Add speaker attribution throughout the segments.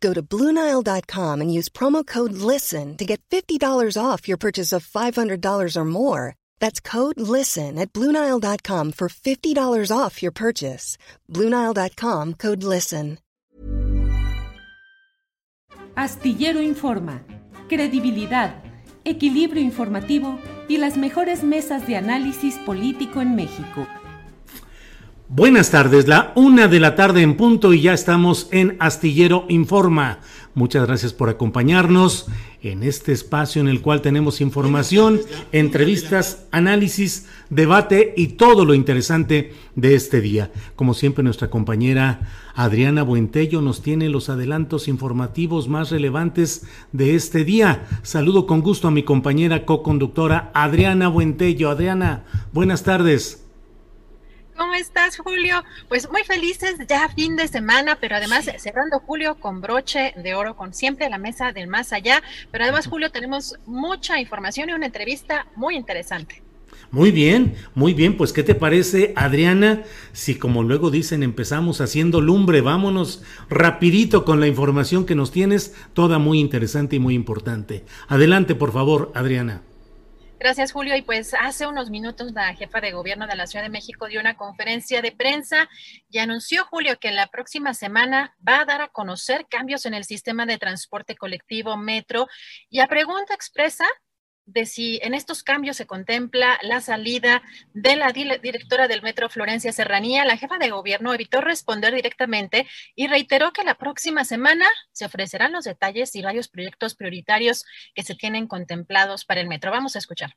Speaker 1: Go to Bluenile.com and use promo code LISTEN to get $50 off your purchase of $500 or more. That's code LISTEN at Bluenile.com for $50 off your purchase. Bluenile.com code LISTEN.
Speaker 2: Astillero Informa, credibilidad, equilibrio informativo y las mejores mesas de análisis político en México.
Speaker 3: Buenas tardes, la una de la tarde en punto y ya estamos en Astillero Informa. Muchas gracias por acompañarnos en este espacio en el cual tenemos información, entrevistas, análisis, debate y todo lo interesante de este día. Como siempre, nuestra compañera Adriana Buentello nos tiene los adelantos informativos más relevantes de este día. Saludo con gusto a mi compañera co-conductora Adriana Buentello. Adriana, buenas tardes.
Speaker 4: ¿Cómo estás, Julio? Pues muy felices, ya fin de semana, pero además cerrando Julio con broche de oro, con siempre la mesa del más allá. Pero además, Julio, tenemos mucha información y una entrevista muy interesante.
Speaker 3: Muy bien, muy bien, pues ¿qué te parece, Adriana? Si como luego dicen, empezamos haciendo lumbre, vámonos rapidito con la información que nos tienes, toda muy interesante y muy importante. Adelante, por favor, Adriana.
Speaker 4: Gracias, Julio. Y pues hace unos minutos la jefa de gobierno de la Ciudad de México dio una conferencia de prensa y anunció, Julio, que la próxima semana va a dar a conocer cambios en el sistema de transporte colectivo metro y a pregunta expresa de si en estos cambios se contempla la salida de la directora del Metro Florencia Serranía, la jefa de gobierno evitó responder directamente y reiteró que la próxima semana se ofrecerán los detalles y varios proyectos prioritarios que se tienen contemplados para el metro. Vamos a escuchar.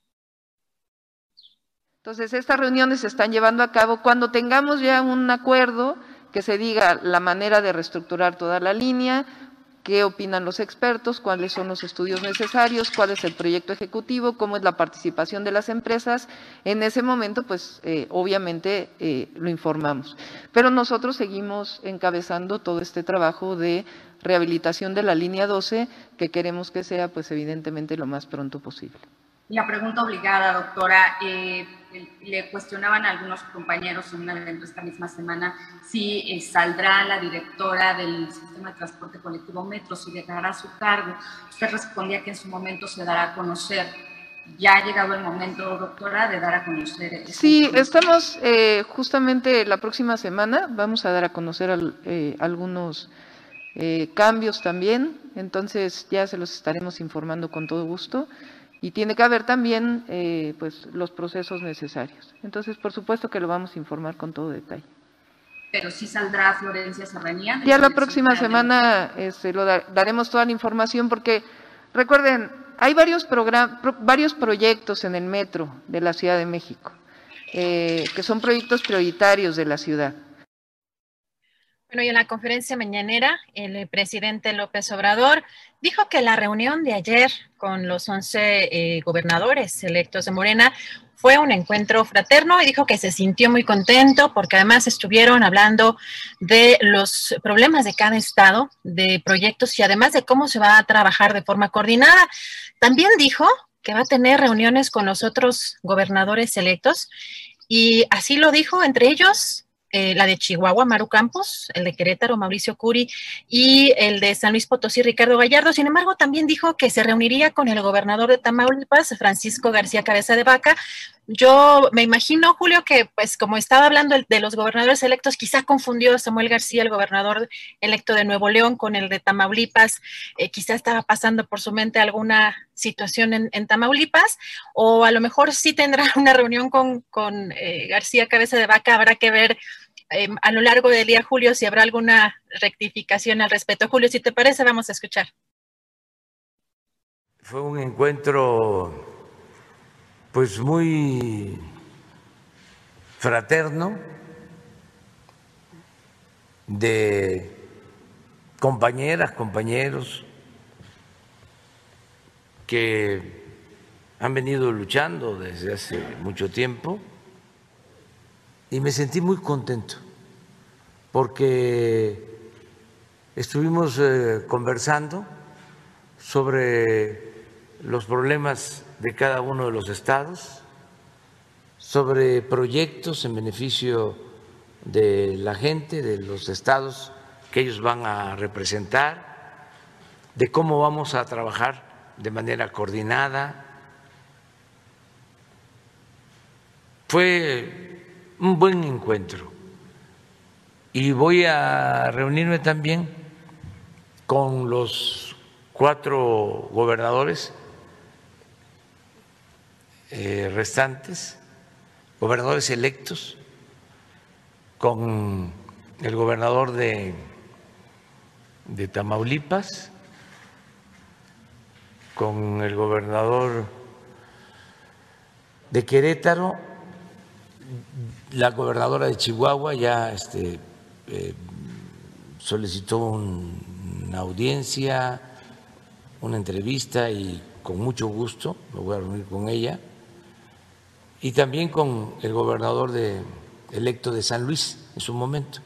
Speaker 5: Entonces, estas reuniones se están llevando a cabo cuando tengamos ya un acuerdo que se diga la manera de reestructurar toda la línea, qué opinan los expertos, cuáles son los estudios necesarios, cuál es el proyecto ejecutivo, cómo es la participación de las empresas. En ese momento, pues eh, obviamente eh, lo informamos. Pero nosotros seguimos encabezando todo este trabajo de rehabilitación de la línea 12, que queremos que sea, pues evidentemente, lo más pronto posible.
Speaker 6: La pregunta obligada, doctora. Eh, le cuestionaban a algunos compañeros en un evento esta misma semana si eh, saldrá la directora del sistema de transporte colectivo Metro, si dejará su cargo. Usted respondía que en su momento se dará a conocer. Ya ha llegado el momento, doctora, de dar a conocer.
Speaker 5: Este sí, estamos eh, justamente la próxima semana, vamos a dar a conocer algunos cambios también, entonces ya se los estaremos informando con todo gusto y tiene que haber también eh, pues, los procesos necesarios. Entonces, por supuesto que lo vamos a informar con todo detalle.
Speaker 6: Pero sí saldrá Florencia Serranía.
Speaker 5: Ya la próxima semana este, lo daremos toda la información porque, recuerden, hay varios, varios proyectos en el metro de la Ciudad de México, eh, que son proyectos prioritarios de la ciudad.
Speaker 4: Bueno, y en la conferencia mañanera, el presidente López Obrador dijo que la reunión de ayer con los 11 eh, gobernadores electos de Morena fue un encuentro fraterno y dijo que se sintió muy contento porque además estuvieron hablando de los problemas de cada estado, de proyectos y además de cómo se va a trabajar de forma coordinada. También dijo que va a tener reuniones con los otros gobernadores electos y así lo dijo, entre ellos eh, la de Chihuahua, Maru Campos, el de Querétaro, Mauricio Curi, y el de San Luis Potosí, Ricardo Gallardo. Sin embargo, también dijo que se reuniría con el gobernador de Tamaulipas, Francisco García Cabeza de Vaca, yo me imagino, Julio, que pues como estaba hablando de los gobernadores electos, quizá confundió a Samuel García, el gobernador electo de Nuevo León, con el de Tamaulipas, eh, quizá estaba pasando por su mente alguna situación en, Tamaulipas, o a lo mejor sí tendrá una reunión con, eh, García Cabeza de Vaca, habrá que ver eh, a lo largo del día, Julio, si habrá alguna rectificación al respecto. Julio, si te parece, vamos a escuchar.
Speaker 7: Fue un encuentro pues muy fraterno de compañeras, compañeros que han venido luchando desde hace mucho tiempo y me sentí muy contento porque estuvimos eh, conversando sobre los problemas de cada uno de los estados, sobre proyectos en beneficio de la gente, de los estados que ellos van a representar, de cómo vamos a trabajar de manera coordinada. Fue un buen encuentro. Y voy a reunirme también con los cuatro gobernadores eh, restantes, gobernadores electos, con el gobernador de, de Tamaulipas, con el gobernador de Querétaro, la gobernadora de Chihuahua ya este, eh, solicitó una audiencia, una entrevista y con mucho gusto me voy a reunir con ella y también con el gobernador de, electo de San Luis en su momento.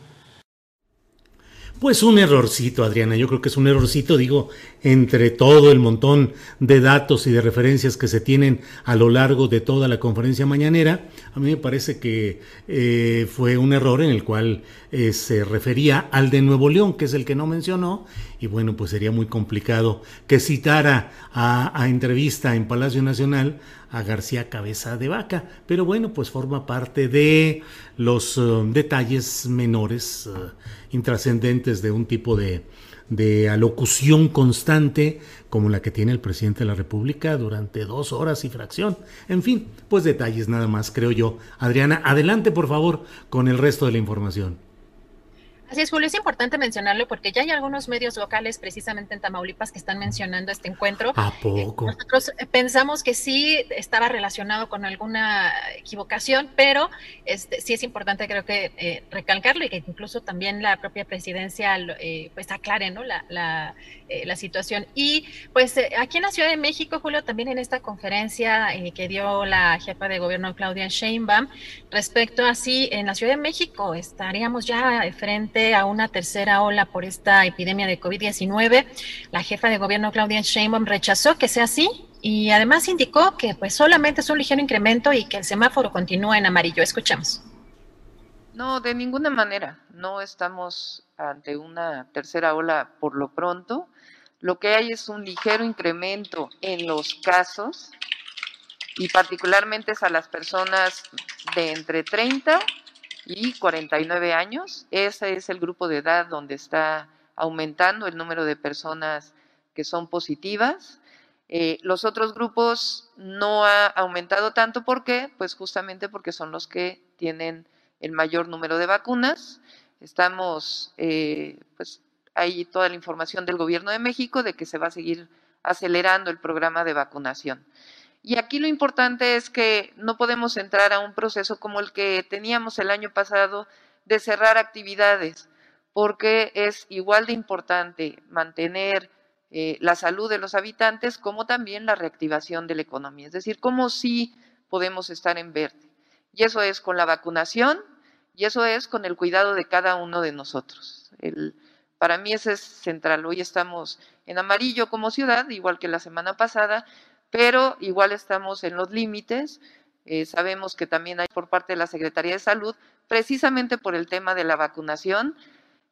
Speaker 3: Pues un errorcito, Adriana. Yo creo que es un errorcito, digo, entre todo el montón de datos y de referencias que se tienen a lo largo de toda la conferencia mañanera. A mí me parece que eh, fue un error en el cual eh, se refería al de Nuevo León, que es el que no mencionó. Y bueno, pues sería muy complicado que citara a, a entrevista en Palacio Nacional a García Cabeza de Vaca. Pero bueno, pues forma parte de los eh, detalles menores, uh, intrascendentes de un tipo de, de alocución constante como la que tiene el presidente de la República durante dos horas y fracción. En fin, pues detalles nada más, creo yo. Adriana, adelante por favor con el resto de la información.
Speaker 4: Así es, Julio, es importante mencionarlo porque ya hay algunos medios locales, precisamente en Tamaulipas, que están mencionando este encuentro.
Speaker 3: ¿A poco?
Speaker 4: Nosotros pensamos que sí estaba relacionado con alguna equivocación, pero este, sí es importante, creo que, eh, recalcarlo y que incluso también la propia presidencia eh, pues aclare ¿no? la, la, eh, la, situación. Y pues aquí en la Ciudad de México, Julio, también en esta conferencia que dio la jefa de gobierno Claudia Sheinbaum, respecto a si en la Ciudad de México estaríamos ya de a una tercera ola por esta epidemia de COVID-19. La jefa de gobierno Claudia Sheinbaum rechazó que sea así y además indicó que pues solamente es un ligero incremento y que el semáforo continúa en amarillo. Escuchamos.
Speaker 5: No, de ninguna manera. No estamos ante una tercera ola por lo pronto. Lo que hay es un ligero incremento en los casos y particularmente es a las personas de entre 30 y 49 años. Ese es el grupo de edad donde está aumentando el número de personas que son positivas. Eh, los otros grupos no ha aumentado tanto, ¿por qué? Pues justamente porque son los que tienen el mayor número de vacunas. Estamos, eh, pues hay toda la información del gobierno de México de que se va a seguir acelerando el programa de vacunación. Y aquí lo importante es que no podemos entrar a un proceso como el que teníamos el año pasado de cerrar actividades, porque es igual de importante mantener eh, la salud de los habitantes como también la reactivación de la economía. Es decir, cómo sí podemos estar en verde. Y eso es con la vacunación y eso es con el cuidado de cada uno de nosotros. para mí ese es central. Hoy estamos en amarillo como ciudad, igual que la semana pasada, pero igual estamos en los límites. eh, sabemos que también hay por parte de la Secretaría de Salud, precisamente por el tema de la vacunación.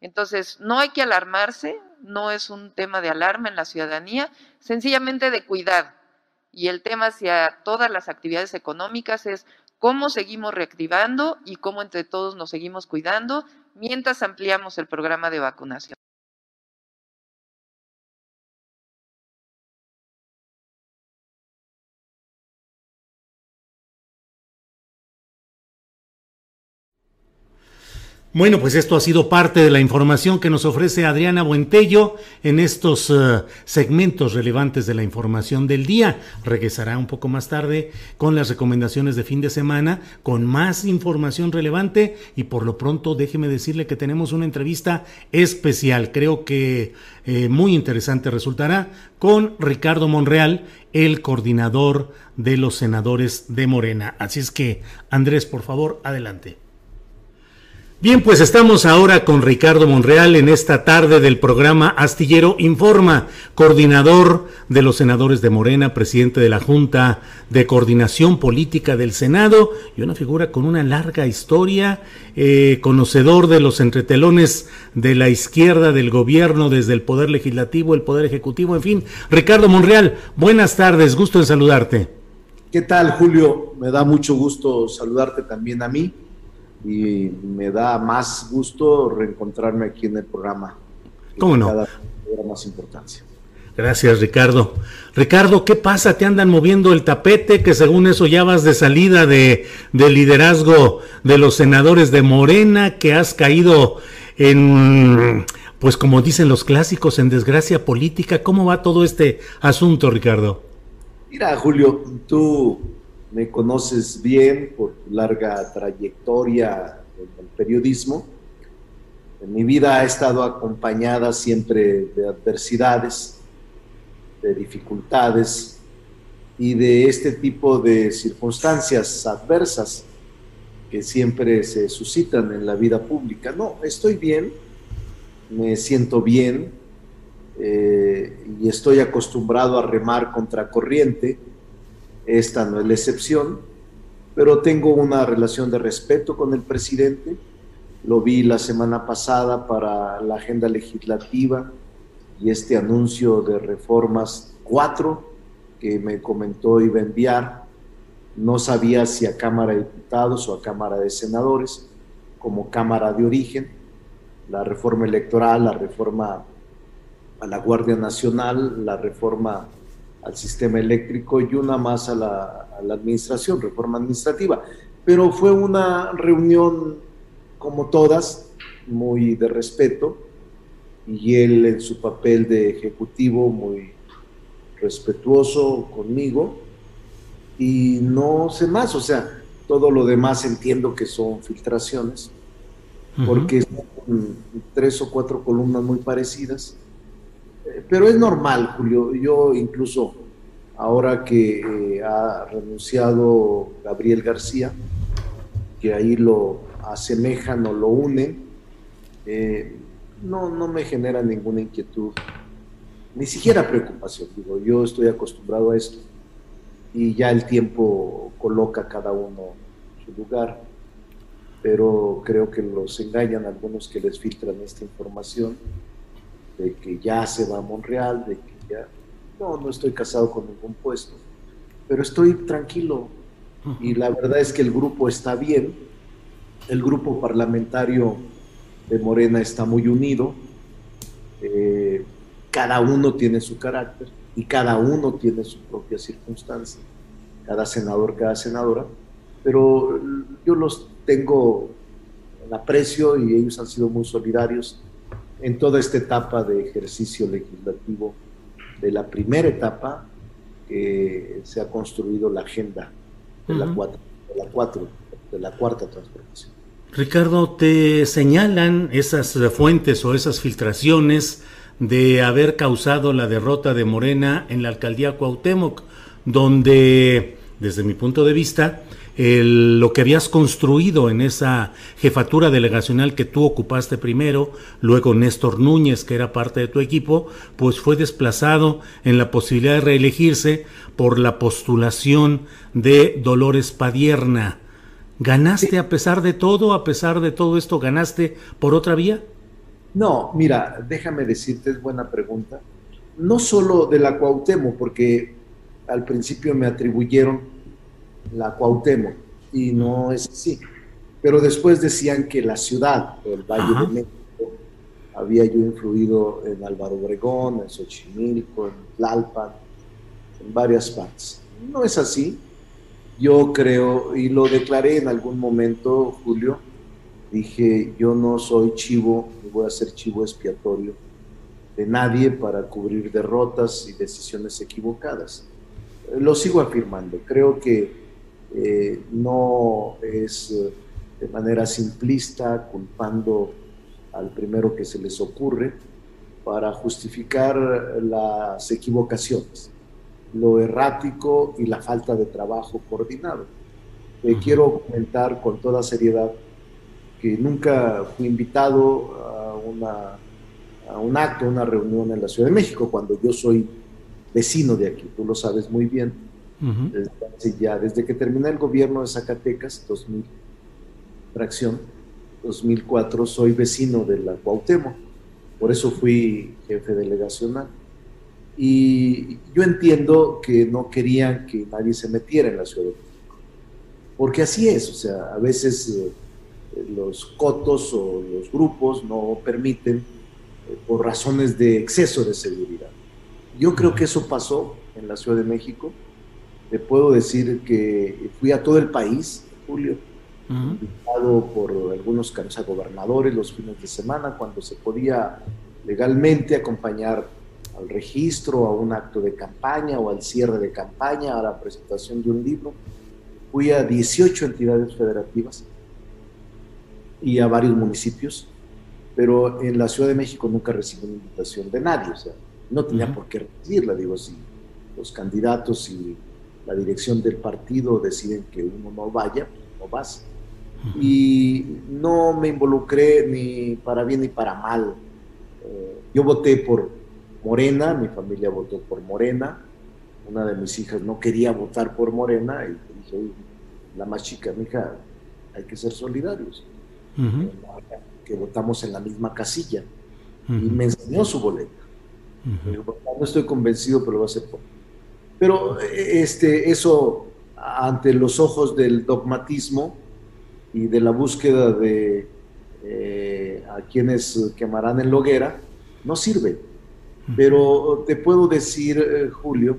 Speaker 5: Entonces, no hay que alarmarse, no es un tema de alarma en la ciudadanía, sencillamente de cuidado. Y el tema hacia todas las actividades económicas es cómo seguimos reactivando y cómo entre todos nos seguimos cuidando mientras ampliamos el programa de vacunación.
Speaker 3: Bueno, pues esto ha sido parte de la información que nos ofrece Adriana Buentello en estos eh, segmentos relevantes de la información del día. Regresará un poco más tarde con las recomendaciones de fin de semana, con más información relevante y por lo pronto déjeme decirle que tenemos una entrevista especial, creo que eh, muy interesante resultará, con Ricardo Monreal, el coordinador de los senadores de Morena. Así es que, Andrés, por favor, adelante. Bien, pues estamos ahora con Ricardo Monreal en esta tarde del programa Astillero Informa, coordinador de los senadores de Morena, presidente de la Junta de Coordinación Política del Senado y una figura con una larga historia, eh, conocedor de los entretelones de la izquierda del gobierno desde el Poder Legislativo, el Poder Ejecutivo, en fin. Ricardo Monreal, buenas tardes, gusto en saludarte.
Speaker 8: ¿Qué tal, Julio? Me da mucho gusto saludarte también a mí y me da más gusto reencontrarme aquí en el programa.
Speaker 3: ¿Cómo no?
Speaker 8: Cada más importancia.
Speaker 3: Gracias, Ricardo. Ricardo, ¿qué pasa? ¿Te andan moviendo el tapete? Que según eso ya vas de salida de, de liderazgo de los senadores de Morena, que has caído en, pues como dicen los clásicos, en desgracia política. ¿Cómo va todo este asunto, Ricardo?
Speaker 8: Mira, Julio, tú me conoces bien por larga trayectoria en el periodismo. mi vida ha estado acompañada siempre de adversidades, de dificultades y de este tipo de circunstancias adversas que siempre se suscitan en la vida pública. No, estoy bien, me siento bien eh, y estoy acostumbrado a remar contra corriente esta no es la excepción, pero tengo una relación de respeto con el presidente. Lo vi la semana pasada para la agenda legislativa y este anuncio de reformas cuatro que me comentó iba a enviar. No sabía si a Cámara de Diputados o a Cámara de Senadores, como Cámara de origen, la reforma electoral, la reforma a la Guardia Nacional, la reforma al sistema eléctrico y una más a la, administración, reforma administrativa. Pero fue una reunión como todas, muy de respeto, y él en su papel de ejecutivo muy respetuoso conmigo, y no sé más, o sea, todo lo demás entiendo que son filtraciones, porque son tres o cuatro columnas muy parecidas, pero es normal, Julio. Yo incluso ahora que eh, ha renunciado Gabriel García, que ahí lo asemejan o lo unen, eh, no, no me genera ninguna inquietud, ni siquiera preocupación. Digo, yo estoy acostumbrado a esto y ya el tiempo coloca cada uno su lugar, pero creo que los engañan algunos que les filtran esta información de que ya se va a Monreal, de que ya... No, no estoy casado con ningún puesto, pero estoy tranquilo. Y la verdad es que el grupo está bien, el grupo parlamentario de Morena está muy unido, eh, cada uno tiene su carácter y cada uno tiene su propia circunstancia, cada senador, cada senadora, pero yo los tengo en aprecio y ellos han sido muy solidarios en toda esta etapa de ejercicio legislativo, de la primera etapa que se ha construido la agenda de, la, cuatro, de, la, cuatro, de la cuarta transformación.
Speaker 3: Ricardo, te señalan esas fuentes o esas filtraciones de haber causado la derrota de Morena en la alcaldía Cuauhtémoc, donde, desde mi punto de vista, lo que habías construido en esa jefatura delegacional que tú ocupaste primero, luego Néstor Núñez, que era parte de tu equipo, pues fue desplazado en la posibilidad de reelegirse por la postulación de Dolores Padierna. ¿Ganaste a pesar de todo? ¿A pesar de todo esto, ganaste por otra vía?
Speaker 8: No, mira, déjame decirte, es buena pregunta. No solo de la Cuauhtémoc, porque al principio me atribuyeron la Cuauhtémoc y no es así. Pero después decían que la ciudad, el Valle de México, había yo influido en Álvaro Obregón, en Xochimilco, en Tlalpan, en varias partes. No es así. Yo creo, y lo declaré en algún momento, Julio, dije, yo no soy chivo, ni voy a ser chivo expiatorio de nadie para cubrir derrotas y decisiones equivocadas. Lo sigo afirmando. Creo que eh, no es eh, de manera simplista culpando al primero que se les ocurre para justificar las equivocaciones, lo errático y la falta de trabajo coordinado. Quiero comentar con toda seriedad que nunca fui invitado a, una, a un acto, a una reunión en la Ciudad de México, cuando yo soy vecino de aquí, tú lo sabes muy bien. Desde, ya, desde que terminé el gobierno de Zacatecas, 2000, fracción, 2004, soy vecino de la Cuauhtémoc, por eso fui jefe delegacional. Y yo entiendo que no querían que nadie se metiera en la Ciudad de México, porque así es, o sea, a veces eh, los cotos o los grupos no permiten eh, por razones de exceso de seguridad. Yo creo que eso pasó en la Ciudad de México. Te puedo decir que fui a todo el país, Julio, invitado por algunos gobernadores los fines de semana, cuando se podía legalmente acompañar al registro, a un acto de campaña o al cierre de campaña, a la presentación de un libro. Fui a 18 entidades federativas y a varios municipios, pero en la Ciudad de México nunca recibí una invitación de nadie. O sea, no tenía por qué recibirla, digo, si los candidatos y la dirección del partido deciden que uno no vaya, no vas. Y no me involucré ni para bien ni para mal. Eh, yo voté por Morena, mi familia votó por Morena, una de mis hijas no quería votar por Morena y dije, la más chica, mi hija, hay que ser solidarios, que votamos en la misma casilla. Y me enseñó su boleta no estoy convencido, pero va a ser por. Pero este, eso, ante los ojos del dogmatismo y de la búsqueda de eh, a quienes quemarán en Loguera, no sirve. Pero te puedo decir, eh, Julio,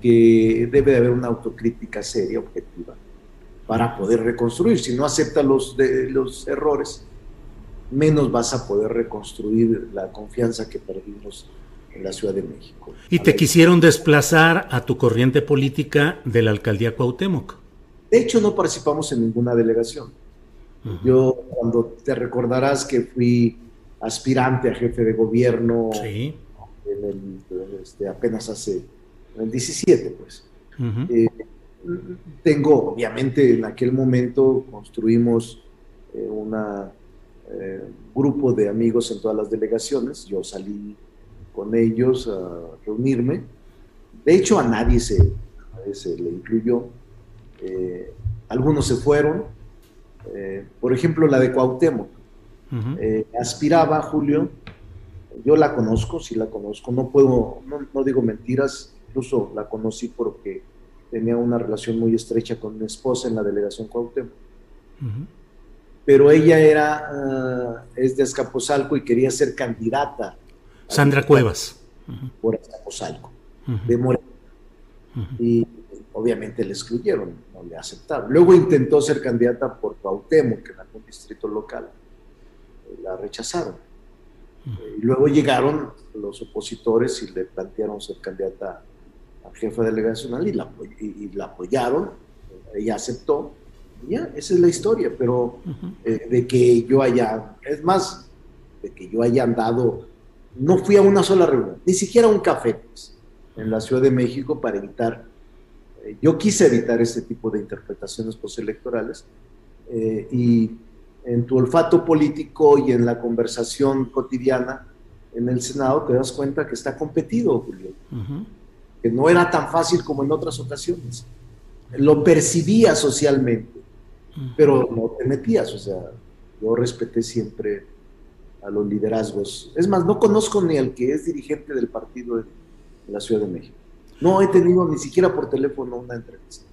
Speaker 8: que debe de haber una autocrítica seria, objetiva, para poder reconstruir. Si no acepta los, de, los errores, menos vas a poder reconstruir la confianza que perdimos en la Ciudad de México.
Speaker 3: Y te quisieron desplazar a tu corriente política de la alcaldía Cuauhtémoc.
Speaker 8: De hecho, no participamos en ninguna delegación. Yo, cuando te recordarás que fui aspirante a jefe de gobierno en el, este, apenas hace, en el 17, pues. Eh, tengo, obviamente, en aquel momento construimos eh, una eh, grupo de amigos en todas las delegaciones. Yo salí con ellos a reunirme. De hecho, a nadie se, le incluyó. Eh, algunos se fueron. Eh, por ejemplo, la de Cuauhtémoc. aspiraba, Julio, yo la conozco, sí la conozco, no puedo, no, digo mentiras, incluso la conocí porque tenía una relación muy estrecha con mi esposa en la delegación Cuauhtémoc pero ella era, ah, es de Azcapotzalco y quería ser candidata.
Speaker 3: Sandra Cuevas.
Speaker 8: Por Azcapotzalco, de Morena. Y obviamente le excluyeron, no le aceptaron. Luego intentó ser candidata por Cuauhtémoc, que en algún distrito local. Eh, la rechazaron. Y luego llegaron los opositores y le plantearon ser candidata a jefa delegacional y la, y la apoyaron. Ella aceptó ya, esa es la historia, pero eh, de que yo haya, es más, de que yo haya andado, no fui a una sola reunión, ni siquiera a un café pues, en la Ciudad de México para evitar Eh, yo quise evitar este tipo de interpretaciones postelectorales eh, y en tu olfato político y en la conversación cotidiana en el Senado te das cuenta que está competido, Julio. Que no era tan fácil como en otras ocasiones. Lo percibía socialmente, pero no te metías. O sea, yo respeté siempre a los liderazgos. Es más, no conozco ni al que es dirigente del partido de la Ciudad de México. No he tenido ni siquiera por teléfono una entrevista.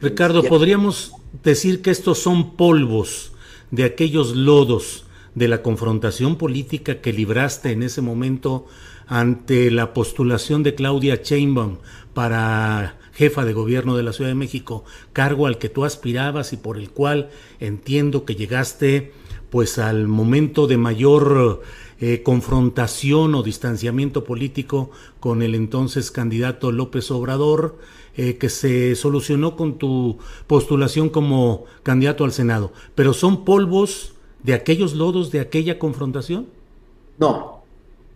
Speaker 3: Ricardo, ¿podríamos decir que estos son polvos de aquellos lodos de la confrontación política que libraste en ese momento ante la postulación de Claudia Sheinbaum para jefa de gobierno de la Ciudad de México, cargo al que tú aspirabas y por el cual entiendo que llegaste pues al momento de mayor eh, confrontación o distanciamiento político con el entonces candidato López Obrador, eh, que se solucionó con tu postulación como candidato al Senado. Pero son polvos de aquellos lodos de aquella confrontación?
Speaker 8: No,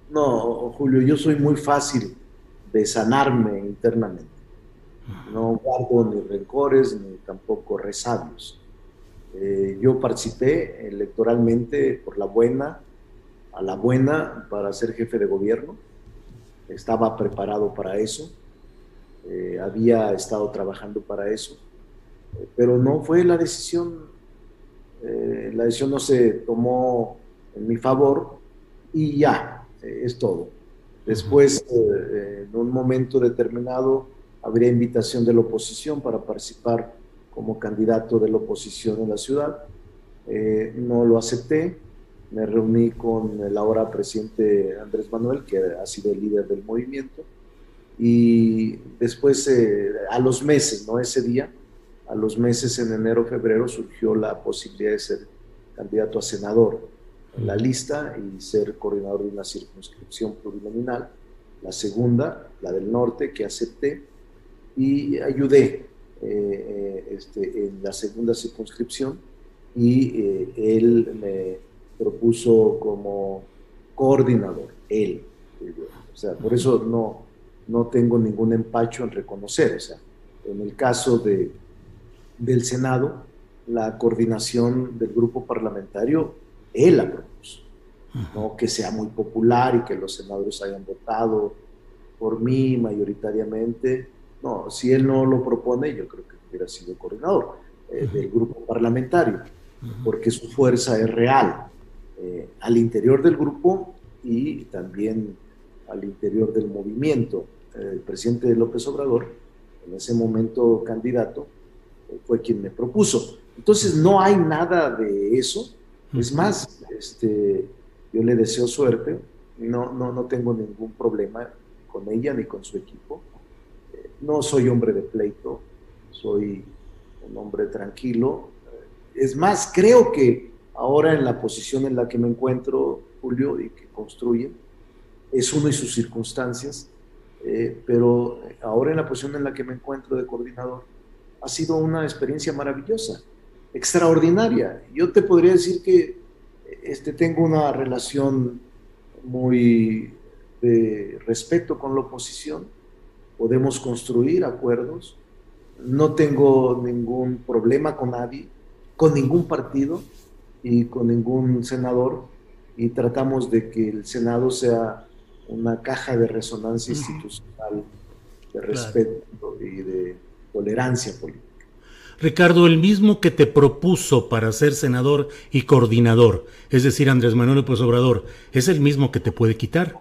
Speaker 8: no, Julio, yo soy muy fácil de sanarme internamente. No guardo ni rencores ni tampoco resabios. Eh, yo participé electoralmente por la buena, a la buena, para ser jefe de gobierno. Estaba preparado para eso. Eh, había estado trabajando para eso. Eh, pero no fue la decisión eh, la decisión no se tomó en mi favor y ya, eh, es todo. Después, eh, en un momento determinado, habría invitación de la oposición para participar como candidato de la oposición en la ciudad. no lo acepté, me reuní con el ahora presidente Andrés Manuel, que ha sido el líder del movimiento, y después, a los meses, no ese día, a los meses, en enero, febrero, surgió la posibilidad de ser candidato a senador en la lista y ser coordinador de una circunscripción plurinominal. La segunda, la del norte, que acepté y ayudé eh, este, en la segunda circunscripción y eh, él me propuso como coordinador, él. O sea, por eso no, no tengo ningún empacho en reconocer. O sea, en el caso de, del Senado, la coordinación del grupo parlamentario, él la propuso. No que sea muy popular y que los senadores hayan votado por mí mayoritariamente. No, si él no lo propone, yo creo que hubiera sido coordinador eh, del grupo parlamentario, porque su fuerza es real eh, al interior del grupo y también al interior del movimiento. El presidente López Obrador, en ese momento candidato, fue quien me propuso. Entonces no hay nada de eso. Es más, este, yo le deseo suerte. No, no, no tengo ningún problema con ella ni con su equipo. No soy hombre de pleito, soy un hombre tranquilo. Es más, creo que ahora en la posición en la que me encuentro, Julio, y que construyen, es uno y sus circunstancias, eh, pero ahora en la posición en la que me encuentro de coordinador, ha sido una experiencia maravillosa, extraordinaria. Yo te podría decir que este, tengo una relación muy de respeto con la oposición, podemos construir acuerdos, no tengo ningún problema con nadie, con ningún partido y con ningún senador. Y tratamos de que el Senado sea una caja de resonancia institucional de respeto y de tolerancia política.
Speaker 3: Ricardo, el mismo que te propuso para ser senador y coordinador, es decir, Andrés Manuel López Obrador, es el mismo que te puede quitar.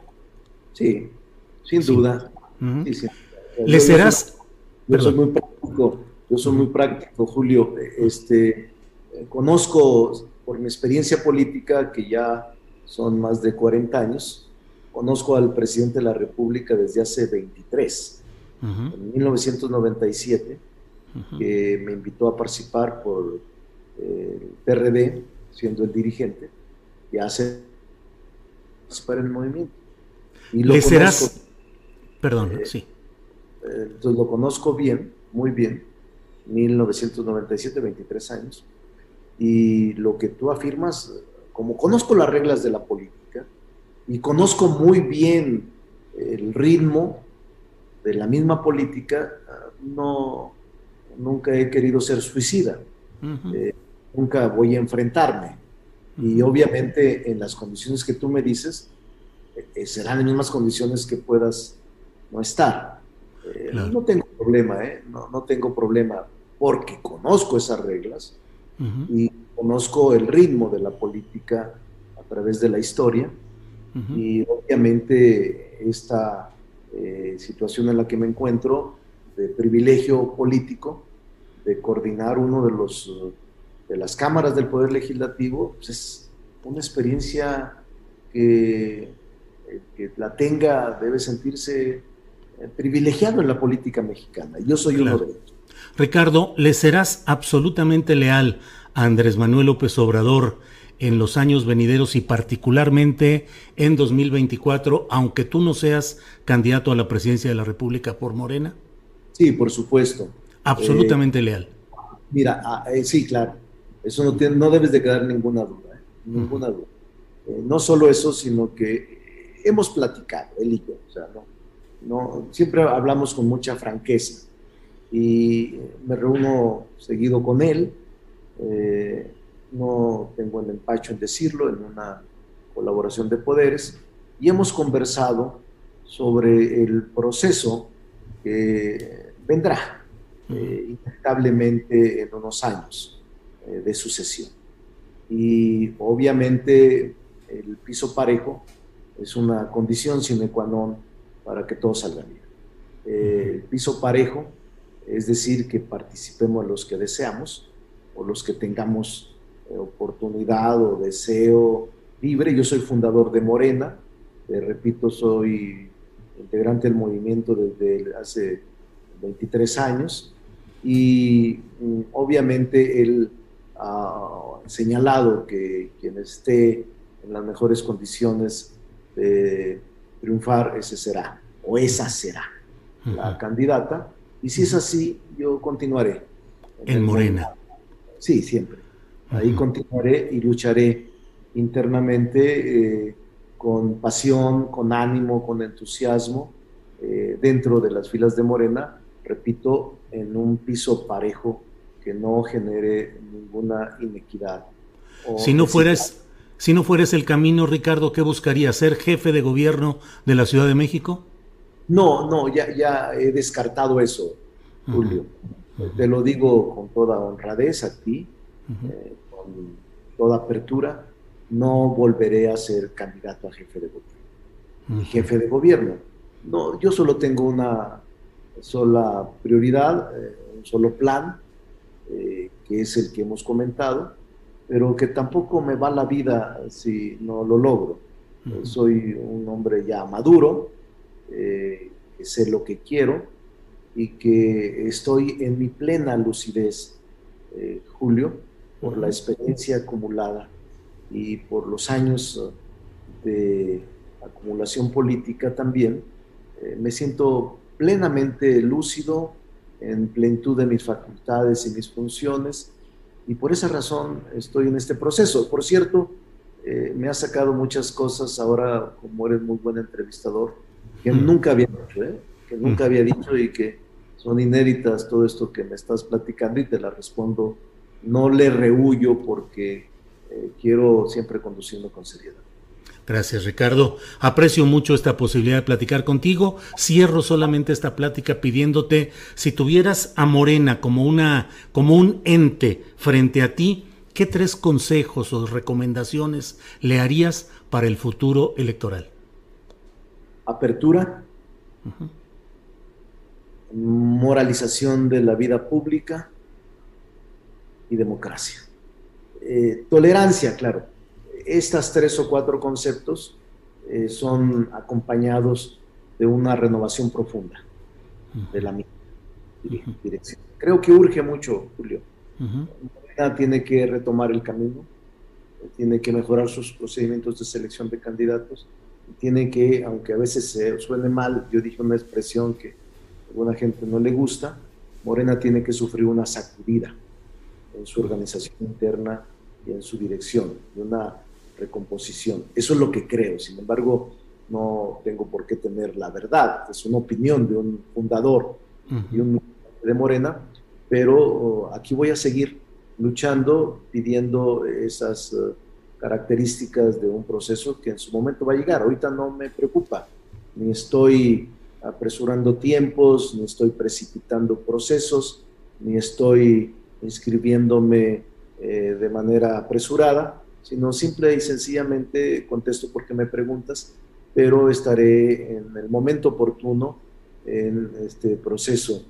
Speaker 8: Sí, sin duda.
Speaker 3: ¿Le serás?
Speaker 8: Yo, soy muy práctico, yo soy muy práctico, Julio. Este, conozco por mi experiencia política, que ya son más de 40 años, conozco al presidente de la República desde hace 23 en 1997, que me invitó a participar por eh, el PRD, siendo el dirigente, y hace participar en el movimiento.
Speaker 3: Y lo ¿Le serás? Perdón, eh, sí.
Speaker 8: Eh, entonces lo conozco bien, muy bien, 1997, 23 años, y lo que tú afirmas, como conozco las reglas de la política y conozco muy bien el ritmo de la misma política, no, nunca he querido ser suicida. Eh, nunca voy a enfrentarme. Y obviamente en las condiciones que tú me dices, eh, serán las mismas condiciones que puedas no estar. No tengo problema, no, no, tengo problema porque conozco esas reglas y conozco el ritmo de la política a través de la historia. Y obviamente esta eh, situación en la que me encuentro de privilegio político, de coordinar uno de los de las cámaras del Poder Legislativo, pues es una experiencia que, que la tenga debe sentirse eh, privilegiado en la política mexicana. Yo soy uno de ellos.
Speaker 3: Ricardo, ¿le serás absolutamente leal a Andrés Manuel López Obrador en los años venideros y particularmente en 2024, aunque tú no seas candidato a la presidencia de la República por Morena?
Speaker 8: Sí, por supuesto.
Speaker 3: Absolutamente eh, leal.
Speaker 8: Mira, ah, eh, sí, claro. Eso no, tiene, no debes de quedar ninguna duda, ¿eh? ninguna duda. no solo eso, sino que hemos platicado, él y yo, o sea, no, no, siempre hablamos con mucha franqueza y me reúno seguido con él. Eh, no tengo el empacho en decirlo, en una colaboración de poderes, y hemos conversado sobre el proceso que vendrá eh, inevitablemente en unos años eh, de sucesión. Y obviamente el piso parejo es una condición sine qua non para que todo salga bien. Eh, el piso parejo es decir, que participemos los que deseamos o los que tengamos eh, oportunidad o deseo libre. Yo soy fundador de Morena, eh, repito, soy integrante del movimiento desde hace 23 años y mm, obviamente él ha señalado que quien esté en las mejores condiciones de triunfar, ese será, o esa será la candidata. Y si es así, yo continuaré.
Speaker 3: En, Morena.
Speaker 8: Sí, siempre. Ahí continuaré y lucharé internamente eh, con pasión, con ánimo, con entusiasmo eh, dentro de las filas de Morena, repito, en un piso parejo que no genere ninguna inequidad.
Speaker 3: Si no fueras, si no fueras el camino, Ricardo, ¿qué buscaría? ¿Ser jefe de gobierno de la Ciudad de México?
Speaker 8: No, no, ya, ya he descartado eso, Julio. Te lo digo con toda honradez a ti, eh, con toda apertura, no volveré a ser candidato a jefe de gobierno. Jefe de gobierno. No, yo solo tengo una sola prioridad, eh, un solo plan, eh, que es el que hemos comentado, pero que tampoco me va la vida si no lo logro. soy un hombre ya maduro, que sé lo que quiero y que estoy en mi plena lucidez, Julio, por la experiencia acumulada y por los años eh, de acumulación política también, eh, me siento plenamente lúcido, en plenitud de mis facultades y mis funciones, y por esa razón estoy en este proceso. Por cierto, eh, me ha sacado muchas cosas ahora, como eres muy buen entrevistador, que nunca había dicho, que nunca había dicho y que son inéditas todo esto que me estás platicando y te la respondo no le rehuyo porque eh, quiero siempre conduciendo con seriedad.
Speaker 3: Gracias, Ricardo. Aprecio mucho esta posibilidad de platicar contigo. Cierro solamente esta plática pidiéndote si tuvieras a Morena como una como un ente frente a ti, ¿qué tres consejos o recomendaciones le harías para el futuro electoral?
Speaker 8: Apertura, moralización de la vida pública y democracia. Eh, tolerancia, claro. Estas tres o cuatro conceptos eh, son acompañados de una renovación profunda de la dirección. Creo que urge mucho, Julio. Tiene que retomar el camino, tiene que mejorar sus procedimientos de selección de candidatos, tiene que, aunque a veces se suene mal, yo dije una expresión que a alguna gente no le gusta, Morena tiene que sufrir una sacudida en su organización interna y en su dirección, de una recomposición. Eso es lo que creo. Sin embargo, no tengo por qué tener la verdad. Es una opinión de un fundador y un de Morena, pero oh, aquí voy a seguir luchando, pidiendo esas eh, características de un proceso que en su momento va a llegar. Ahorita no me preocupa, ni estoy apresurando tiempos, ni estoy precipitando procesos, ni estoy inscribiéndome eh, de manera apresurada, sino simple y sencillamente contesto porque me preguntas, pero estaré en el momento oportuno en este proceso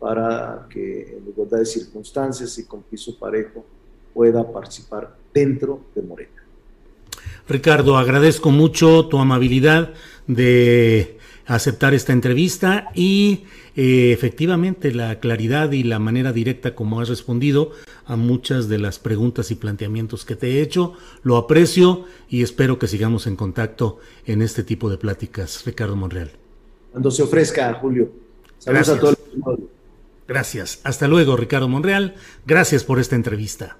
Speaker 8: para que en igualdad de circunstancias y con piso parejo pueda participar dentro de Morena.
Speaker 3: Ricardo, agradezco mucho tu amabilidad de aceptar esta entrevista y eh, efectivamente la claridad y la manera directa como has respondido a muchas de las preguntas y planteamientos que te he hecho. Lo aprecio y espero que sigamos en contacto en este tipo de pláticas, Ricardo Monreal.
Speaker 8: Cuando se ofrezca, Julio. Saludos a todos.
Speaker 3: Gracias. Hasta luego, Ricardo Monreal. Gracias por esta entrevista.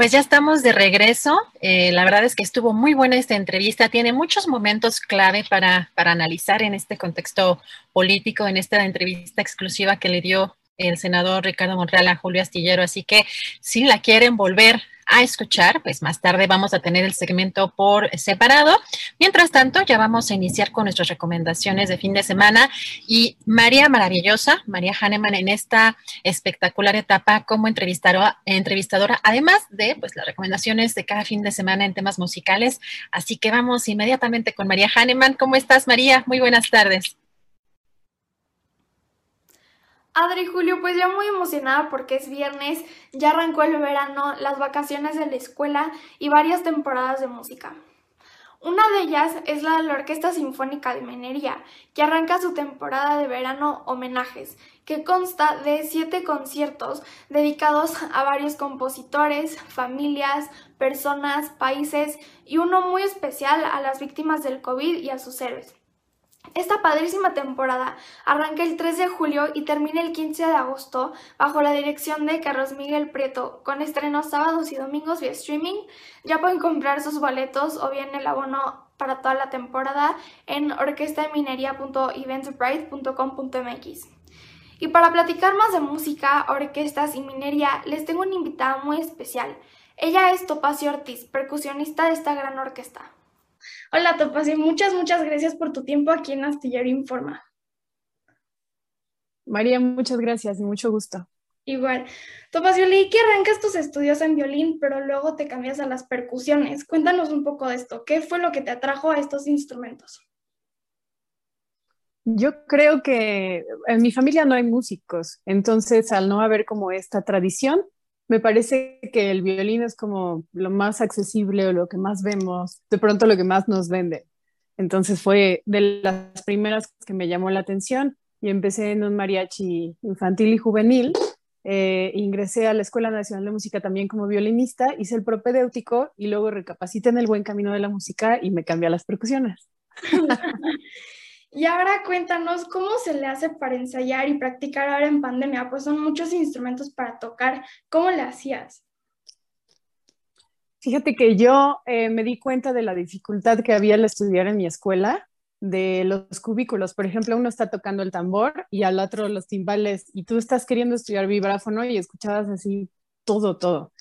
Speaker 4: Pues ya estamos de regreso. Eh, la verdad es que estuvo muy buena esta entrevista. Tiene muchos momentos clave para, para analizar en este contexto político, en esta entrevista exclusiva que le dio el senador Ricardo Monreal a Julio Astillero. Así que si la quieren volver a escuchar, pues más tarde vamos a tener el segmento por separado. Mientras tanto, ya vamos a iniciar con nuestras recomendaciones de fin de semana y María Maravillosa, María Hahnemann en esta espectacular etapa como entrevistadora, además de pues las recomendaciones de cada fin de semana en temas musicales. Así que vamos inmediatamente con María Hahnemann. ¿Cómo estás, María? Muy buenas tardes.
Speaker 9: Adri Julio, pues ya muy emocionada porque es viernes, ya arrancó el verano, las vacaciones de la escuela y varias temporadas de música. Una de ellas es la de la Orquesta Sinfónica de Minería, que arranca su temporada de verano homenajes, que consta de siete conciertos dedicados a varios compositores, familias, personas, países y uno muy especial a las víctimas del COVID y a sus héroes. Esta padrísima temporada arranca el 3 de julio y termina el 15 de agosto bajo la dirección de Carlos Miguel Prieto, con estrenos sábados y domingos vía streaming. Ya pueden comprar sus boletos o bien el abono para toda la temporada en orquestaminería.eventbrite.com.mx. Y para platicar más de música, orquestas y minería, les tengo una invitada muy especial. Ella es Topacio Ortiz, percusionista de esta gran orquesta. Hola Topacio, muchas, muchas gracias por tu tiempo aquí en Astillero Informa.
Speaker 10: María, muchas gracias y mucho gusto.
Speaker 9: Igual. Topacio, leí que arrancas tus estudios en violín, pero luego te cambias a las percusiones. Cuéntanos un poco de esto. ¿Qué fue lo que te atrajo a estos instrumentos?
Speaker 10: Yo creo que en mi familia no hay músicos, entonces al no haber como esta tradición, me parece que el violín es como lo más accesible o lo que más vemos, de pronto lo que más nos vende. Entonces fue de las primeras que me llamó la atención y empecé en un mariachi infantil y juvenil. Eh, ingresé a la Escuela Nacional de Música también como violinista, hice el propedéutico y luego recapacité en el buen camino de la música y me cambié a las percusiones.
Speaker 9: Y ahora cuéntanos cómo se le hace para ensayar y practicar ahora en pandemia, pues son muchos instrumentos para tocar. ¿Cómo le hacías?
Speaker 10: Fíjate que yo eh, me di cuenta de la dificultad que había al estudiar en mi escuela, de los cubículos. Por ejemplo, uno está tocando el tambor y al otro los timbales y tú estás queriendo estudiar vibráfono y escuchabas así todo, todo.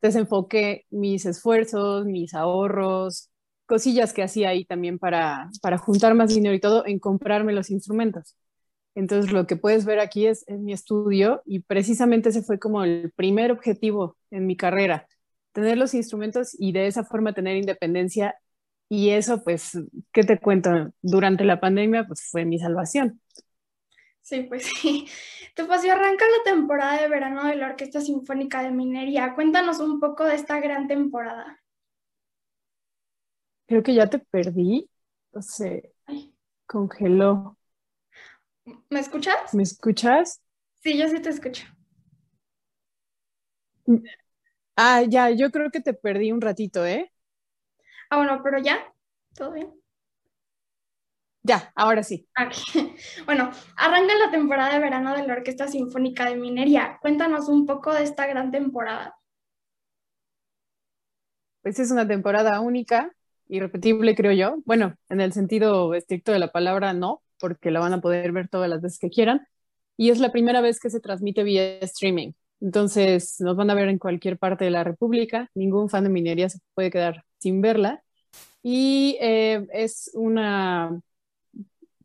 Speaker 10: Desenfoqué mis esfuerzos, mis ahorros, cosillas que hacía ahí también para, para juntar más dinero y todo en comprarme los instrumentos. Entonces lo que puedes ver aquí es, en mi estudio y precisamente ese fue como el primer objetivo en mi carrera, tener los instrumentos y de esa forma tener independencia y eso pues, ¿qué te cuento? Durante la pandemia pues fue mi salvación.
Speaker 9: Sí, pues sí. Te pasó, arranca la temporada de verano de la Orquesta Sinfónica de Minería. Cuéntanos un poco de esta gran temporada
Speaker 10: creo que ya te perdí. Se congeló.
Speaker 9: ¿Me escuchas?
Speaker 10: ¿Me escuchas?
Speaker 9: Sí, yo sí te escucho.
Speaker 10: Ah, ya, yo creo que te perdí un ratito, ¿eh?
Speaker 9: Ah, bueno, pero ya, ¿todo bien?
Speaker 10: Ya, ahora sí.
Speaker 9: Bueno, arranca la temporada de verano de la Orquesta Sinfónica de Minería. Cuéntanos un poco de esta gran temporada.
Speaker 10: Pues es una temporada única irrepetible, creo yo. Bueno, en el sentido estricto de la palabra, no, porque la van a poder ver todas las veces que quieran, y es la primera vez que se transmite vía streaming. Entonces nos van a ver en cualquier parte de la República, ningún fan de minería se puede quedar sin verla y eh, es una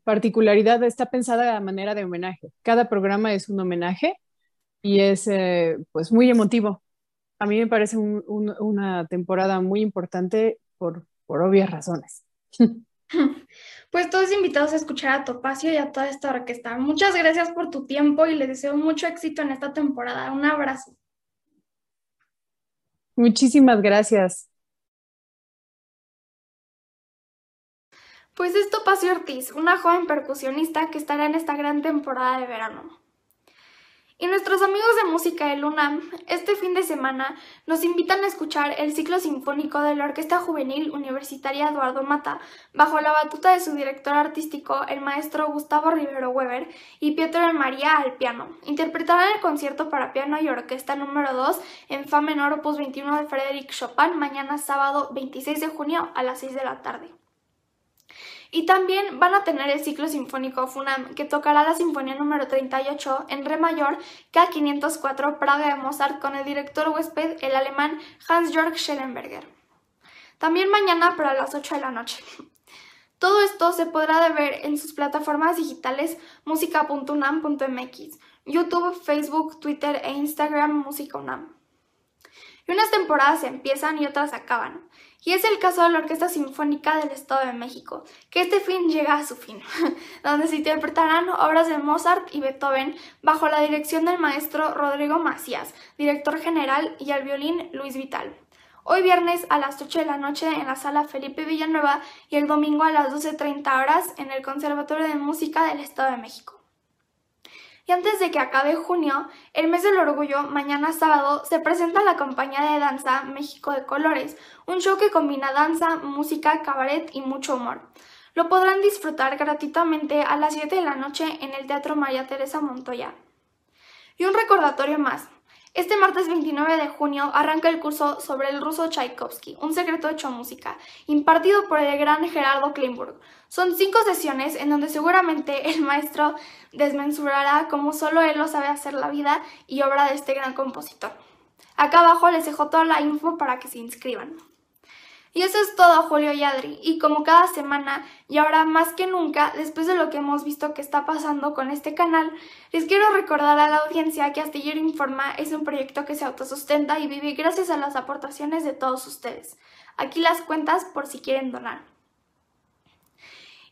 Speaker 10: particularidad, está pensada a manera de homenaje. Cada programa es un homenaje y es eh, pues muy emotivo. A mí me parece una temporada muy importante por, por obvias razones.
Speaker 9: Pues todos invitados a escuchar a Topacio y a toda esta orquesta. Muchas gracias por tu tiempo y les deseo mucho éxito en esta temporada. Un abrazo.
Speaker 10: Muchísimas gracias.
Speaker 9: Pues es Topacio Ortiz, una joven percusionista que estará en esta gran temporada de verano. Y nuestros amigos de música del UNAM, este fin de semana, nos invitan a escuchar el ciclo sinfónico de la Orquesta Juvenil Universitaria Eduardo Mata, bajo la batuta de su director artístico, el maestro Gustavo Rivero Weber, y Pietro María al piano. Interpretarán el concierto para piano y orquesta número 2 en Fa menor opus 21 de Frédéric Chopin mañana sábado 26 de junio a las 6 de la tarde. Y también van a tener el ciclo sinfónico FUNAM, que tocará la Sinfonía número 38 en Re mayor K504 Praga de Mozart con el director huésped, el alemán Hans-Jörg Schellenberger. También mañana para las 8 de la noche. Todo esto se podrá ver en sus plataformas digitales música.unam.mx, YouTube, Facebook, Twitter e Instagram Música UNAM. Y unas temporadas empiezan y otras acaban. Y es el caso de la Orquesta Sinfónica del Estado de México, que este fin llega a su fin, donde se interpretarán obras de Mozart y Beethoven bajo la dirección del maestro Rodrigo Macías, director general, y al violín Luis Vital. Hoy viernes a las 8 de la noche en la sala Felipe Villanueva y el domingo a las 12.30 horas en el Conservatorio de Música del Estado de México. Y antes de que acabe junio, el mes del orgullo, mañana sábado, se presenta la compañía de danza México de Colores, un show que combina danza, música, cabaret y mucho humor. Lo podrán disfrutar gratuitamente a las 7 de la noche en el Teatro María Teresa Montoya. Y un recordatorio más. Este martes 29 de junio arranca el curso sobre el ruso Tchaikovsky, un secreto hecho música, impartido por el gran Gerardo Kleinburg. Son cinco sesiones en donde seguramente el maestro desmensurará cómo solo él lo sabe hacer la vida y obra de este gran compositor. Acá abajo les dejo toda la info para que se inscriban. Y eso es todo, Julio y Adri. Y como cada semana, y ahora más que nunca, después de lo que hemos visto que está pasando con este canal, les quiero recordar a la audiencia que Astillero Informa es un proyecto que se autosustenta y vive gracias a las aportaciones de todos ustedes. Aquí las cuentas por si quieren donar.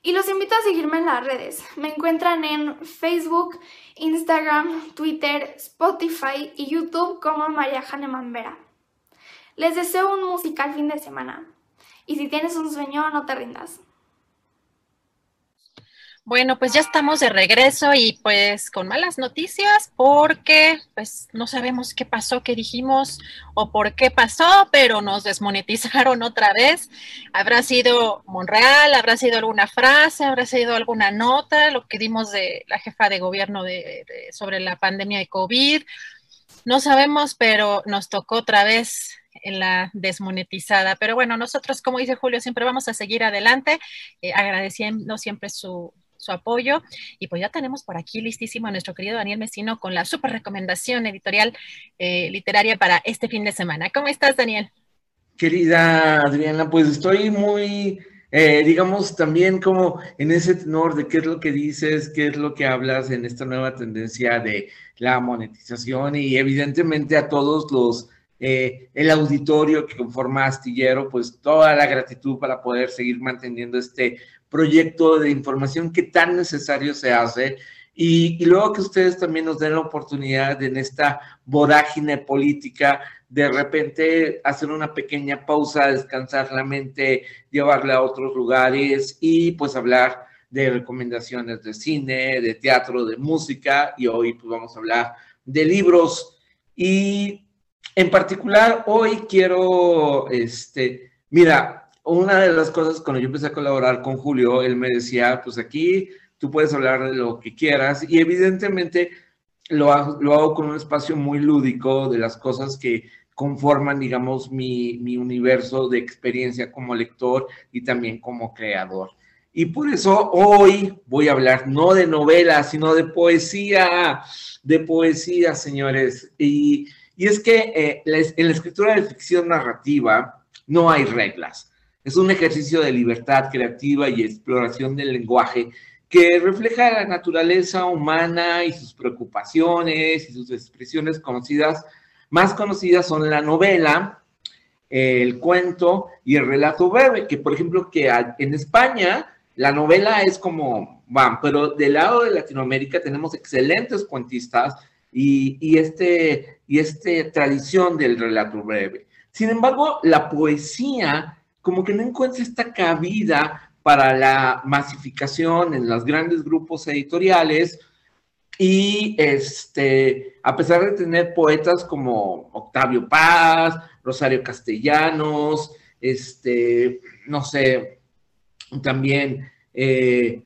Speaker 9: Y los invito a seguirme en las redes. Me encuentran en Facebook, Instagram, Twitter, Spotify y YouTube como María Hahnemann Vera. Les deseo un musical fin de semana. Y si tienes un sueño, no te rindas.
Speaker 4: Bueno, pues ya estamos de regreso y pues con malas noticias porque pues no sabemos qué pasó, qué dijimos o por qué pasó, pero nos desmonetizaron otra vez. Habrá sido Monreal, habrá sido alguna frase, habrá sido alguna nota, lo que dimos de la jefa de gobierno de, sobre la pandemia de COVID. No sabemos, pero nos tocó otra vez en la desmonetizada. Pero bueno, nosotros, como dice Julio, siempre vamos a seguir adelante, eh, agradeciendo siempre su, su apoyo. Y pues ya tenemos por aquí listísimo a nuestro querido Daniel Mesino con la super recomendación editorial eh, literaria para este fin de semana. ¿Cómo estás, Daniel?
Speaker 11: Querida Adriana, pues estoy muy, eh, digamos, también como en ese tenor de qué es lo que dices, qué es lo que hablas en esta nueva tendencia de la monetización y evidentemente a todos los eh, el auditorio que conforma Astillero, pues toda la gratitud para poder seguir manteniendo este proyecto de información que tan necesario se hace. Y, luego que ustedes también nos den la oportunidad en esta vorágine política de repente hacer una pequeña pausa, descansar la mente, llevarla a otros lugares y pues hablar de recomendaciones de cine, de teatro, de música y hoy pues vamos a hablar de libros. Y en particular, hoy quiero, este, mira, una de las cosas cuando yo empecé a colaborar con Julio, él me decía, pues aquí tú puedes hablar de lo que quieras y evidentemente lo hago, lo hago con un espacio muy lúdico de las cosas que conforman, digamos, mi, mi universo de experiencia como lector y también como creador. Y por eso hoy voy a hablar no de novelas, sino de poesía, de poesía, señores. Y, es que eh, en la escritura de ficción narrativa no hay reglas. Es un ejercicio de libertad creativa y exploración del lenguaje que refleja la naturaleza humana y sus preocupaciones y sus expresiones conocidas. Más conocidas son la novela, el cuento y el relato breve, que por ejemplo que en España la novela es como, van, pero del lado de Latinoamérica tenemos excelentes cuentistas y, este, y este tradición del relato breve. Sin embargo, la poesía como que no encuentra esta cabida para la masificación en los grandes grupos editoriales y este, a pesar de tener poetas como Octavio Paz, Rosario Castellanos, este, no sé, también, eh,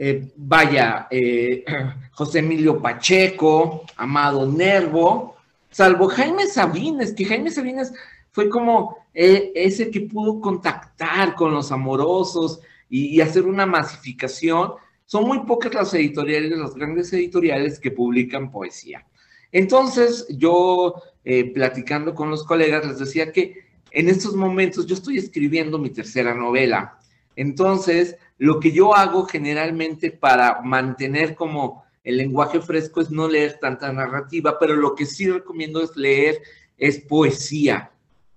Speaker 11: eh, vaya, eh, José Emilio Pacheco, Amado Nervo, salvo Jaime Sabines, que Jaime Sabines fue como ese que pudo contactar con los amorosos y, hacer una masificación. Son muy pocas las editoriales, las grandes editoriales que publican poesía. Entonces, yo platicando con los colegas les decía que en estos momentos yo estoy escribiendo mi tercera novela. Entonces, lo que yo hago generalmente para mantener como el lenguaje fresco es no leer tanta narrativa, pero lo que sí recomiendo es leer es poesía.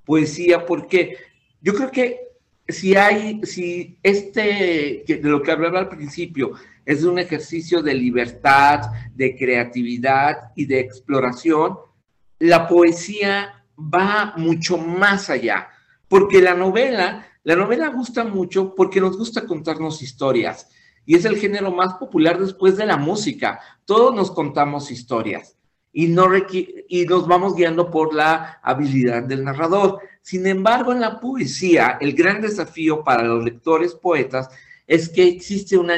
Speaker 11: Poesía porque yo creo que si hay, si este, de lo que hablaba al principio, es un ejercicio de libertad, de creatividad y de exploración, la poesía va mucho más allá, porque la novela, la novela gusta mucho porque nos gusta contarnos historias y es el género más popular después de la música. Todos nos contamos historias y, no y nos vamos guiando por la habilidad del narrador. Sin embargo, en la poesía, el gran desafío para los lectores poetas es que existe una,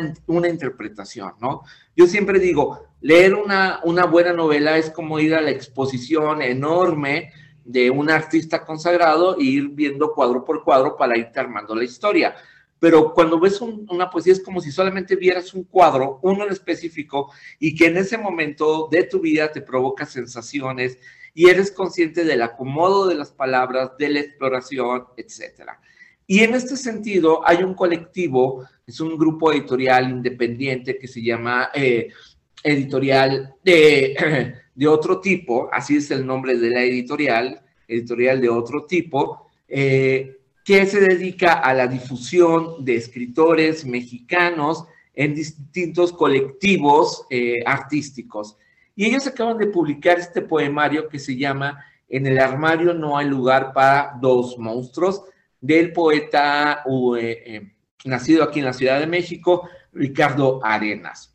Speaker 11: interpretación, ¿no? Yo siempre digo, leer una buena novela es como ir a la exposición enorme de un artista consagrado e ir viendo cuadro por cuadro para irte armando la historia. Pero cuando ves una poesía es como si solamente vieras un cuadro, uno en específico, y que en ese momento de tu vida te provoca sensaciones y eres consciente del acomodo de las palabras, de la exploración, etc. Y en este sentido hay un colectivo, es un grupo editorial independiente que se llama eh, Editorial de de otro tipo, así es el nombre de la editorial, editorial de otro tipo, eh, que se dedica a la difusión de escritores mexicanos en distintos colectivos eh, artísticos. Y ellos acaban de publicar este poemario que se llama En el armario no hay lugar para dos monstruos, del poeta eh, nacido aquí en la Ciudad de México, Ricardo Arenas.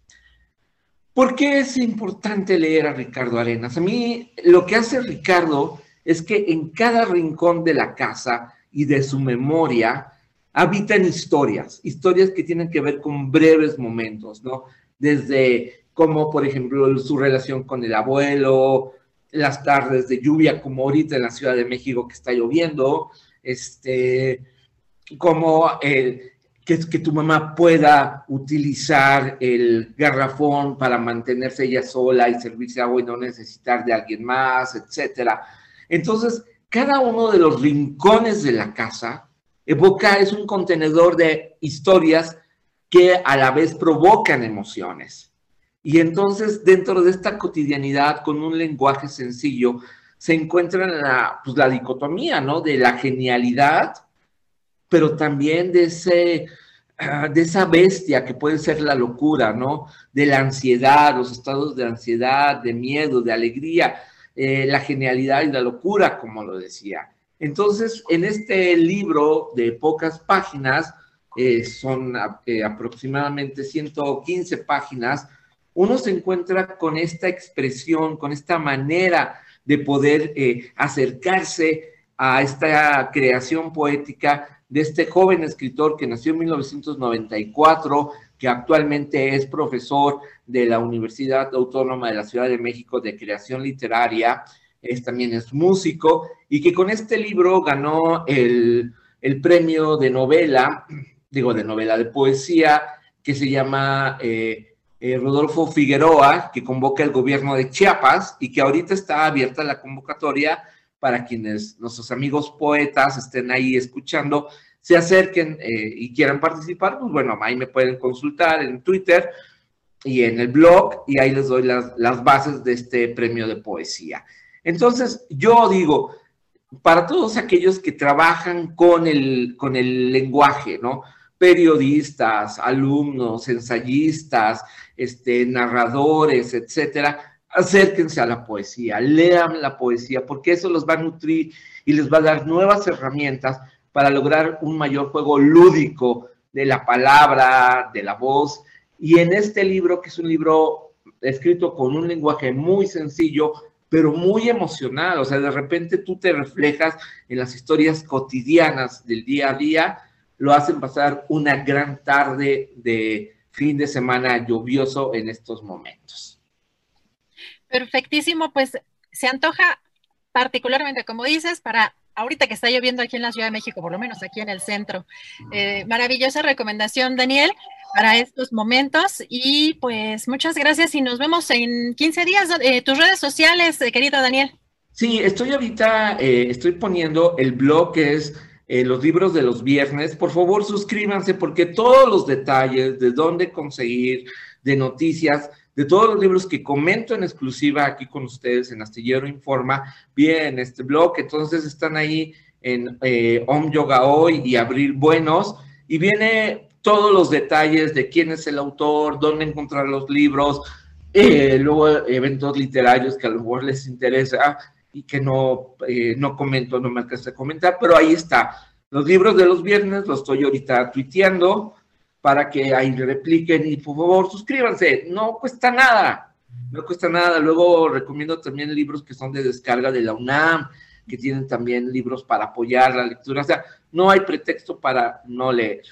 Speaker 11: ¿Por qué es importante leer a Ricardo Arenas? A mí lo que hace Ricardo es que en cada rincón de la casa y de su memoria habitan historias, historias que tienen que ver con breves momentos, ¿no? Desde como, por ejemplo, su relación con el abuelo, las tardes de lluvia, como ahorita en la Ciudad de México que está lloviendo, este, como el, que, que tu mamá pueda utilizar el garrafón para mantenerse ella sola y servirse agua y no necesitar de alguien más, etcétera. Entonces, cada uno de los rincones de la casa evoca, es un contenedor de historias que a la vez provocan emociones. Y entonces, dentro de esta cotidianidad, con un lenguaje sencillo, se encuentra la, pues, la dicotomía, ¿no? De la genialidad pero también de, ese, ah, de esa bestia que puede ser la locura, ¿no? De la ansiedad, los estados de ansiedad, de miedo, de alegría, eh, la genialidad y la locura, como lo decía. Entonces, en este libro de pocas páginas, eh, son eh, aproximadamente 115 páginas, uno se encuentra con esta expresión, con esta manera de poder acercarse a esta creación poética de este joven escritor que nació en 1994, que actualmente es profesor de la Universidad Autónoma de la Ciudad de México de Creación Literaria, es, también es músico, y que con este libro ganó el, premio de novela digo, de novela de poesía, que se llama eh, eh, Rodolfo Figueroa, que convoca el gobierno de Chiapas y que ahorita está abierta la convocatoria para quienes nuestros amigos poetas estén ahí escuchando, se acerquen eh, y quieran participar, pues bueno, ahí me pueden consultar en Twitter y en el blog y ahí les doy las, las bases de este premio de poesía. Entonces, yo digo, para todos aquellos que trabajan con el, con el lenguaje, ¿no? Periodistas, alumnos, ensayistas, este, narradores, etcétera, acérquense a la poesía, lean la poesía, porque eso los va a nutrir y les va a dar nuevas herramientas para lograr un mayor juego lúdico de la palabra, de la voz. Y en este libro, que es un libro escrito con un lenguaje muy sencillo, pero muy emocional, o sea, de repente tú te reflejas en las historias cotidianas del día a día, lo hacen pasar una gran tarde de fin de semana lluvioso en estos momentos.
Speaker 4: Perfectísimo, pues se antoja particularmente, como dices, para ahorita que está lloviendo aquí en la Ciudad de México, por lo menos aquí en el centro. Eh, maravillosa recomendación, Daniel, para estos momentos. Y pues muchas gracias y nos vemos en 15 días. Eh, tus redes sociales, eh, querido Daniel.
Speaker 11: Sí, estoy ahorita, estoy poniendo el blog que es los libros de los viernes. Por favor, suscríbanse porque todos los detalles de dónde conseguir, de noticias, de todos los libros que comento en exclusiva aquí con ustedes en Astillero Informa, bien, este blog, entonces están ahí en eh, Om Yoga Hoy y Abril Buenos, y viene todos los detalles de quién es el autor, dónde encontrar los libros, eh, luego eventos literarios que a lo mejor les interesa y que no, eh, no comento, no me alcanza a comentar, pero ahí está. Los libros de los viernes los estoy ahorita tuiteando, para que ahí repliquen y por favor suscríbanse, no cuesta nada, no cuesta nada. Luego recomiendo también libros que son de descarga de la UNAM, que tienen también libros para apoyar la lectura, o sea, no hay pretexto para no leer.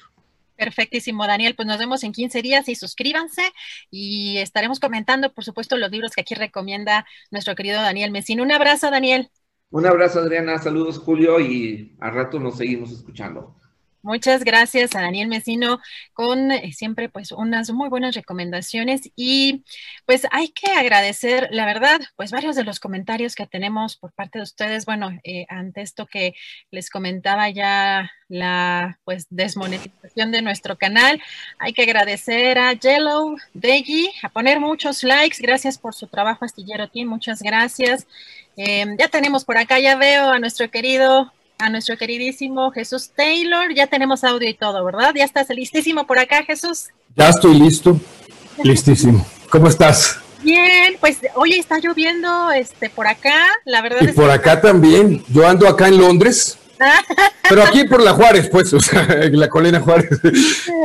Speaker 4: Perfectísimo, Daniel. Pues nos vemos en 15 días y suscríbanse y estaremos comentando, por supuesto, los libros que aquí recomienda nuestro querido Daniel Mesín. Un abrazo, Daniel.
Speaker 11: Un abrazo, Adriana. Saludos, Julio, y al rato nos seguimos escuchando.
Speaker 4: Muchas gracias a Daniel Mesino con eh, siempre pues unas muy buenas recomendaciones y pues hay que agradecer, la verdad, pues varios de los comentarios que tenemos por parte de ustedes. Bueno, eh, ante esto que les comentaba ya la pues desmonetización de nuestro canal, hay que agradecer a Yellow Deggy, a poner muchos likes. Gracias por su trabajo, Astillero Team. Muchas gracias. Em, ya tenemos por acá, ya veo a nuestro querido a nuestro queridísimo Jesús Taylor. Ya tenemos audio y todo, ¿verdad? Ya estás listísimo por acá, Jesús.
Speaker 12: Ya estoy listo, listísimo. ¿Cómo estás?
Speaker 4: Bien, pues hoy está lloviendo este por acá, la verdad.
Speaker 12: Y por acá también. Yo ando acá en Londres. Pero aquí por la Juárez, pues, o sea, en la colina Juárez.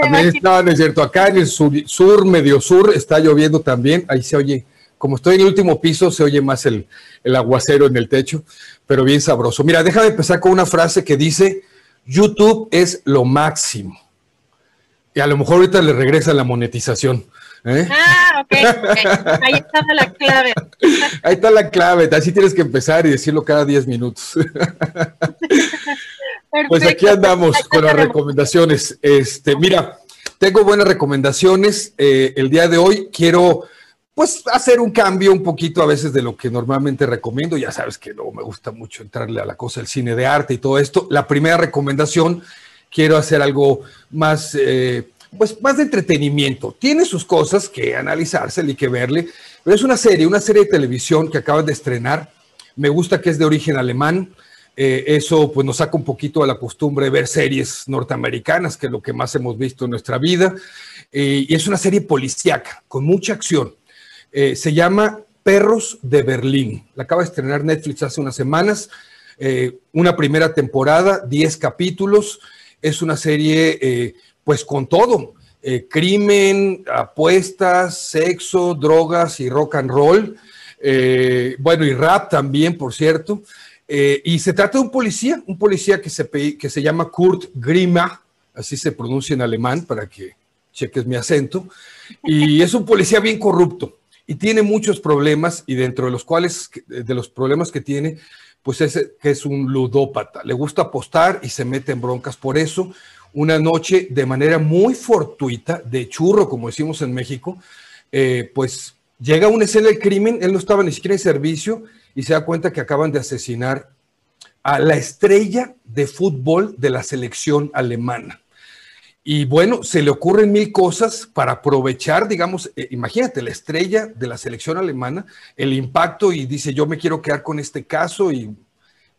Speaker 12: También, no, no es cierto. Acá en el sur, sur, medio sur, está lloviendo también. Ahí se oye como estoy en el último piso, se oye más el, aguacero en el techo, pero bien sabroso. Mira, déjame empezar con una frase que dice, YouTube es lo máximo. Y a lo mejor ahorita le regresa la monetización.
Speaker 4: ¿eh? Ah, ok. Ahí está la clave.
Speaker 12: Ahí está la clave. Así tienes que empezar y decirlo cada 10 minutos. pues aquí andamos con las recomendaciones. Este, mira, tengo buenas recomendaciones. Eh, el día de hoy quiero pues hacer un cambio un poquito a veces de lo que normalmente recomiendo. Ya sabes que luego me gusta mucho entrarle a la cosa del cine de arte y todo esto. La primera recomendación, quiero hacer algo más, eh, pues más de entretenimiento. Tiene sus cosas que analizársele y que verle, pero es una serie, una serie de televisión que acaban de estrenar. Me gusta que es de origen alemán. Eh, eso pues nos saca un poquito a la costumbre de ver series norteamericanas, que es lo que más hemos visto en nuestra vida. Eh, y es una serie policíaca, con mucha acción eh, se llama Perros de Berlín. La acaba de estrenar Netflix hace unas semanas. Eh, una primera temporada, 10 capítulos. Es una serie, eh, pues con todo. crimen, apuestas, sexo, drogas y rock and roll. bueno, y rap también, por cierto. y se trata de un policía, un policía que se, que se llama Kurt Grima, así se pronuncia en alemán para que cheques mi acento. Y es un policía bien corrupto y tiene muchos problemas y dentro de los cuales, de los problemas que tiene, pues es que es un ludópata, le gusta apostar y se mete en broncas por eso. una noche de manera muy fortuita, de churro, como decimos en México, eh, pues llega a una escena del crimen, él no estaba ni siquiera en servicio y se da cuenta que acaban de asesinar a la estrella de fútbol de la selección alemana. Y bueno, se le ocurren mil cosas para aprovechar, digamos, eh, imagínate, la estrella de la selección alemana, el impacto y dice, yo me quiero quedar con este caso y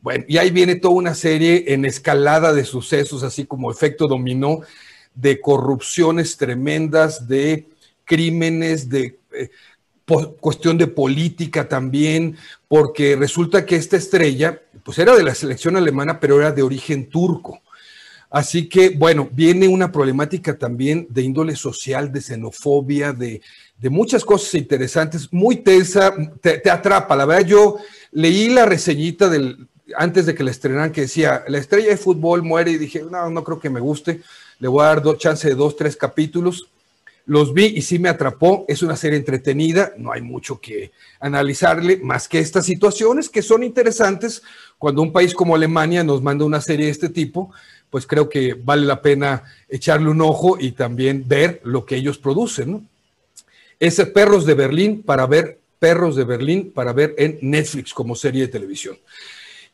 Speaker 12: bueno, y ahí viene toda una serie en escalada de sucesos, así como efecto dominó, de corrupciones tremendas, de crímenes, de eh, cuestión de política también, porque resulta que esta estrella, pues era de la selección alemana, pero era de origen turco. Así que, bueno, viene una problemática también de índole social, de xenofobia, de, muchas cosas interesantes, muy tensa, te, atrapa. La verdad, yo leí la reseñita del, antes de que la estrenaran que decía, la estrella de fútbol muere y dije, no, no creo que me guste, le voy a dar dos, chance de dos, tres capítulos. Los vi y sí me atrapó, es una serie entretenida, no hay mucho que analizarle, más que estas situaciones que son interesantes. Cuando un país como Alemania nos manda una serie de este tipo, pues creo que vale la pena echarle un ojo y también ver lo que ellos producen. ¿no? Es Perros de Berlín para ver, Perros de Berlín para ver en Netflix como serie de televisión.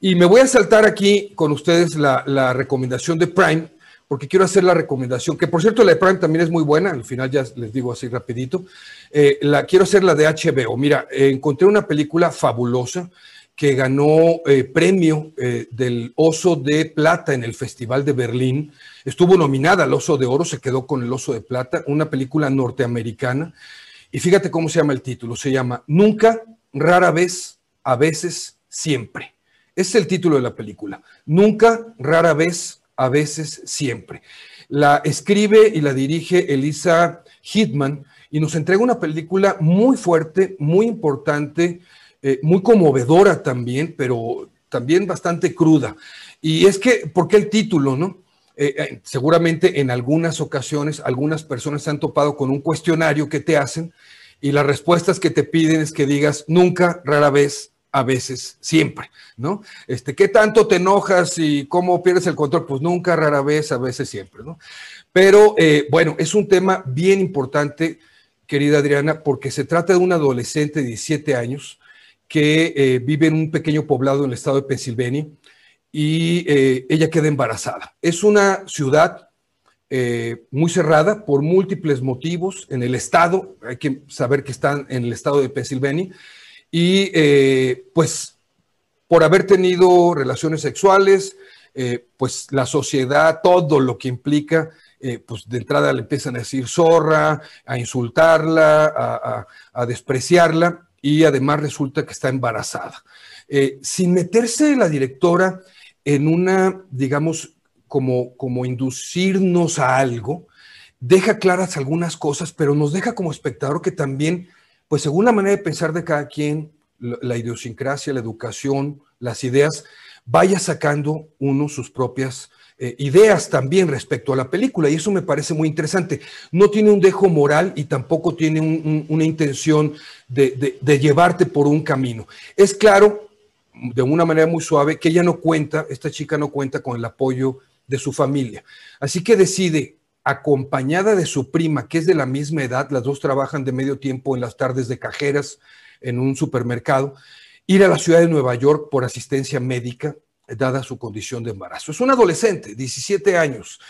Speaker 12: Y me voy a saltar aquí con ustedes la, recomendación de Prime, porque quiero hacer la recomendación, que por cierto la de Prime también es muy buena, al final ya les digo así rapidito, eh, la, quiero hacer la de HBO. Mira, encontré una película fabulosa que ganó eh, premio eh, del Oso de Plata en el Festival de Berlín. Estuvo nominada al Oso de Oro, se quedó con el Oso de Plata, una película norteamericana. Y fíjate cómo se llama el título, se llama Nunca, rara vez, a veces, siempre. Es el título de la película. Nunca, rara vez, a veces, siempre. La escribe y la dirige Elisa Hitman y nos entrega una película muy fuerte, muy importante, eh, muy conmovedora también, pero también bastante cruda. Y es que, ¿por qué el título, no? Eh, eh, seguramente en algunas ocasiones algunas personas se han topado con un cuestionario que te hacen y las respuestas que te piden es que digas nunca, rara vez, a veces, siempre, ¿no? Este, ¿qué tanto te enojas y cómo pierdes el control? Pues nunca, rara vez, a veces, siempre, ¿no? Pero bueno, es un tema bien importante, querida Adriana, porque se trata de un adolescente de 17 años que eh, vive en un pequeño poblado en el estado de Pensilvania y eh, ella queda embarazada. Es una ciudad muy cerrada por múltiples motivos en el estado, hay que saber que están en el estado de Pensilvania, y eh, pues por haber tenido relaciones sexuales, eh, pues la sociedad, todo lo que implica, eh, pues de entrada le empiezan a decir zorra, a insultarla, a, despreciarla y además resulta que está embarazada. sin meterse la directora en una, digamos, como, como inducirnos a algo, deja claras algunas cosas, pero nos deja como espectador que también pues según la manera de pensar de cada quien, la idiosincrasia, la educación, las ideas, vaya sacando uno sus propias eh, ideas también respecto a la película. Y eso me parece muy interesante. No tiene un dejo moral y tampoco tiene una intención de, de llevarte por un camino. Es claro, de una manera muy suave, que ella no cuenta, esta chica no cuenta con el apoyo de su familia. Así que decide acompañada de su prima, que es de la misma edad, las dos trabajan de medio tiempo en las tardes de cajeras en un supermercado, ir a la ciudad de Nueva York por asistencia médica, dada su condición de embarazo. Es un adolescente, 17 años,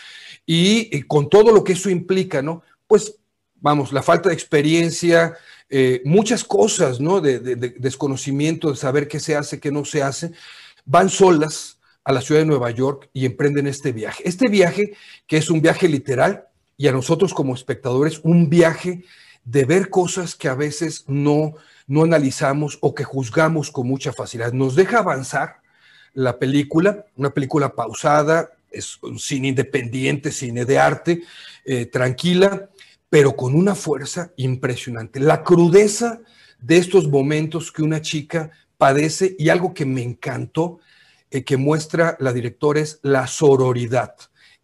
Speaker 12: y, con todo lo que eso implica, ¿no? Pues, vamos, la falta de experiencia, eh, muchas cosas, ¿no? De, de desconocimiento, de saber qué se hace, qué no se hace, van solas a la ciudad de Nueva York y emprenden este viaje. Este viaje que es un viaje literal y a nosotros como espectadores un viaje de ver cosas que a veces no, no analizamos o que juzgamos con mucha facilidad. Nos deja avanzar la película, una película pausada, es un cine independiente, cine de arte, eh, tranquila, pero con una fuerza impresionante. La crudeza de estos momentos que una chica padece y algo que me encantó eh, que muestra la directora es la sororidad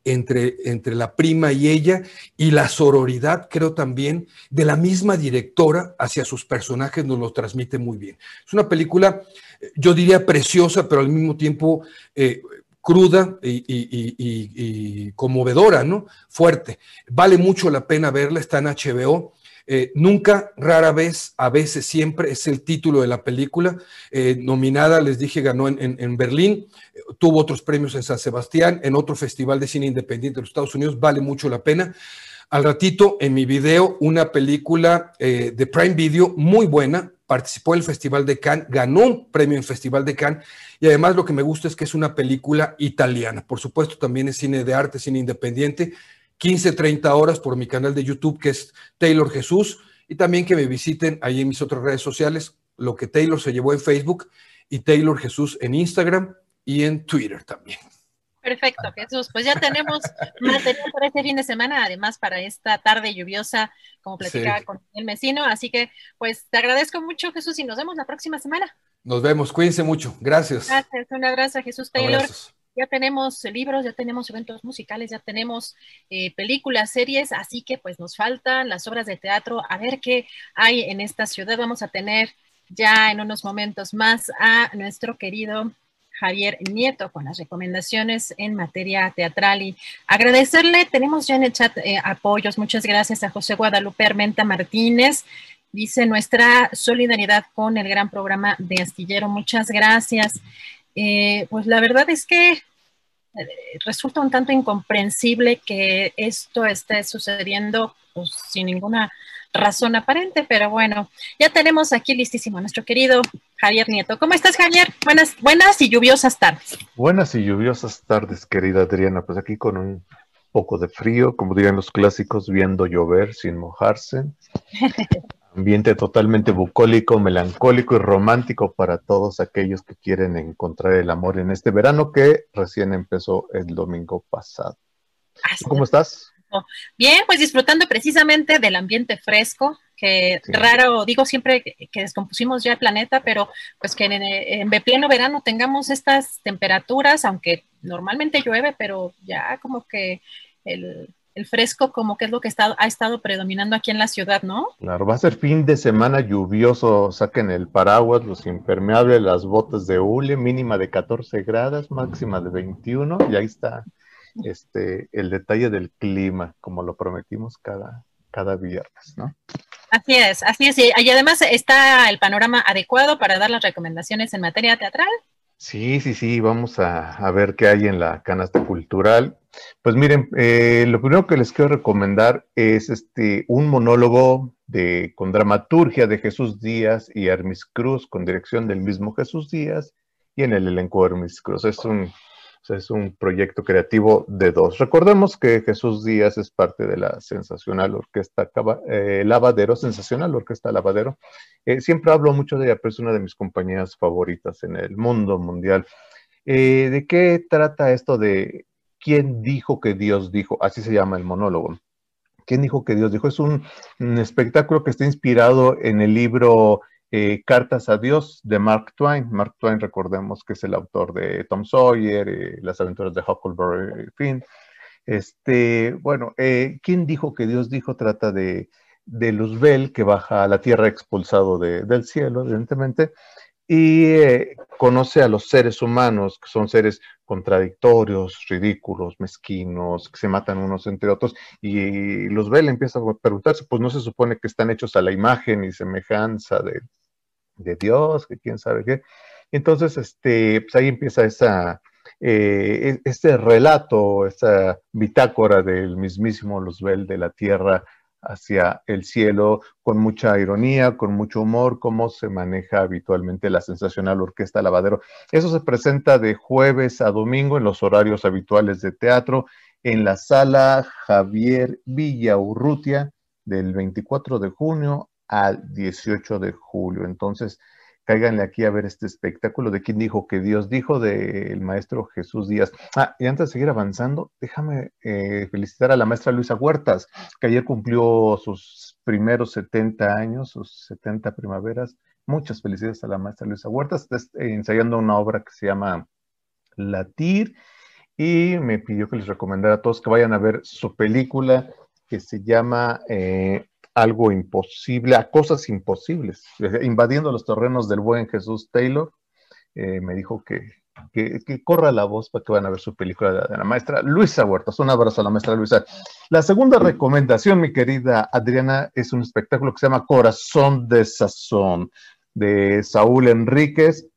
Speaker 12: entre, entre la prima y ella y la sororidad, creo también, de la misma directora hacia sus personajes nos lo transmite muy bien. Es una película, yo diría preciosa, pero al mismo tiempo eh, cruda y, conmovedora, ¿no? Fuerte. Vale mucho la pena verla, está en HBO. Eh, nunca, rara vez, a veces, siempre es el título de la película. Eh, nominada, les dije, ganó en, Berlín, tuvo otros premios en San Sebastián, en otro festival de cine independiente de los Estados Unidos, vale mucho la pena. Al ratito, en mi video, una película de Prime Video muy buena, participó en el Festival de Cannes, ganó un premio en el Festival de Cannes y además lo que me gusta es que es una película italiana. Por supuesto, también es cine de arte, cine independiente 15, 30 horas por mi canal de YouTube que es Taylor Jesús y también que me visiten ahí en mis otras redes sociales, lo que Taylor se llevó en Facebook y Taylor Jesús en Instagram y en Twitter también.
Speaker 4: Perfecto, Jesús. Pues ya tenemos material para este fin de semana, además para esta tarde lluviosa, como platicaba con el vecino. Así que, pues te agradezco mucho, Jesús, y nos vemos la próxima semana.
Speaker 12: Nos vemos, cuídense mucho. Gracias.
Speaker 4: Gracias, un abrazo, Jesús Taylor ya tenemos libros, ya tenemos eventos musicales, ya tenemos eh, películas, series, así que pues nos faltan las obras de teatro, a ver qué hay en esta ciudad. Vamos a tener ya en unos momentos más a nuestro querido Javier Nieto con las recomendaciones en materia teatral y agradecerle, tenemos ya en el chat eh, apoyos, muchas gracias a José Guadalupe Armenta Martínez, dice nuestra solidaridad con el gran programa de Astillero, muchas gracias. Eh, pues la verdad es que eh, resulta un tanto incomprensible que esto esté sucediendo pues, sin ninguna razón aparente, pero bueno, ya tenemos aquí listísimo a nuestro querido Javier Nieto. ¿Cómo estás, Javier? Buenas, buenas y lluviosas tardes.
Speaker 13: Buenas y lluviosas tardes, querida Adriana. Pues aquí con un poco de frío, como dirían los clásicos, viendo llover sin mojarse. Ambiente totalmente bucólico, melancólico y romántico para todos aquellos que quieren encontrar el amor en este verano que recién empezó el domingo pasado. ¿Cómo estás?
Speaker 4: Bien, pues disfrutando precisamente del ambiente fresco, que raro, digo siempre que, descompusimos ya el planeta, pero pues que en, en, pleno verano tengamos estas temperaturas, aunque normalmente llueve, pero ya como que el, el fresco como que es lo que está, ha estado predominando aquí en la ciudad, ¿no?
Speaker 13: Claro, va a ser fin de semana lluvioso, saquen el paraguas, los impermeables, las botas de hule, mínima de 14 grados, máxima de 21, y ahí está este, el detalle del clima, como lo prometimos cada, cada viernes, ¿no?
Speaker 4: Así es, así es, y además está el panorama adecuado para dar las recomendaciones en materia teatral.
Speaker 13: Sí, sí, sí, vamos a, ver qué hay en la canasta cultural. Pues miren, eh, lo primero que les quiero recomendar es este un monólogo de, con dramaturgia de Jesús Díaz y Hermis Cruz, con dirección del mismo Jesús Díaz, y en el elenco de Hermis Cruz. Es un es un proyecto creativo de dos. Recordemos que Jesús Díaz es parte de la sensacional orquesta eh, Lavadero, sensacional orquesta Lavadero. Eh, siempre hablo mucho de ella, pero es una de mis compañías favoritas en el mundo mundial. Eh, ¿De qué trata esto de quién dijo que Dios dijo? Así se llama el monólogo. ¿Quién dijo que Dios dijo? Es un espectáculo que está inspirado en el libro eh, Cartas a Dios de Mark Twain. Mark Twain, recordemos que es el autor de Tom Sawyer, eh, Las aventuras de Huckleberry Finn. Este, bueno, eh, ¿quién dijo que Dios dijo? Trata de, de Luzbel, que baja a la tierra expulsado del cielo, evidentemente, y conoce a los seres humanos, que son seres contradictorios, ridículos, mezquinos, que se matan unos entre otros, y Luzbel empieza a preguntarse, pues no se supone que están hechos a la imagen y semejanza de, de Dios, que quién sabe qué. Entonces, este, pues ahí empieza esa, eh, e, este relato, esa bitácora del mismísimo Luzbel de la tierra hacia el cielo, con mucha ironía, con mucho humor, como se maneja habitualmente la sensacional orquesta Lavadero. Eso se presenta de jueves a domingo en los horarios habituales de teatro en la sala Javier Villaurrutia del 24 de junio al 18 de julio. Entonces, cáiganle aquí a ver este espectáculo de quién dijo que Dios dijo del maestro Jesús Díaz. Ah, y antes de seguir avanzando, déjame eh, felicitar a la maestra Luisa Huertas, que ayer cumplió sus primeros 70 años, sus 70 primaveras. Muchas felicidades a la maestra Luisa Huertas. Está ensayando una obra que se llama Latir y me pidió que les recomendara a todos que vayan a ver su película que se llama eh, algo imposible, a cosas imposibles, invadiendo los terrenos del buen Jesús Taylor. Eh, me dijo que, que, corra la voz para que van a ver su película de la maestra Luisa Huertas. Un abrazo a la maestra Luisa. La segunda recomendación, mi querida Adriana, es un espectáculo que se llama Corazón de Sazón, de Saúl Enríquez,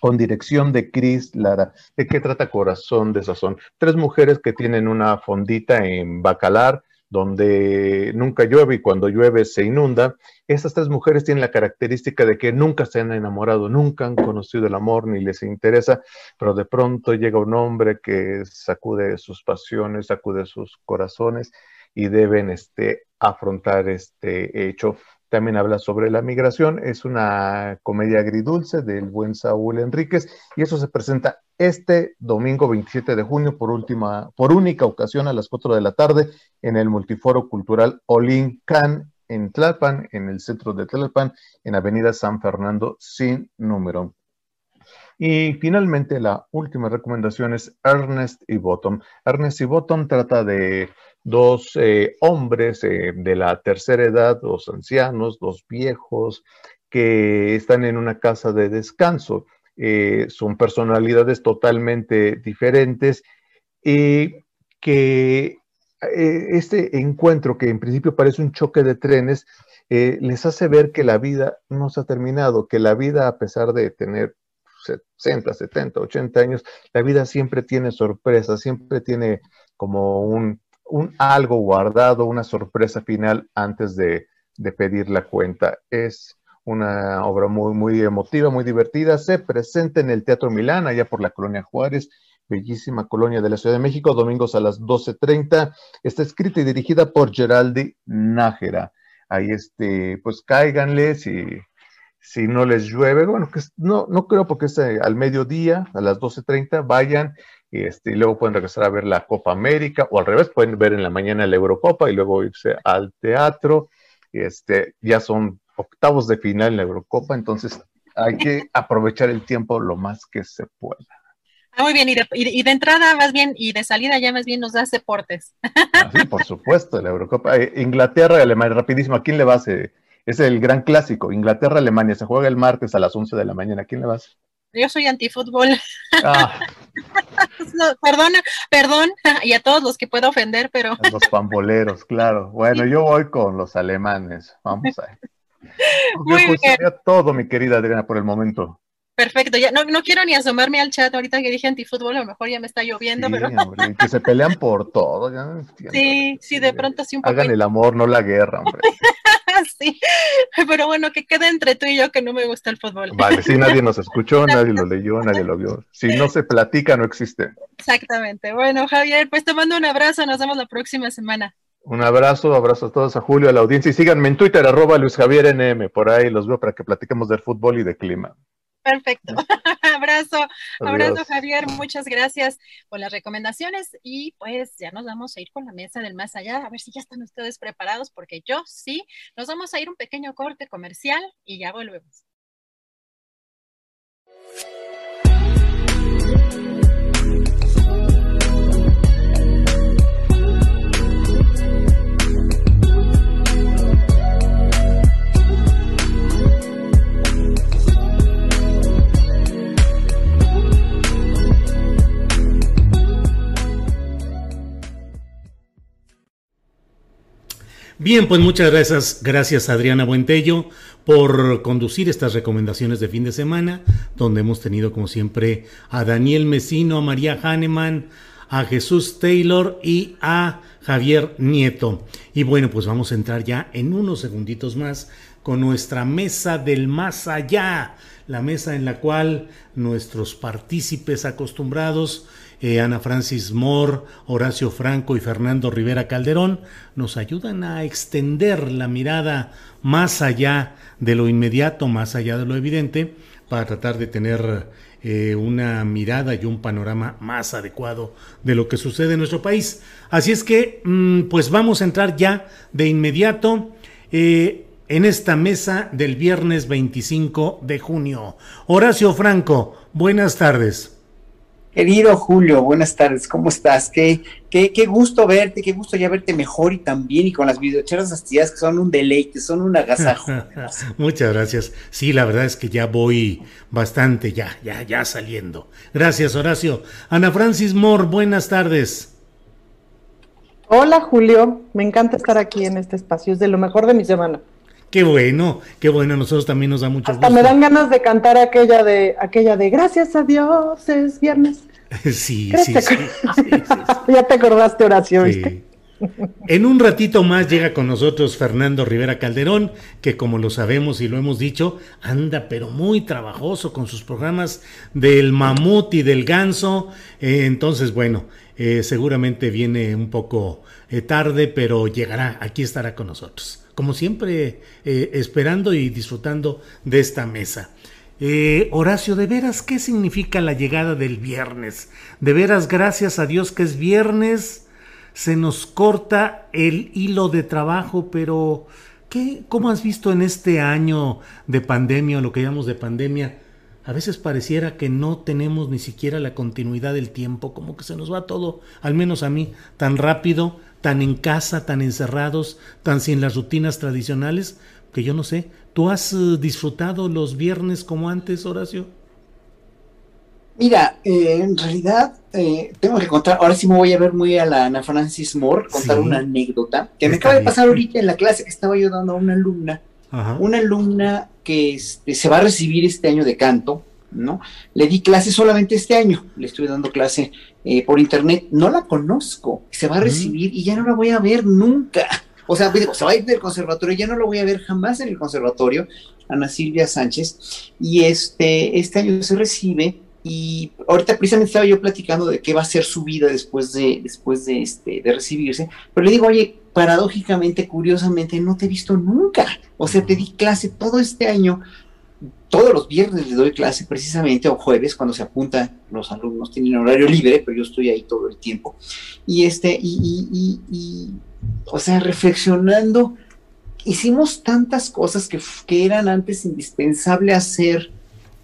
Speaker 13: con dirección de Cris Lara. ¿De qué trata Corazón de Sazón? Tres mujeres que tienen una fondita en Bacalar, donde nunca llueve y cuando llueve se inunda. Estas tres mujeres tienen la característica de que nunca se han enamorado, nunca han conocido el amor ni les interesa, pero de pronto llega un hombre que sacude sus pasiones, sacude sus corazones y deben este, afrontar este hecho. También habla sobre la migración, es una comedia agridulce del buen Saúl Enríquez y eso se presenta este domingo 27 de junio por última, por única ocasión a las 4 de la tarde en el Multiforo Cultural Olin Can en Tlalpan, en el centro de Tlalpan, en Avenida San Fernando sin número. Y finalmente la última recomendación es Ernest y Bottom. Ernest y Bottom trata de dos eh, hombres eh, de la tercera edad, dos ancianos, dos viejos, que están en una casa de descanso. Eh, son personalidades totalmente diferentes y que este encuentro, que en principio parece un choque de trenes, les hace ver que la vida no se ha terminado, que la vida, a pesar de tener 60, 70, 80 años, la vida siempre tiene sorpresas, siempre tiene como un, un algo guardado, una sorpresa final antes de, pedir la cuenta. Es una obra muy, muy emotiva, muy divertida. Se presenta en el Teatro Milán, allá por la Colonia Juárez, bellísima colonia de la Ciudad de México, domingos a las 12.30. Está escrita y dirigida por Geraldi Nájera. Ahí, este, pues cáiganle si, si no les llueve. Bueno, que no, no creo porque es eh, al mediodía, a las 12.30, vayan y, este, y luego pueden regresar a ver la Copa América o al revés, pueden ver en la mañana la Eurocopa y luego irse al teatro. Este, ya son octavos de final en la Eurocopa, entonces hay que aprovechar el tiempo lo más que se pueda.
Speaker 4: Ah, muy bien, y de, entrada más bien, y de salida ya más bien nos das deportes.
Speaker 13: Ah, sí, por supuesto, la Eurocopa. Eh, Inglaterra y Alemania, rapidísimo, ¿a quién le vas? es el gran clásico, Inglaterra-Alemania, se juega el martes a las 11 de la mañana, ¿a quién le vas?
Speaker 4: Yo soy antifútbol. Ah. perdón, perdón, y a todos los que pueda ofender, pero.
Speaker 13: Los pamboleros, claro. Bueno, yo voy con los alemanes. Vamos a. Muy pues, bien. todo, mi querida Adriana, por el momento.
Speaker 4: Perfecto, ya no, no, quiero ni asomarme al chat ahorita que dije antifútbol, a lo mejor ya me está lloviendo, pero.
Speaker 13: que se pelean por todo, ya
Speaker 4: Sí, sí, de pronto sí un poco.
Speaker 13: Hagan el amor, no la guerra, hombre.
Speaker 4: sí, pero bueno, que quede entre tú y yo que no me gusta el fútbol.
Speaker 13: Vale, sí, nadie nos escuchó, nadie lo leyó, nadie lo vio. Si no se platica, no existe.
Speaker 4: Exactamente. Bueno, Javier, pues te mando un abrazo, nos vemos la próxima semana.
Speaker 13: Un abrazo, abrazo a todos, a Julio, a la audiencia y síganme en Twitter, arroba Luis Javier NM, por ahí los veo para que platiquemos del fútbol y de clima.
Speaker 4: Perfecto. abrazo, abrazo Javier, muchas gracias por las recomendaciones y pues ya nos vamos a ir con la mesa del más allá, a ver si ya están ustedes preparados porque yo sí, nos vamos a ir un pequeño corte comercial y ya volvemos.
Speaker 3: Bien, pues muchas gracias, gracias Adriana Buentello por conducir estas recomendaciones de fin de semana, donde hemos tenido como siempre a Daniel Mesino, a María Hahnemann, a Jesús Taylor y a Javier Nieto. Y bueno, pues vamos a entrar ya en unos segunditos más con nuestra mesa del más allá, la mesa en la cual nuestros partícipes acostumbrados eh, Ana Francis Moore, Horacio Franco y Fernando Rivera Calderón nos ayudan a extender la mirada más allá de lo inmediato, más allá de lo evidente, para tratar de tener eh, una mirada y un panorama más adecuado de lo que sucede en nuestro país. Así es que, mm, pues vamos a entrar ya de inmediato. Eh, en esta mesa del viernes 25 de junio. Horacio Franco, buenas tardes.
Speaker 14: Querido Julio, buenas tardes, ¿cómo estás? Qué, qué, qué gusto verte, qué gusto ya verte mejor y también y con las videocheras astilladas que son un deleite, son un agasajo.
Speaker 3: Muchas gracias. Sí, la verdad es que ya voy bastante, ya, ya, ya saliendo. Gracias, Horacio. Ana Francis Moore, buenas tardes.
Speaker 15: Hola, Julio. Me encanta estar aquí en este espacio, es de lo mejor de mi semana.
Speaker 3: Qué bueno, qué bueno, a nosotros también nos da mucho
Speaker 15: Hasta me dan ganas de cantar aquella de aquella de gracias a Dios es viernes.
Speaker 3: Sí, sí, sí,
Speaker 15: Ya te acordaste, Horacio, ¿viste?
Speaker 3: En un ratito más llega con nosotros Fernando Rivera Calderón, que como lo sabemos y lo hemos dicho, anda pero muy trabajoso con sus programas del mamut y del ganso. Eh, entonces, bueno, eh, seguramente viene un poco eh, tarde, pero llegará, aquí estará con nosotros. Como siempre, esperando y disfrutando de esta mesa. Eh, Horacio, de veras, ¿qué significa la llegada del viernes? De veras, gracias a Dios que es viernes, se nos corta el hilo de trabajo, pero ¿qué, ¿cómo has visto en este año de pandemia, o lo que llamamos de pandemia? A veces pareciera que no tenemos ni siquiera la continuidad del tiempo, como que se nos va todo, al menos a mí, tan rápido, tan en casa, tan encerrados, tan sin las rutinas tradicionales, que yo no sé, ¿tú has eh, disfrutado los viernes como antes, Horacio?
Speaker 14: Mira, eh, en realidad eh, tengo que contar, ahora sí me voy a ver muy a la Ana Francis Moore, contar una anécdota que me acaba de pasar ahorita en la clase que estaba yo dando a una alumna, una alumna que este, se va a recibir este año de canto, ¿no? Le di clase solamente este año, le estuve dando clase por internet, no la conozco, se va a recibir y ya no la voy a ver nunca. O sea, se va a ir del conservatorio, ya no lo voy a ver jamás en el conservatorio, Ana Silvia Sánchez, y este, este año se recibe, y ahorita precisamente estaba yo platicando de qué va a ser su vida después de, después de, este, de recibirse, pero le digo, oye, paradójicamente, curiosamente, no te he visto nunca, o sea, te di clase todo este año, todos los viernes le doy clase precisamente, o jueves, cuando se apunta, los alumnos tienen horario libre, pero yo estoy ahí todo el tiempo. Y este, y, y o sea, reflexionando, hicimos tantas cosas que, que eran antes indispensable hacer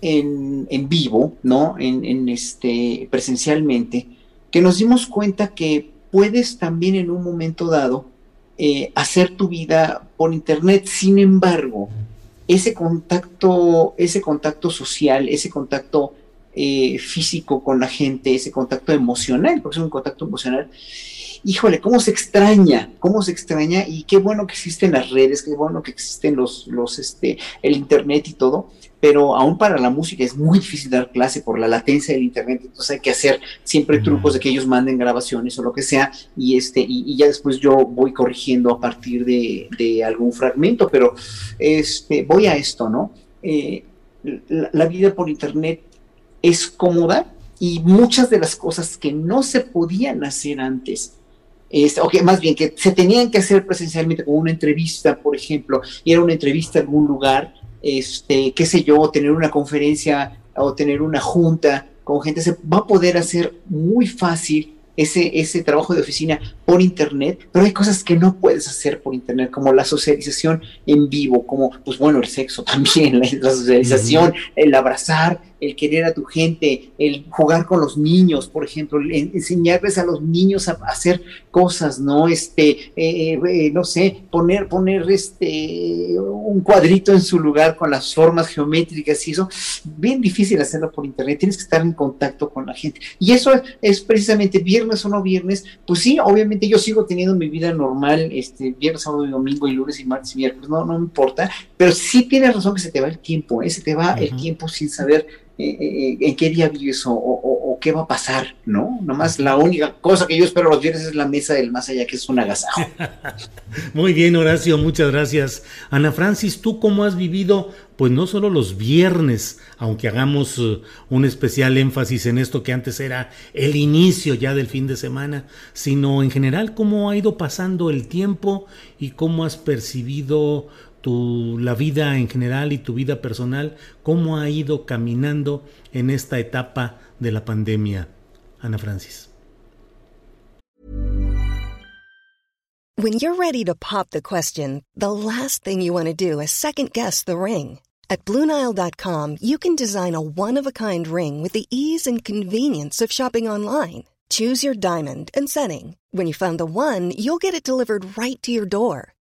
Speaker 14: en, en vivo, ¿no? En, en, este, presencialmente, que nos dimos cuenta que puedes también en un momento dado eh, hacer tu vida por internet. Sin embargo, ese contacto, ese contacto social, ese contacto eh, físico con la gente, ese contacto emocional, porque es un contacto emocional, híjole, cómo se extraña, cómo se extraña y qué bueno que existen las redes, qué bueno que existen los, los, este, el internet y todo, pero aún para la música es muy difícil dar clase por la latencia del internet, entonces hay que hacer siempre trucos de que ellos manden grabaciones o lo que sea, y este, y, ya después yo voy corrigiendo a partir de, algún fragmento, pero este, voy a esto, ¿no? Eh, la vida por internet es cómoda y muchas de las cosas que no se podían hacer antes este, o que más bien que se tenían que hacer presencialmente como una entrevista, por ejemplo, y era una entrevista en algún lugar, este, qué sé yo, tener una conferencia o tener una junta con gente, se va a poder hacer muy fácil ese, ese trabajo de oficina por internet, pero hay cosas que no puedes hacer por internet, como la socialización en vivo, como, pues bueno, el sexo también, la, socialización, el abrazar, el querer a tu gente, el jugar con los niños, por ejemplo, enseñarles a los niños a hacer cosas, ¿no? Este, eh, eh, no sé, poner, poner este, un cuadrito en su lugar con las formas geométricas y eso, bien difícil hacerlo por internet, tienes que estar en contacto con la gente. Y eso es, precisamente viernes o no viernes, pues sí, obviamente yo sigo teniendo mi vida normal, este, viernes, sábado y domingo y lunes y martes y miércoles, no, no me importa, pero sí tienes razón que se te va el tiempo, ¿eh? se te va el tiempo sin saber en qué día vives o, o, qué va a pasar, ¿no? Nomás la única cosa que yo espero los viernes es la mesa del más allá, que es un agasajo.
Speaker 3: Muy bien, Horacio, muchas gracias. Ana Francis, ¿tú cómo has vivido, pues no solo los viernes, aunque hagamos uh, un especial énfasis en esto que antes era el inicio ya del fin de semana, sino en general cómo ha ido pasando el tiempo y cómo has percibido tu, la vida en general y tu vida personal, cómo ha ido caminando en esta etapa de la pandemia, Ana Francis.
Speaker 1: When you're ready to pop the question, the last thing you want to do is second guess the ring. At Bluenile.com, you can design a one of a kind ring with the ease and convenience of shopping online. Choose your diamond and setting. When you find the one, you'll get it delivered right to your door.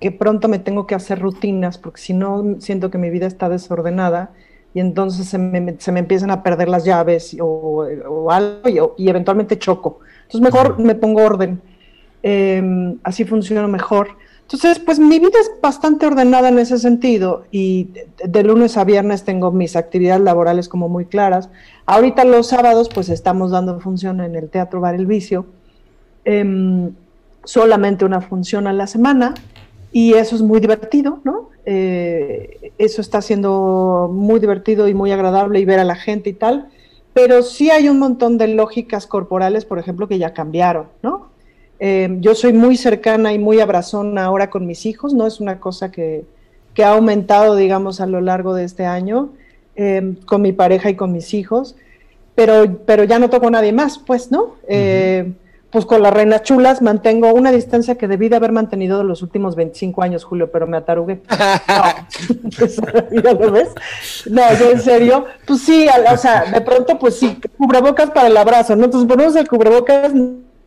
Speaker 15: que pronto me tengo que hacer rutinas porque si no siento que mi vida está desordenada y entonces se me, se me empiezan a perder las llaves o, o algo y, y, eventualmente choco. Entonces mejor me pongo orden. Eh, así funciona mejor. Entonces, pues mi vida es bastante ordenada en ese sentido y de, de, lunes a viernes tengo mis actividades laborales como muy claras. Ahorita los sábados pues estamos dando función en el Teatro Bar El Vicio, eh, solamente una función a la semana y eso es muy divertido, ¿no? Eh, eso está siendo muy divertido y muy agradable y ver a la gente y tal, pero sí hay un montón de lógicas corporales, por ejemplo, que ya cambiaron, ¿no? Eh, yo soy muy cercana y muy abrazona ahora con mis hijos, ¿no? Es una cosa que, que ha aumentado, digamos, a lo largo de este año, eh, con mi pareja y con mis hijos, pero, pero ya no toco a nadie más, pues, ¿no? Pues con las reinas chulas mantengo una distancia que debí de haber mantenido los últimos 25 años, Julio, pero me atarugué. No, ¿ya lo ves? No, yo en serio, pues sí, o sea, de pronto, pues sí, cubrebocas para el abrazo, ¿no? Entonces ponemos el cubrebocas,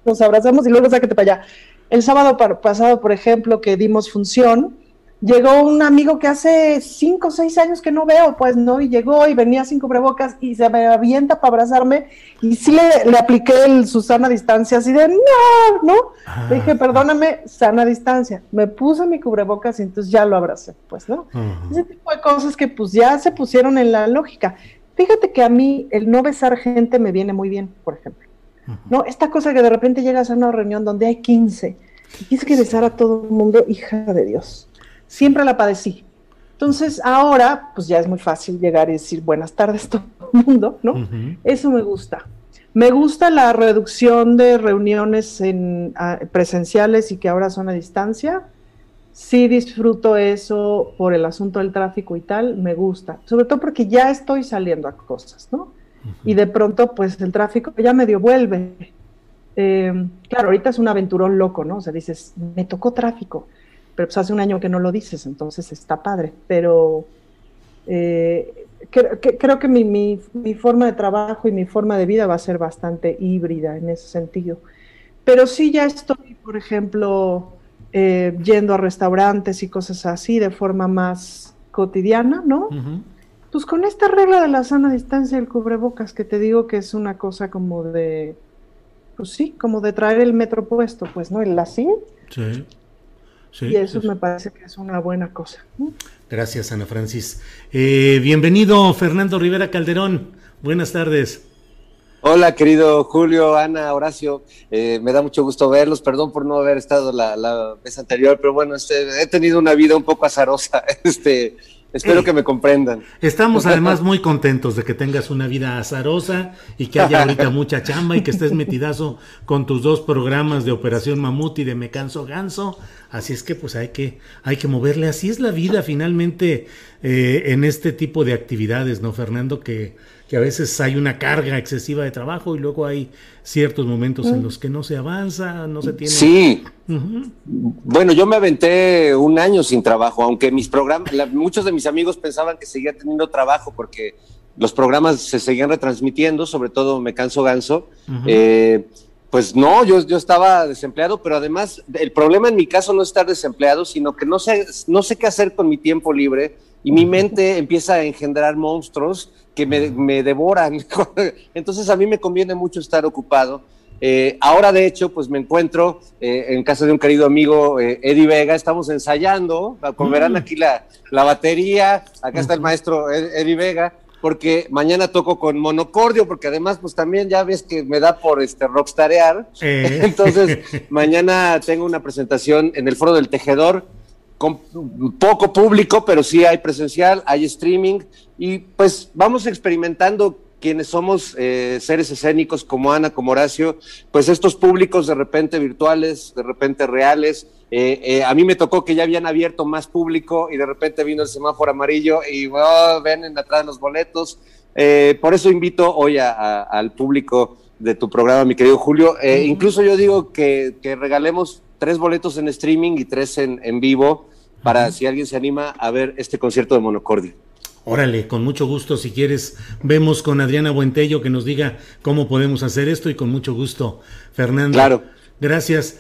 Speaker 15: nos abrazamos y luego sáquete para allá. El sábado pasado, por ejemplo, que dimos función, llegó un amigo que hace cinco o seis años que no veo, pues, ¿no? Y llegó y venía sin cubrebocas y se me avienta para abrazarme y sí le, le apliqué el Susana distancia así de, no, ¿no? Ah. Le dije, perdóname, sana distancia. Me puse mi cubrebocas y entonces ya lo abracé, pues, ¿no? Uh -huh. Ese tipo de cosas que pues ya se pusieron en la lógica. Fíjate que a mí el no besar gente me viene muy bien, por ejemplo. Uh -huh. ¿No? Esta cosa que de repente llegas a una reunión donde hay 15 y tienes que besar a todo el mundo, hija de Dios siempre la padecí. Entonces, ahora, pues ya es muy fácil llegar y decir buenas tardes a todo el mundo, ¿no? Uh -huh. Eso me gusta. Me gusta la reducción de reuniones en, uh, presenciales y que ahora son a distancia. Sí disfruto eso por el asunto del tráfico y tal, me gusta. Sobre todo porque ya estoy saliendo a cosas, ¿no? Uh -huh. Y de pronto, pues el tráfico ya medio vuelve. Eh, claro, ahorita es un aventurón loco, ¿no? O sea, dices, me tocó tráfico pero pues hace un año que no lo dices, entonces está padre. Pero eh, que, que, creo que mi, mi, mi, forma de trabajo y mi forma de vida va a ser bastante híbrida en ese sentido. Pero sí ya estoy, por ejemplo, eh, yendo a restaurantes y cosas así de forma más cotidiana, ¿no? Uh -huh. Pues con esta regla de la sana distancia del cubrebocas, que te digo que es una cosa como de, pues sí, como de traer el metro puesto, pues, ¿no? El así.
Speaker 3: Sí. Sí,
Speaker 15: y eso sí. me parece que es una buena cosa.
Speaker 3: Gracias, Ana Francis. Eh, bienvenido, Fernando Rivera Calderón. Buenas tardes.
Speaker 16: Hola, querido Julio, Ana, Horacio. Eh, me da mucho gusto verlos. Perdón por no haber estado la, la vez anterior, pero bueno, este, he tenido una vida un poco azarosa. Este, Espero que me comprendan.
Speaker 3: Estamos además muy contentos de que tengas una vida azarosa y que haya ahorita mucha chamba y que estés metidazo con tus dos programas de Operación Mamut y de Me Canso Ganso. Así es que pues hay que, hay que moverle. Así es la vida finalmente eh, en este tipo de actividades, ¿no, Fernando? Que, que a veces hay una carga excesiva de trabajo y luego hay ciertos momentos en los que no se avanza, no se tiene.
Speaker 16: Sí. Uh -huh. Bueno, yo me aventé un año sin trabajo, aunque mis programas, la, muchos de mis amigos pensaban que seguía teniendo trabajo porque los programas se seguían retransmitiendo, sobre todo Me Canso Ganso. Uh -huh. eh, pues no, yo, yo estaba desempleado, pero además el problema en mi caso no es estar desempleado, sino que no sé, no sé qué hacer con mi tiempo libre y mi mente empieza a engendrar monstruos que me, me devoran. Entonces a mí me conviene mucho estar ocupado Eh, ahora, de hecho, pues me encuentro eh, en casa de un querido amigo, eh, Eddie Vega, estamos ensayando, como verán mm. aquí la, la batería, acá está el maestro Eddie Vega, porque mañana toco con monocordio, porque además, pues también ya ves que me da por este rockstarear. Entonces, mañana tengo una presentación en el Foro del Tejedor, con poco público, pero sí hay presencial, hay streaming, y pues vamos experimentando quienes somos eh, seres escénicos como Ana, como Horacio, pues estos públicos de repente virtuales, de repente reales. Eh, eh, a mí me tocó que ya habían abierto más público y de repente vino el semáforo amarillo y oh, ven en atrás los boletos. por eso invito hoy al público de tu programa, mi querido Julio. Incluso yo digo que, regalemos tres boletos en streaming y tres en, en vivo para si alguien se anima a ver este concierto de Monocordio.
Speaker 3: Órale, con mucho gusto, si quieres, vemos con Adriana Buentello que nos diga cómo podemos hacer esto y con mucho gusto, Fernando.
Speaker 16: Claro.
Speaker 3: Gracias.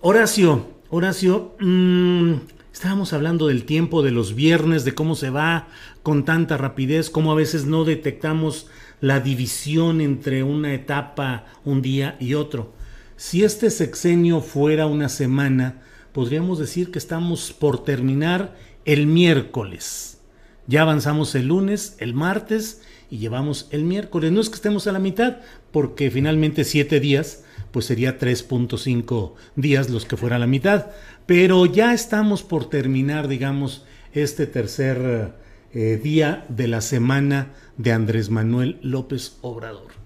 Speaker 3: Horacio, Horacio, mm, estábamos hablando del tiempo de los viernes, de cómo se va con tanta rapidez, cómo a veces no detectamos la división entre una etapa, un día y otro. Si este sexenio fuera una semana, podríamos decir que estamos por terminar el miércoles ya avanzamos el lunes, el martes y llevamos el miércoles. No es que estemos a la mitad, porque finalmente siete días, pues sería 3.5 días los que fuera la mitad. Pero ya estamos por terminar, digamos, este tercer eh, día de la semana de Andrés Manuel López Obrador.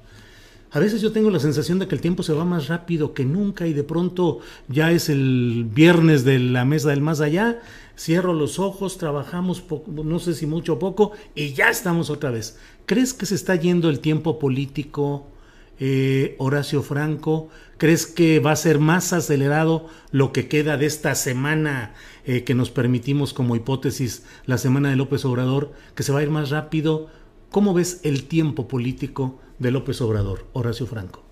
Speaker 3: A veces yo tengo la sensación de que el tiempo se va más rápido que nunca y de pronto ya es el viernes de la mesa del más allá cierro los ojos, trabajamos no sé si mucho o poco, y ya estamos otra vez. ¿Crees que se está yendo el tiempo político, eh, Horacio Franco? ¿Crees que va a ser más acelerado lo que queda de esta semana eh, que nos permitimos como hipótesis, la semana de López Obrador, que se va a ir más rápido? ¿Cómo ves el tiempo político de López Obrador, Horacio Franco?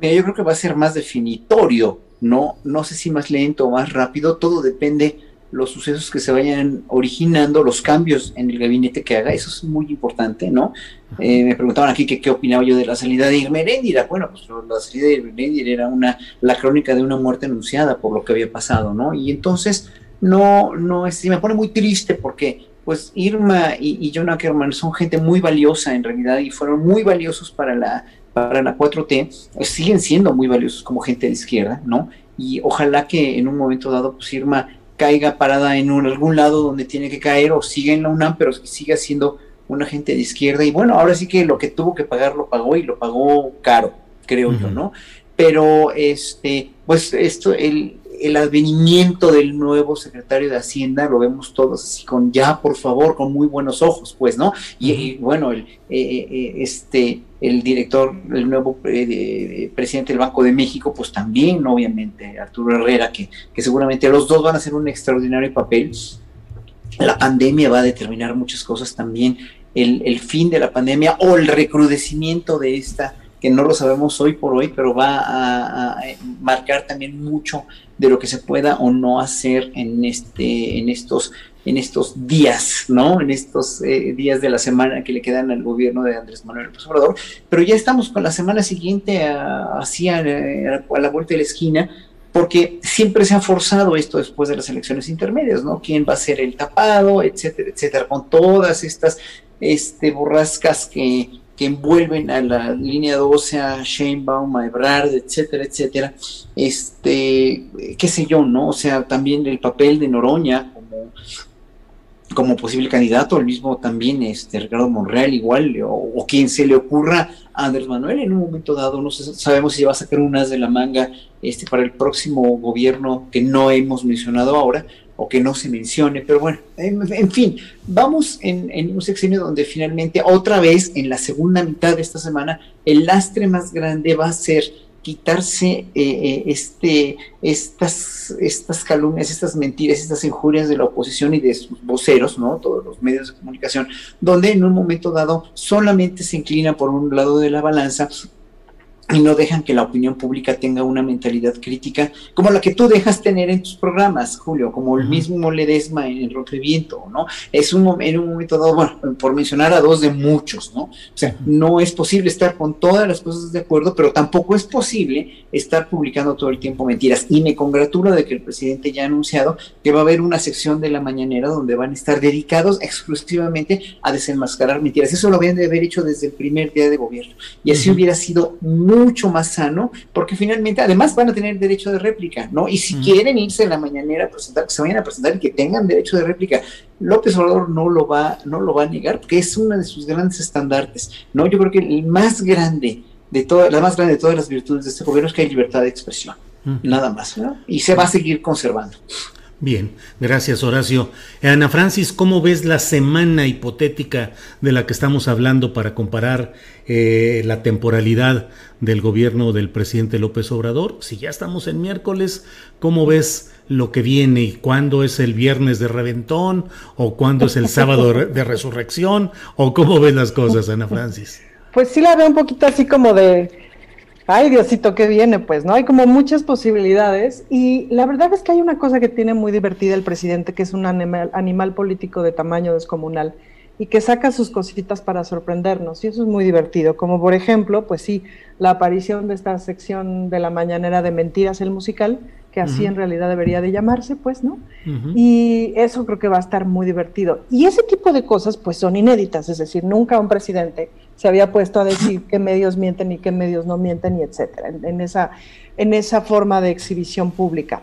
Speaker 14: yo creo que va a ser más definitorio, no, no sé si más lento o más rápido, todo depende los sucesos que se vayan originando, los cambios en el gabinete que haga, eso es muy importante, ¿no? Eh, me preguntaban aquí que qué opinaba yo de la salida de Irmeréndira. Bueno, pues la salida de Irmeréndira era una, la crónica de una muerte anunciada por lo que había pasado, ¿no? Y entonces, no, no, es, me pone muy triste porque, pues, Irma y, John Ackerman son gente muy valiosa en realidad y fueron muy valiosos para la, para la 4T, pues, siguen siendo muy valiosos como gente de izquierda, ¿no? Y ojalá que en un momento dado, pues, Irma caiga parada en algún lado donde tiene que caer o siga en la UNAM, pero siga siendo un agente de izquierda. Y bueno, ahora sí que lo que tuvo que pagar lo pagó y lo pagó caro, creo yo, ¿no? Pero este, pues esto, el, el advenimiento del nuevo secretario de Hacienda lo vemos todos así con ya, por favor, con muy buenos ojos, pues, ¿no? Y, bueno, el, eh, eh, este, el director, el nuevo eh, presidente del Banco de México, pues también, obviamente, Arturo Herrera, que, que seguramente los dos van a hacer un extraordinario papel. La pandemia va a determinar muchas cosas también, el, el fin de la pandemia o el recrudecimiento de esta que no lo sabemos hoy por hoy, pero va a, marcar también mucho de lo que se pueda o no hacer en este, en estos, en estos días, ¿no? En estos eh, días de la semana que le quedan al gobierno de Andrés Manuel López Obrador. Pero ya estamos con la semana siguiente a, a, la vuelta de la esquina, porque siempre se ha forzado esto después de las elecciones intermedias, ¿no? ¿Quién va a ser el tapado, etcétera, etcétera, con todas estas este, borrascas que que envuelven a la línea 12, a Sheinbaum, a Ebrard, etcétera, etcétera, este, qué sé yo, ¿no? O sea, también el papel de Noroña como, como posible candidato, el mismo también este, Ricardo Monreal igual, o, quien se le ocurra a Andrés Manuel en un momento dado, no sabemos si va a sacar unas de la manga este, para el próximo gobierno que no hemos mencionado ahora, o que no se mencione, pero bueno, en, fin, vamos en, un sexenio donde finalmente otra vez en la segunda mitad de esta semana el lastre más grande va a ser quitarse eh, eh, este, estas, estas calumnias, estas mentiras, estas injurias de la oposición y de sus voceros, ¿no? Todos los medios de comunicación, donde en un momento dado solamente se inclina por un lado de la balanza y no dejan que la opinión pública tenga una mentalidad crítica como la que tú dejas tener en tus programas, Julio, como el mismo Ledesma en el Viento, ¿no? Es un, en un momento dado, bueno, por mencionar a dos de muchos, ¿no? O sea, no es posible estar con todas las cosas de acuerdo, pero tampoco es posible estar publicando todo el tiempo mentiras. Y me congratulo de que el presidente ya ha anunciado que va a haber una sección de la mañanera donde van a estar dedicados exclusivamente a desenmascarar mentiras. Eso lo habían de haber hecho desde el primer día de gobierno. Y así hubiera sido muy mucho más sano, porque finalmente además van a tener derecho de réplica, ¿no? Y si quieren irse en la mañanera a presentar, que se vayan a presentar y que tengan derecho de réplica. López Obrador no lo va, no lo va a negar, porque es uno de sus grandes estandartes, ¿no? Yo creo que el más grande de todas, la más grande de todas las virtudes de este gobierno es que hay libertad de expresión, nada más, ¿no? Y se va a seguir conservando.
Speaker 3: Bien, gracias Horacio. Ana Francis, ¿cómo ves la semana hipotética de la que estamos hablando para comparar eh, la temporalidad del gobierno del presidente López Obrador? Si ya estamos en miércoles, ¿cómo ves lo que viene y cuándo es el viernes de reventón o cuándo es el sábado de resurrección o cómo ves las cosas, Ana Francis?
Speaker 15: Pues sí la veo un poquito así como de ay Diosito, ¿qué viene? Pues, ¿no? Hay como muchas posibilidades y la verdad es que hay una cosa que tiene muy divertida el presidente, que es un animal, animal político de tamaño descomunal y que saca sus cositas para sorprendernos y eso es muy divertido, como por ejemplo, pues sí, la aparición de esta sección de la mañanera de mentiras, el musical, que así en realidad debería de llamarse, pues, ¿no? Y eso creo que va a estar muy divertido. Y ese tipo de cosas, pues, son inéditas, es decir, nunca un presidente se había puesto a decir qué medios mienten y qué medios no mienten, y etcétera, en, esa, en esa forma de exhibición pública.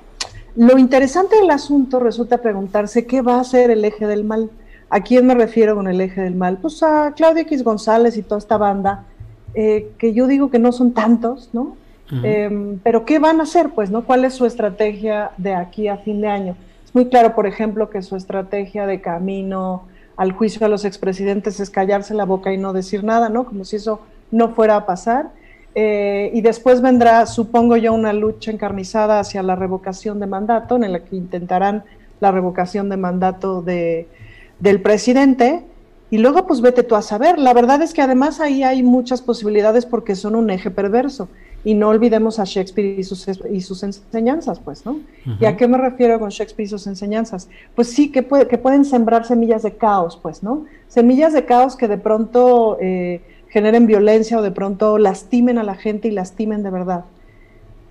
Speaker 15: Lo interesante del asunto resulta preguntarse qué va a ser el eje del mal. ¿A quién me refiero con el eje del mal? Pues a Claudia X González y toda esta banda, eh, que yo digo que no son tantos, ¿no? Em, pero ¿qué van a hacer? Pues, ¿no? ¿Cuál es su estrategia de aquí a fin de año? Es muy claro, por ejemplo, que su estrategia de camino al juicio a los expresidentes es callarse la boca y no decir nada, ¿no? Como si eso no fuera a pasar. Eh, y después vendrá, supongo yo, una lucha encarnizada hacia la revocación de mandato, en la que intentarán la revocación de mandato de, del presidente. Y luego, pues vete tú a saber. La verdad es que además ahí hay muchas posibilidades porque son un eje perverso y no olvidemos a Shakespeare y sus, y sus enseñanzas, pues, ¿no? ¿Y a qué me refiero con Shakespeare y sus enseñanzas? Pues sí, que, puede, que pueden sembrar semillas de caos, pues, ¿no? Semillas de caos que de pronto eh, generen violencia o de pronto lastimen a la gente y lastimen de verdad.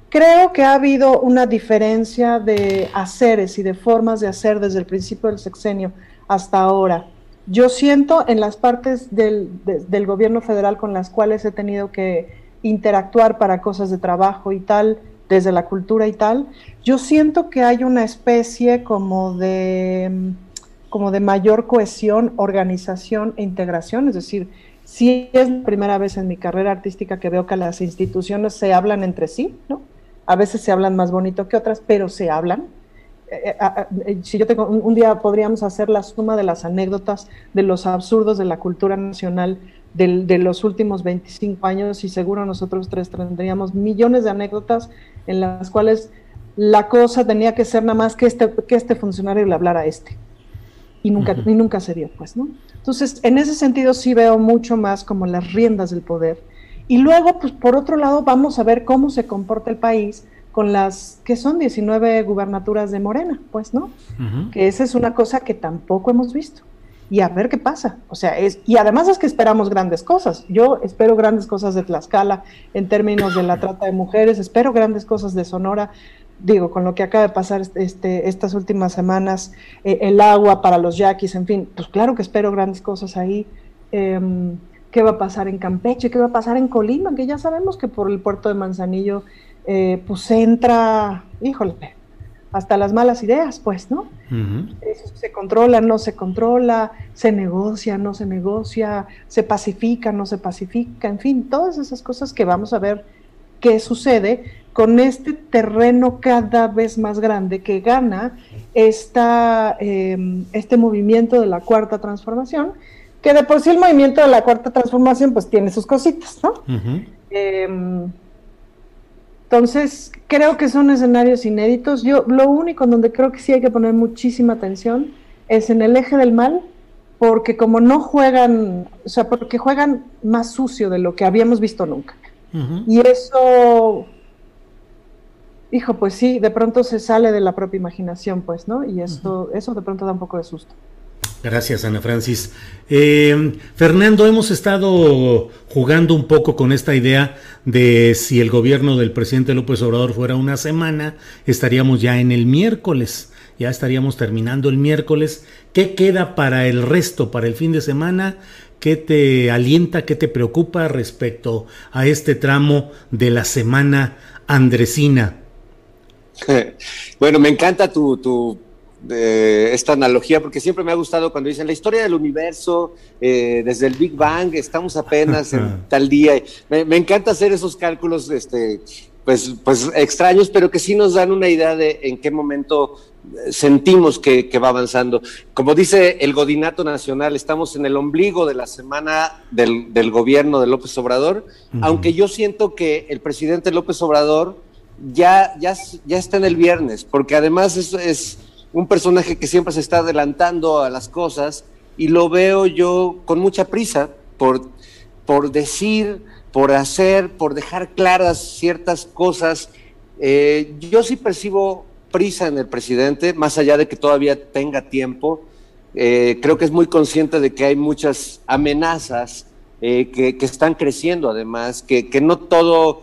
Speaker 15: Creo que ha habido una diferencia de haceres y de formas de hacer desde el principio del sexenio hasta ahora. Yo siento en las partes del, del gobierno federal con las cuales he tenido que interactuar para cosas de trabajo y tal, desde la cultura y tal, yo siento que hay una especie como de, como de mayor cohesión, organización e integración, es decir, si es la primera vez en mi carrera artística que veo que las instituciones se hablan entre sí, ¿no? A veces se hablan más bonito que otras, pero se hablan. Eh, eh, si yo tengo un, día podríamos hacer la suma de las anécdotas de los absurdos de la cultura nacional de, los últimos 25 años y seguro nosotros tres tendríamos millones de anécdotas en las cuales la cosa tenía que ser nada más que este, que este funcionario le hablara a este. Y nunca, y nunca se dio, pues, ¿no? Entonces, en ese sentido sí veo mucho más como las riendas del poder. Y luego, pues, por otro lado, vamos a ver cómo se comporta el país con las que son 19 gubernaturas de Morena, pues, ¿no? Que esa es una cosa que tampoco hemos visto y a ver qué pasa. O sea, es, y además es que esperamos grandes cosas. Yo espero grandes cosas de Tlaxcala en términos de la trata de mujeres, espero grandes cosas de Sonora. Digo, con lo que acaba de pasar este, estas últimas semanas, eh, el agua para los yaquis, en fin, pues claro que espero grandes cosas ahí. Em, ¿Qué va a pasar en Campeche? ¿Qué va a pasar en Colima? Que ya sabemos que por el puerto de Manzanillo, eh, pues entra, híjole, hasta las malas ideas, pues, ¿no? se controla, no se controla, se negocia, no se negocia, se pacifica, no se pacifica, en fin, todas esas cosas que vamos a ver qué sucede con este terreno cada vez más grande que gana esta, em, este movimiento de la cuarta transformación, que de por sí el movimiento de la cuarta transformación pues tiene sus cositas, ¿no? Entonces, creo que son escenarios inéditos. Yo lo único en donde creo que sí hay que poner muchísima atención es en el eje del mal, porque como no juegan, o sea, porque juegan más sucio de lo que habíamos visto nunca. Y eso, hijo, pues sí, de pronto se sale de la propia imaginación, pues, ¿no? Y esto, eso de pronto da un poco de susto.
Speaker 3: Gracias, Ana Francis. Eh, Fernando, hemos estado jugando un poco con esta idea de si el gobierno del presidente López Obrador fuera una semana, estaríamos ya en el miércoles, ya estaríamos terminando el miércoles. ¿Qué queda para el resto, para el fin de semana? ¿Qué te alienta, qué te preocupa respecto a este tramo de la semana andresina?
Speaker 16: Bueno, me encanta tu, tu esta analogía, porque siempre me ha gustado cuando dicen la historia del universo, eh, desde el Big Bang, estamos apenas en tal día. Me, encanta hacer esos cálculos, este, pues, pues extraños, pero que sí nos dan una idea de en qué momento eh, sentimos que, va avanzando. Como dice el Godinato Nacional, estamos en el ombligo de la semana del, gobierno de López Obrador, aunque yo siento que el presidente López Obrador ya, ya, ya está en el viernes, porque además es, es un personaje que siempre se está adelantando a las cosas y lo veo yo con mucha prisa por, por decir, por hacer, por dejar claras ciertas cosas. Eh, yo sí percibo prisa en el presidente, más allá de que todavía tenga tiempo. Eh, creo que es muy consciente de que hay muchas amenazas eh, que, que, están creciendo además, que, que no todo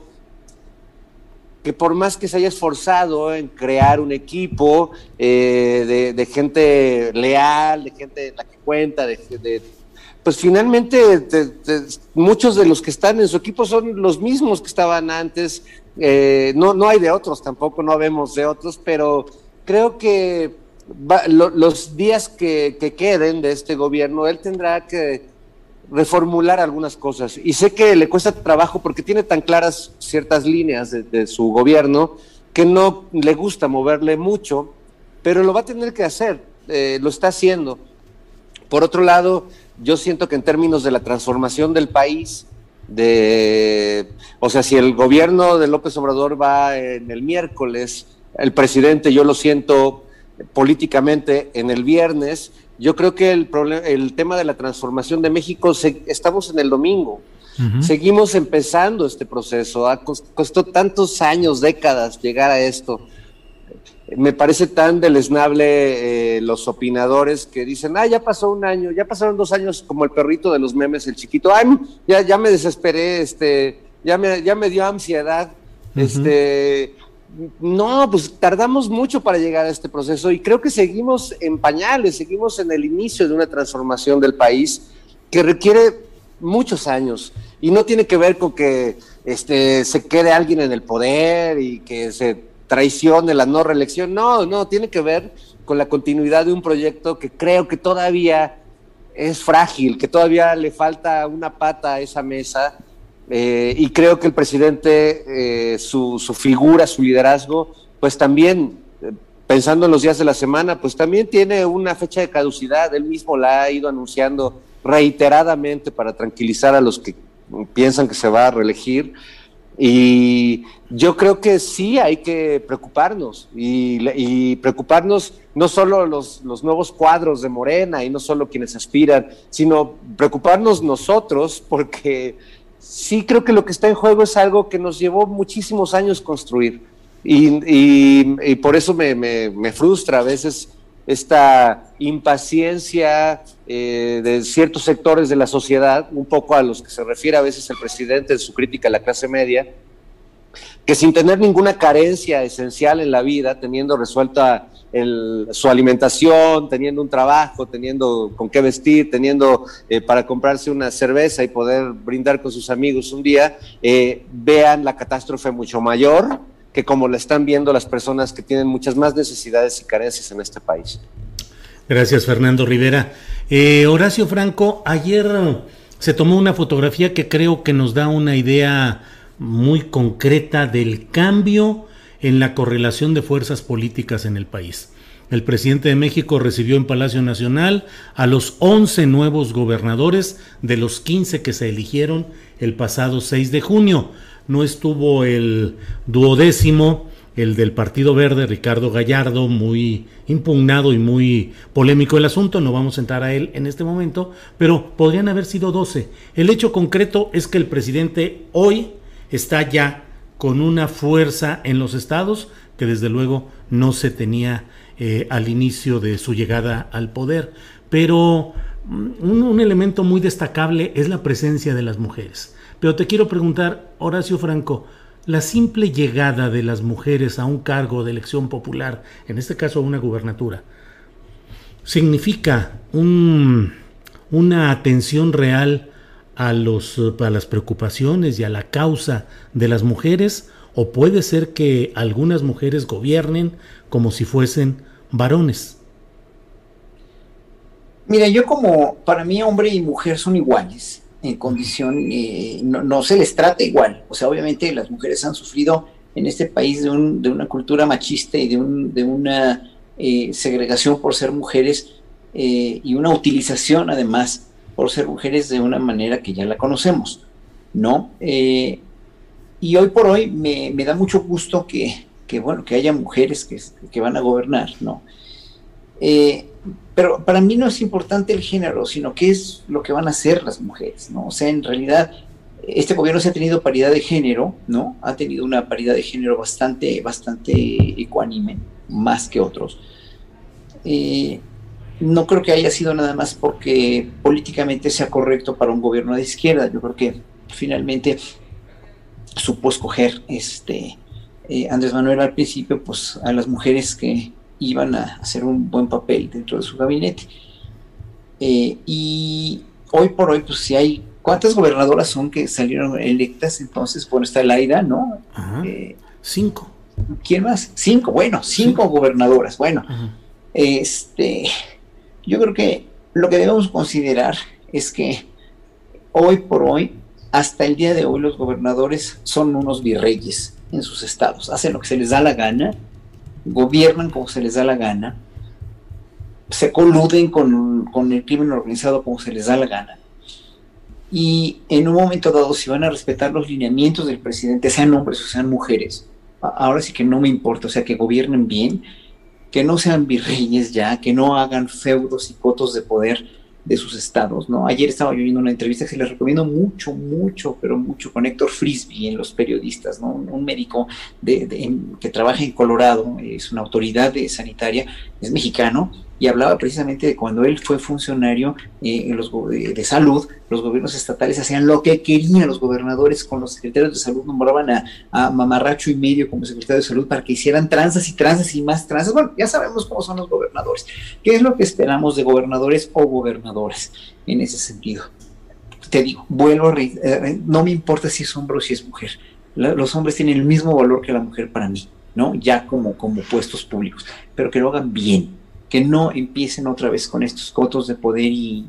Speaker 16: que por más que se haya esforzado en crear un equipo eh, de, gente leal, de gente la que cuenta, de, pues finalmente muchos de los que están en su equipo son los mismos que estaban antes. Eh, no, no hay de otros tampoco, no vemos de otros, pero creo que los días que queden de este gobierno, él tendrá que reformular algunas cosas. Y sé que le cuesta trabajo porque tiene tan claras ciertas líneas de, su gobierno que no le gusta moverle mucho, pero lo va a tener que hacer, eh, lo está haciendo. Por otro lado, yo siento que en términos de la transformación del país, de, o sea, si el gobierno de López Obrador va en el miércoles, el presidente yo lo siento políticamente en el viernes, yo creo que el, el tema de la transformación de México, estamos en el domingo. Seguimos empezando este proceso. Ha costó tantos años, décadas llegar a esto. Me parece tan deleznable eh, los opinadores que dicen, ah, ya pasó un año, ya pasaron dos años como el perrito de los memes, el chiquito, ay, ya, ya me desesperé, este, ya me, ya me dio ansiedad, este, no, pues tardamos mucho para llegar a este proceso y creo que seguimos en pañales, seguimos en el inicio de una transformación del país que requiere muchos años y no tiene que ver con que este, se quede alguien en el poder y que se traicione la no reelección, no, no, tiene que ver con la continuidad de un proyecto que creo que todavía es frágil, que todavía le falta una pata a esa mesa eh, y creo que el presidente, eh, su, figura, su liderazgo, pues también, eh, pensando en los días de la semana, pues también tiene una fecha de caducidad. Él mismo la ha ido anunciando reiteradamente para tranquilizar a los que piensan que se va a reelegir. Y yo creo que sí hay que preocuparnos y, preocuparnos no solo los, los, nuevos cuadros de Morena y no solo quienes aspiran, sino preocuparnos nosotros porque sí creo que lo que está en juego es algo que nos llevó muchísimos años construir. Y, por eso me, frustra a veces esta impaciencia eh, de ciertos sectores de la sociedad, un poco a los que se refiere a veces el presidente en su crítica a la clase media, que sin tener ninguna carencia esencial en la vida, teniendo resuelta su alimentación, teniendo un trabajo, teniendo con qué vestir, teniendo eh, para comprarse una cerveza y poder brindar con sus amigos un día, eh, vean la catástrofe mucho mayor que como la están viendo las personas que tienen muchas más necesidades y carencias en este país.
Speaker 3: Gracias, Fernando Rivera. Eh, Horacio Franco, ayer se tomó una fotografía que creo que nos da una idea muy concreta del cambio en la correlación de fuerzas políticas en el país. El presidente de México recibió en Palacio Nacional a los 11 nuevos gobernadores de los 15 que se eligieron el pasado 6 de junio. No estuvo el duodécimo, el del Partido Verde, Ricardo Gallardo, muy impugnado y muy polémico el asunto, no vamos a entrar a él en este momento, pero podrían haber sido 12. El hecho concreto es que el presidente hoy está ya con una fuerza en los estados que desde luego no se tenía eh, al inicio de su llegada al poder. Pero mm, un, elemento muy destacable es la presencia de las mujeres. Pero te quiero preguntar, Horacio Franco, la simple llegada de las mujeres a un cargo de elección popular, en este caso a una gubernatura, significa un, una atención real a, los, a las preocupaciones y a la causa de las mujeres o puede ser que algunas mujeres gobiernen como si fuesen varones.
Speaker 14: Mira, yo como para mí hombre y mujer son iguales en condición, eh, no, se les trata igual. O sea, obviamente las mujeres han sufrido en este país de, un, de una cultura machista y de, un, de una eh, segregación por ser mujeres eh, y una utilización además por ser mujeres de una manera que ya la conocemos, ¿no? Eh, y hoy por hoy me, da mucho gusto que, bueno, que haya mujeres que, van a gobernar, ¿no? Eh, pero para mí no es importante el género, sino qué es lo que van a hacer las mujeres, ¿no? O sea, en realidad, este gobierno se ha tenido paridad de género, ¿no? Ha tenido una paridad de género bastante, bastante ecuánime, más que otros. Eh, no creo que haya sido nada más porque políticamente sea correcto para un gobierno de izquierda. Yo creo que finalmente supo escoger este eh, Andrés Manuel al principio pues a las mujeres que iban a hacer un buen papel dentro de su gabinete. Eh, y hoy por hoy, pues si hay, ¿cuántas gobernadoras son que salieron electas? Entonces, por está Laida, ¿no?
Speaker 3: Eh, cinco.
Speaker 14: ¿Quién más? Cinco, bueno, cinco gobernadoras. Bueno, este yo creo que lo que debemos considerar es que hoy por hoy, hasta el día de hoy, los gobernadores son unos virreyes en sus estados. Hacen lo que se les da la gana, gobiernan como se les da la gana, se coluden con, con el crimen organizado como se les da la gana. Y en un momento dado, si van a respetar los lineamientos del presidente, sean hombres o sean mujeres, ahora sí que no me importa, o sea, que gobiernen bien, que no sean virreyes ya, que no hagan feudos y cotos de poder de sus estados, ¿no? Ayer estaba yo viendo una entrevista que les recomiendo mucho, mucho, pero mucho con Héctor Frisby en Los Periodistas, ¿no? Un, médico de, que trabaja en Colorado, es una autoridad sanitaria, es mexicano, y hablaba precisamente de cuando él fue funcionario eh, los, de, salud, los gobiernos estatales hacían lo que querían los gobernadores con los secretarios de salud, nombraban a, a, mamarracho y medio como secretario de salud para que hicieran tranzas y tranzas y más tranzas. Bueno, ya sabemos cómo son los gobernadores. ¿Qué es lo que esperamos de gobernadores o gobernadoras en ese sentido? Te digo, vuelvo a eh, no me importa si es hombre o si es mujer. los hombres tienen el mismo valor que la mujer para mí, ¿no? Ya como, como puestos públicos, pero que lo hagan bien que no empiecen otra vez con estos cotos de poder y,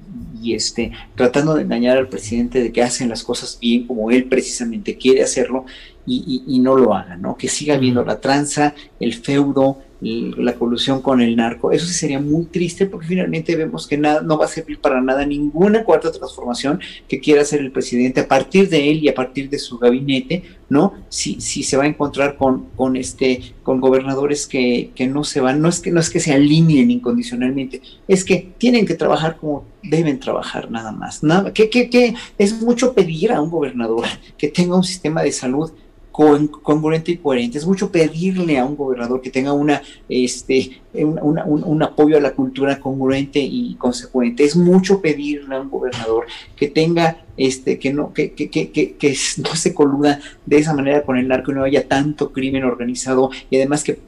Speaker 14: este, tratando de engañar al presidente de que hacen las cosas bien como él precisamente quiere hacerlo y, no lo hagan, ¿no? Que siga habiendo la tranza, el feudo, la colusión con el narco. Eso sí sería muy triste porque finalmente vemos que nada, no va a servir para nada ninguna cuarta transformación que quiera hacer el presidente a partir de él y a partir de su gabinete, ¿no? Si, si se va a encontrar con, con este, con gobernadores que, que no se van, no es que, no es que se alineen incondicionalmente, es que tienen que trabajar como deben trabajar nada más. Nada, que, que, que es mucho pedir a un gobernador que tenga un sistema de salud congruente y coherente. Es mucho pedirle a un gobernador que tenga una, este, un, apoyo a la cultura congruente y consecuente. Es mucho pedirle a un gobernador que tenga, este, que no, que, que, que, que no se coluda de esa manera con el narco y no haya tanto crimen organizado y además que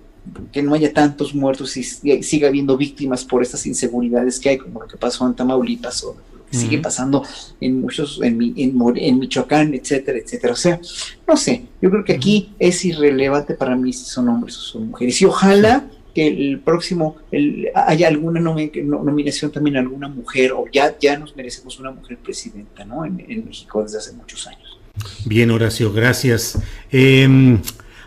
Speaker 14: que no haya tantos muertos y siga habiendo víctimas por estas inseguridades que hay, como lo que pasó en Tamaulipas o sigue pasando en muchos, en, en, Michoacán, etcétera, etcétera. O sea, no sé, yo creo que aquí es irrelevante para mí si son hombres o son mujeres. Y ojalá que el próximo haya alguna nominación también a alguna mujer, o ya, ya nos merecemos una mujer presidenta, ¿no? En, México desde hace muchos años.
Speaker 3: Bien, Horacio, gracias. Em,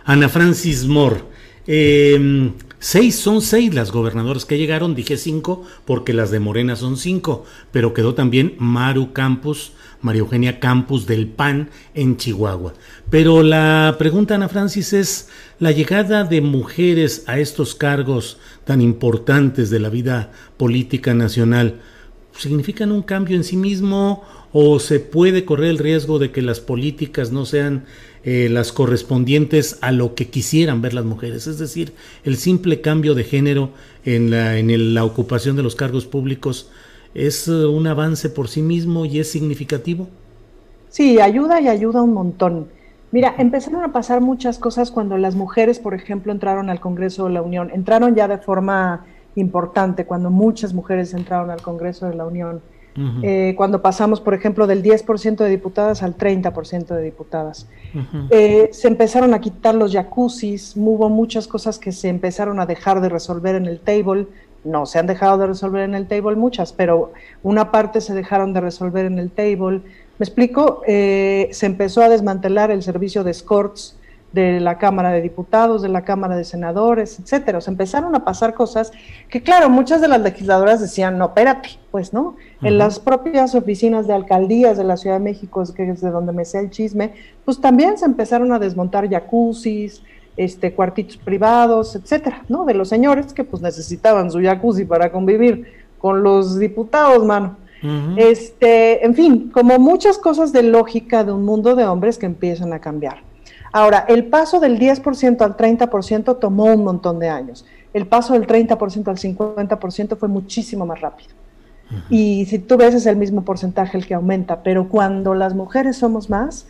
Speaker 3: Ana Francis Moore. Eh, Seis son seis las gobernadoras que llegaron, dije cinco porque las de Morena son cinco, pero quedó también Maru Campos, María Eugenia Campos del PAN en Chihuahua. Pero la pregunta, Ana Francis, es la llegada de mujeres a estos cargos tan importantes de la vida política nacional significan un cambio en sí mismo o se puede correr el riesgo de que las políticas no sean eh, las correspondientes a lo que quisieran ver las mujeres. Es decir, el simple cambio de género en la, en la ocupación de los cargos públicos es eh, un avance por sí mismo y es significativo.
Speaker 15: Sí, ayuda y ayuda un montón. Mira, empezaron a pasar muchas cosas cuando las mujeres, por ejemplo, entraron al Congreso de la Unión. Entraron ya de forma importante cuando muchas mujeres entraron al Congreso de la Unión. Eh, cuando pasamos, por ejemplo, del 10% de diputadas al 30% de diputadas. Eh, se empezaron a quitar los jacuzzis, hubo muchas cosas que se empezaron a dejar de resolver en el table. No se han dejado de resolver en el table muchas, pero una parte se dejaron de resolver en el table. Me explico, eh, se empezó a desmantelar el servicio de escorts de la Cámara de Diputados, de la Cámara de Senadores, etcétera. O sea, empezaron a pasar cosas que, claro, muchas de las legisladoras decían, no, espérate, pues, ¿no? En las propias oficinas de alcaldías de la Ciudad de México, que es de donde me sé el chisme, pues también se empezaron a desmontar jacuzzis, este, cuartitos privados, etcétera, ¿no? De los señores que pues necesitaban su jacuzzi para convivir con los diputados, mano. Este, en fin, como muchas cosas de lógica de un mundo de hombres que empiezan a cambiar. Ahora, el paso del 10% al 30% tomó un montón de años. El paso del 30% al 50% fue muchísimo más rápido. Y si tú ves es el mismo porcentaje el que aumenta, pero cuando las mujeres somos más,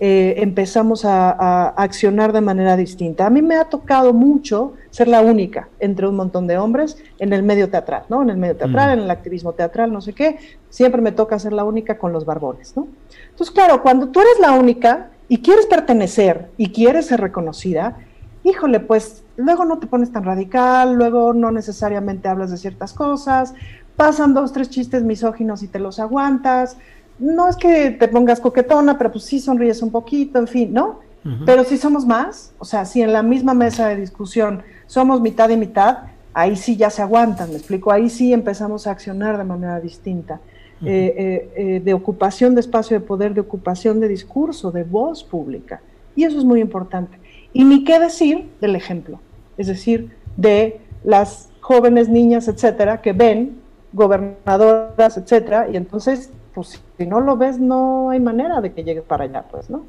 Speaker 15: eh, empezamos a, accionar de manera distinta. A mí me ha tocado mucho ser la única entre un montón de hombres en el medio teatral, ¿no? En el medio teatral, en el activismo teatral, no sé qué. Siempre me toca ser la única con los barbones, ¿no? Entonces, claro, cuando tú eres la única, y quieres pertenecer y quieres ser reconocida, híjole, pues luego no te pones tan radical, luego no necesariamente hablas de ciertas cosas, pasan dos, tres chistes misóginos y te los aguantas. No es que te pongas coquetona, pero pues sí sonríes un poquito, en fin, ¿no? Pero si somos más, o sea, si en la misma mesa de discusión somos mitad y mitad, ahí sí ya se aguantan, me explico, ahí sí empezamos a accionar de manera distinta. Eh, eh, eh, de ocupación de espacio de poder, de ocupación de discurso, de voz pública. Y eso es muy importante. Y ni qué decir del ejemplo, es decir, de las jóvenes niñas, etcétera, que ven gobernadoras, etcétera, y entonces, pues si no lo ves, no hay manera de que llegues para allá, pues, ¿no?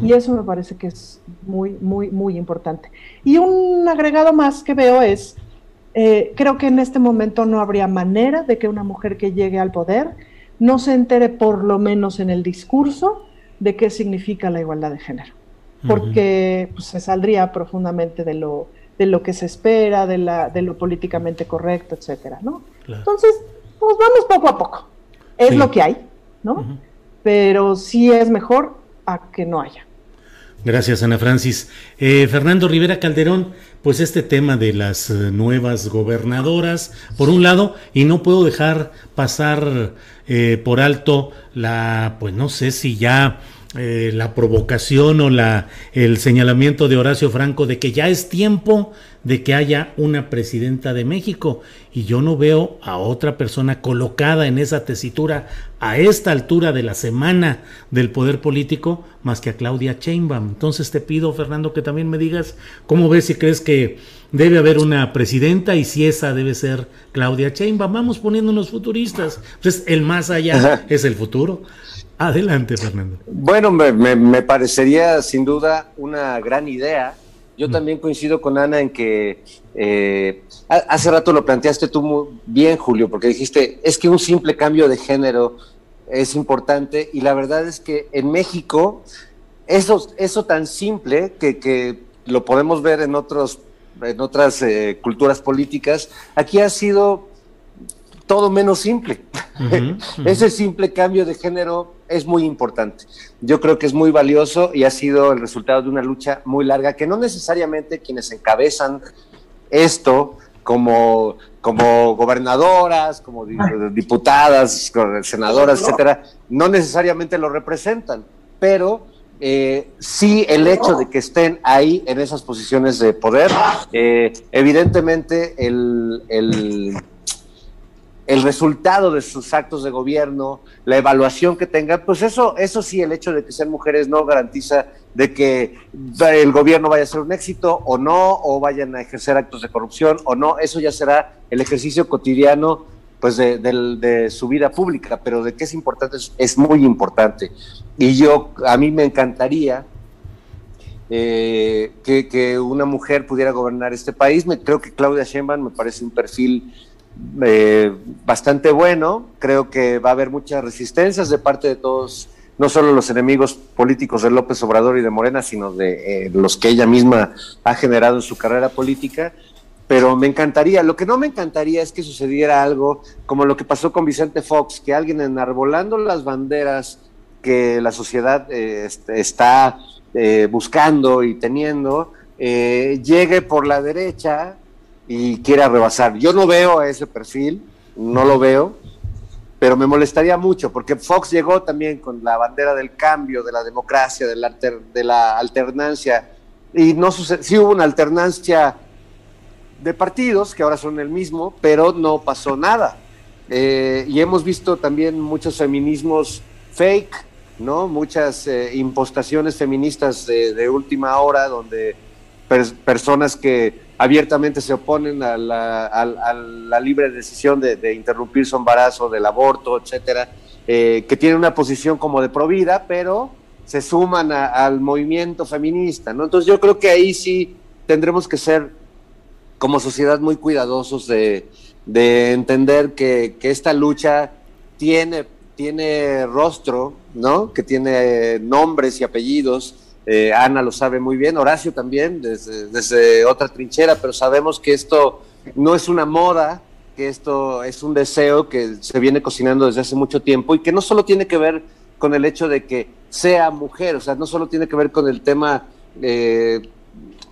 Speaker 15: Y eso me parece que es muy, muy, muy importante. Y un agregado más que veo es, creo que en este momento no habría manera de que una mujer que llegue al poder no se entere por lo menos en el discurso de qué significa la igualdad de género, porque pues, se saldría profundamente de lo, de lo que se espera, de, la, de lo políticamente correcto, etcétera, ¿no? Entonces, pues vamos poco a poco. Es lo que hay, ¿no? Pero sí es mejor a que no haya.
Speaker 3: Gracias, Ana Francis. Eh, Fernando Rivera Calderón, pues este tema de las eh, nuevas gobernadoras, por un lado, y no puedo dejar pasar eh, por alto la, pues no sé si ya eh, la provocación o la, el señalamiento de Horacio Franco de que ya es tiempo de que haya una presidenta de México y yo no veo a otra persona colocada en esa tesitura a esta altura de la semana del poder político más que a Claudia Sheinbaum. Entonces te pido, Fernando, que también me digas cómo ves si crees que debe haber una presidenta y si esa debe ser Claudia Sheinbaum. Vamos poniéndonos futuristas. Pues el más allá es el futuro. Adelante, Fernando.
Speaker 16: Bueno, me, parecería sin duda una gran idea. Yo mm. también coincido con Ana en que eh, hace rato lo planteaste tú muy bien, Julio, porque dijiste, es que un simple cambio de género es importante y la verdad es que en México eso, eso tan simple que, lo podemos ver en, otros, en otras eh, culturas políticas, aquí ha sido todo menos simple. Ese simple cambio de género es muy importante. Yo creo que es muy valioso y ha sido el resultado de una lucha muy larga que no necesariamente quienes encabezan esto como, como gobernadoras, como diputadas, senadoras, etcétera, no necesariamente lo representan, pero eh, sí el hecho de que estén ahí en esas posiciones de poder, eh, evidentemente el el resultado de sus actos de gobierno, la evaluación que tengan, pues eso, eso sí, el hecho de que sean mujeres no garantiza de que el gobierno vaya a ser un éxito o no, o vayan a ejercer actos de corrupción o no, eso ya será el ejercicio cotidiano pues de, su vida pública, pero de qué es importante es, muy importante. Y yo, a mí me encantaría eh, que, una mujer pudiera gobernar este país. Me, creo que Claudia Sheinbaum me parece un perfil eh, bastante bueno. Creo que va a haber muchas resistencias de parte de todos, no solo los enemigos políticos de López Obrador y de Morena, sino de eh, los que ella misma ha generado en su carrera política pero me encantaría, lo que no me encantaría es que sucediera algo como lo que pasó con Vicente Fox, que alguien enarbolando las banderas que la sociedad eh, este, está eh, buscando y teniendo, llegue por la derecha y quiera rebasar. Yo no veo ese perfil, no lo veo, pero me molestaría mucho, porque Fox llegó también con la bandera del cambio, de la democracia, de la, de la alternancia, y no sí hubo una alternancia de partidos que ahora son el mismo, pero no pasó nada. Eh, y hemos visto también muchos feminismos fake, ¿no? Muchas eh, impostaciones feministas de, última hora, donde personas que abiertamente se oponen a la, libre decisión de, interrumpir su embarazo, del aborto, etcétera, eh, que tienen una posición como de provida, pero se suman al movimiento feminista, ¿no? Entonces yo creo que ahí sí tendremos que ser como sociedad muy cuidadosos de, entender que, esta lucha tiene, tiene rostro, ¿no? Que tiene nombres y apellidos. Eh, Ana lo sabe muy bien, Horacio también, desde, otra trinchera, pero sabemos que esto no es una moda, que esto es un deseo que se viene cocinando desde hace mucho tiempo y que no solo tiene que ver con el hecho de que sea mujer, o sea, no solo tiene que ver con el tema eh,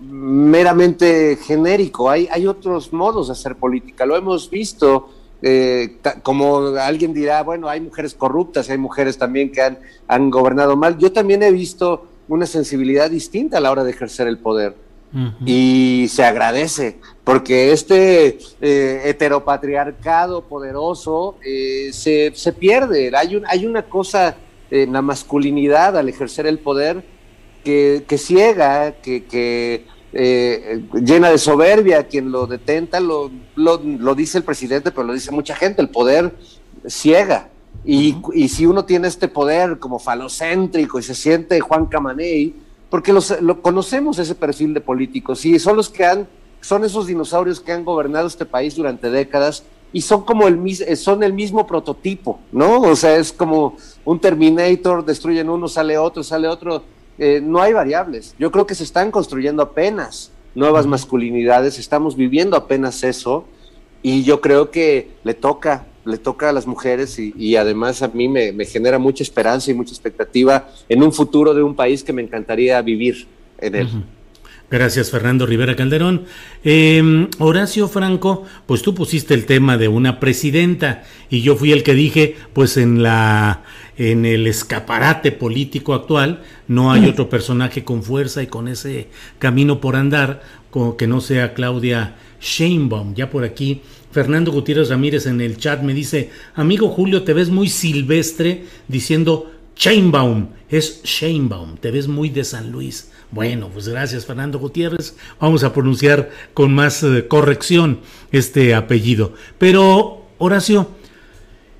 Speaker 16: meramente genérico. Hay, hay otros modos de hacer política. Lo hemos visto, eh, como alguien dirá, bueno, hay mujeres corruptas, hay mujeres también que han gobernado mal. Yo también he visto una sensibilidad distinta a la hora de ejercer el poder. Y se agradece, porque este eh, heteropatriarcado poderoso eh, se, se, pierde. Hay, un, hay una cosa en la masculinidad al ejercer el poder que, que ciega, que, que eh, llena de soberbia, quien lo detenta, lo, lo, dice el presidente, pero lo dice mucha gente, el poder ciega. Y, y si uno tiene este poder como falocéntrico y se siente Juan Camaney, porque los, lo, conocemos ese perfil de políticos y son los que han, son esos dinosaurios que han gobernado este país durante décadas y son como el son el mismo prototipo, ¿no? O sea, es como un Terminator, destruyen uno, sale otro, sale otro eh, no hay variables. Yo creo que se están construyendo apenas nuevas masculinidades, estamos viviendo apenas eso y yo creo que le toca, le toca a las mujeres y, además a mí me, genera mucha esperanza y mucha expectativa en un futuro de un país que me encantaría vivir en él.
Speaker 3: Gracias, Fernando Rivera Calderón. Em, Horacio Franco, pues tú pusiste el tema de una presidenta y yo fui el que dije, pues en la en el escaparate político actual no hay otro personaje con fuerza y con ese camino por andar como que no sea Claudia Sheinbaum. Ya por aquí Fernando Gutiérrez Ramírez en el chat me dice, amigo Julio, te ves muy silvestre diciendo Sheinbaum, es Sheinbaum, te ves muy de San Luis. Bueno, pues gracias Fernando Gutiérrez. Vamos a pronunciar con más eh, corrección este apellido. Pero, Horacio,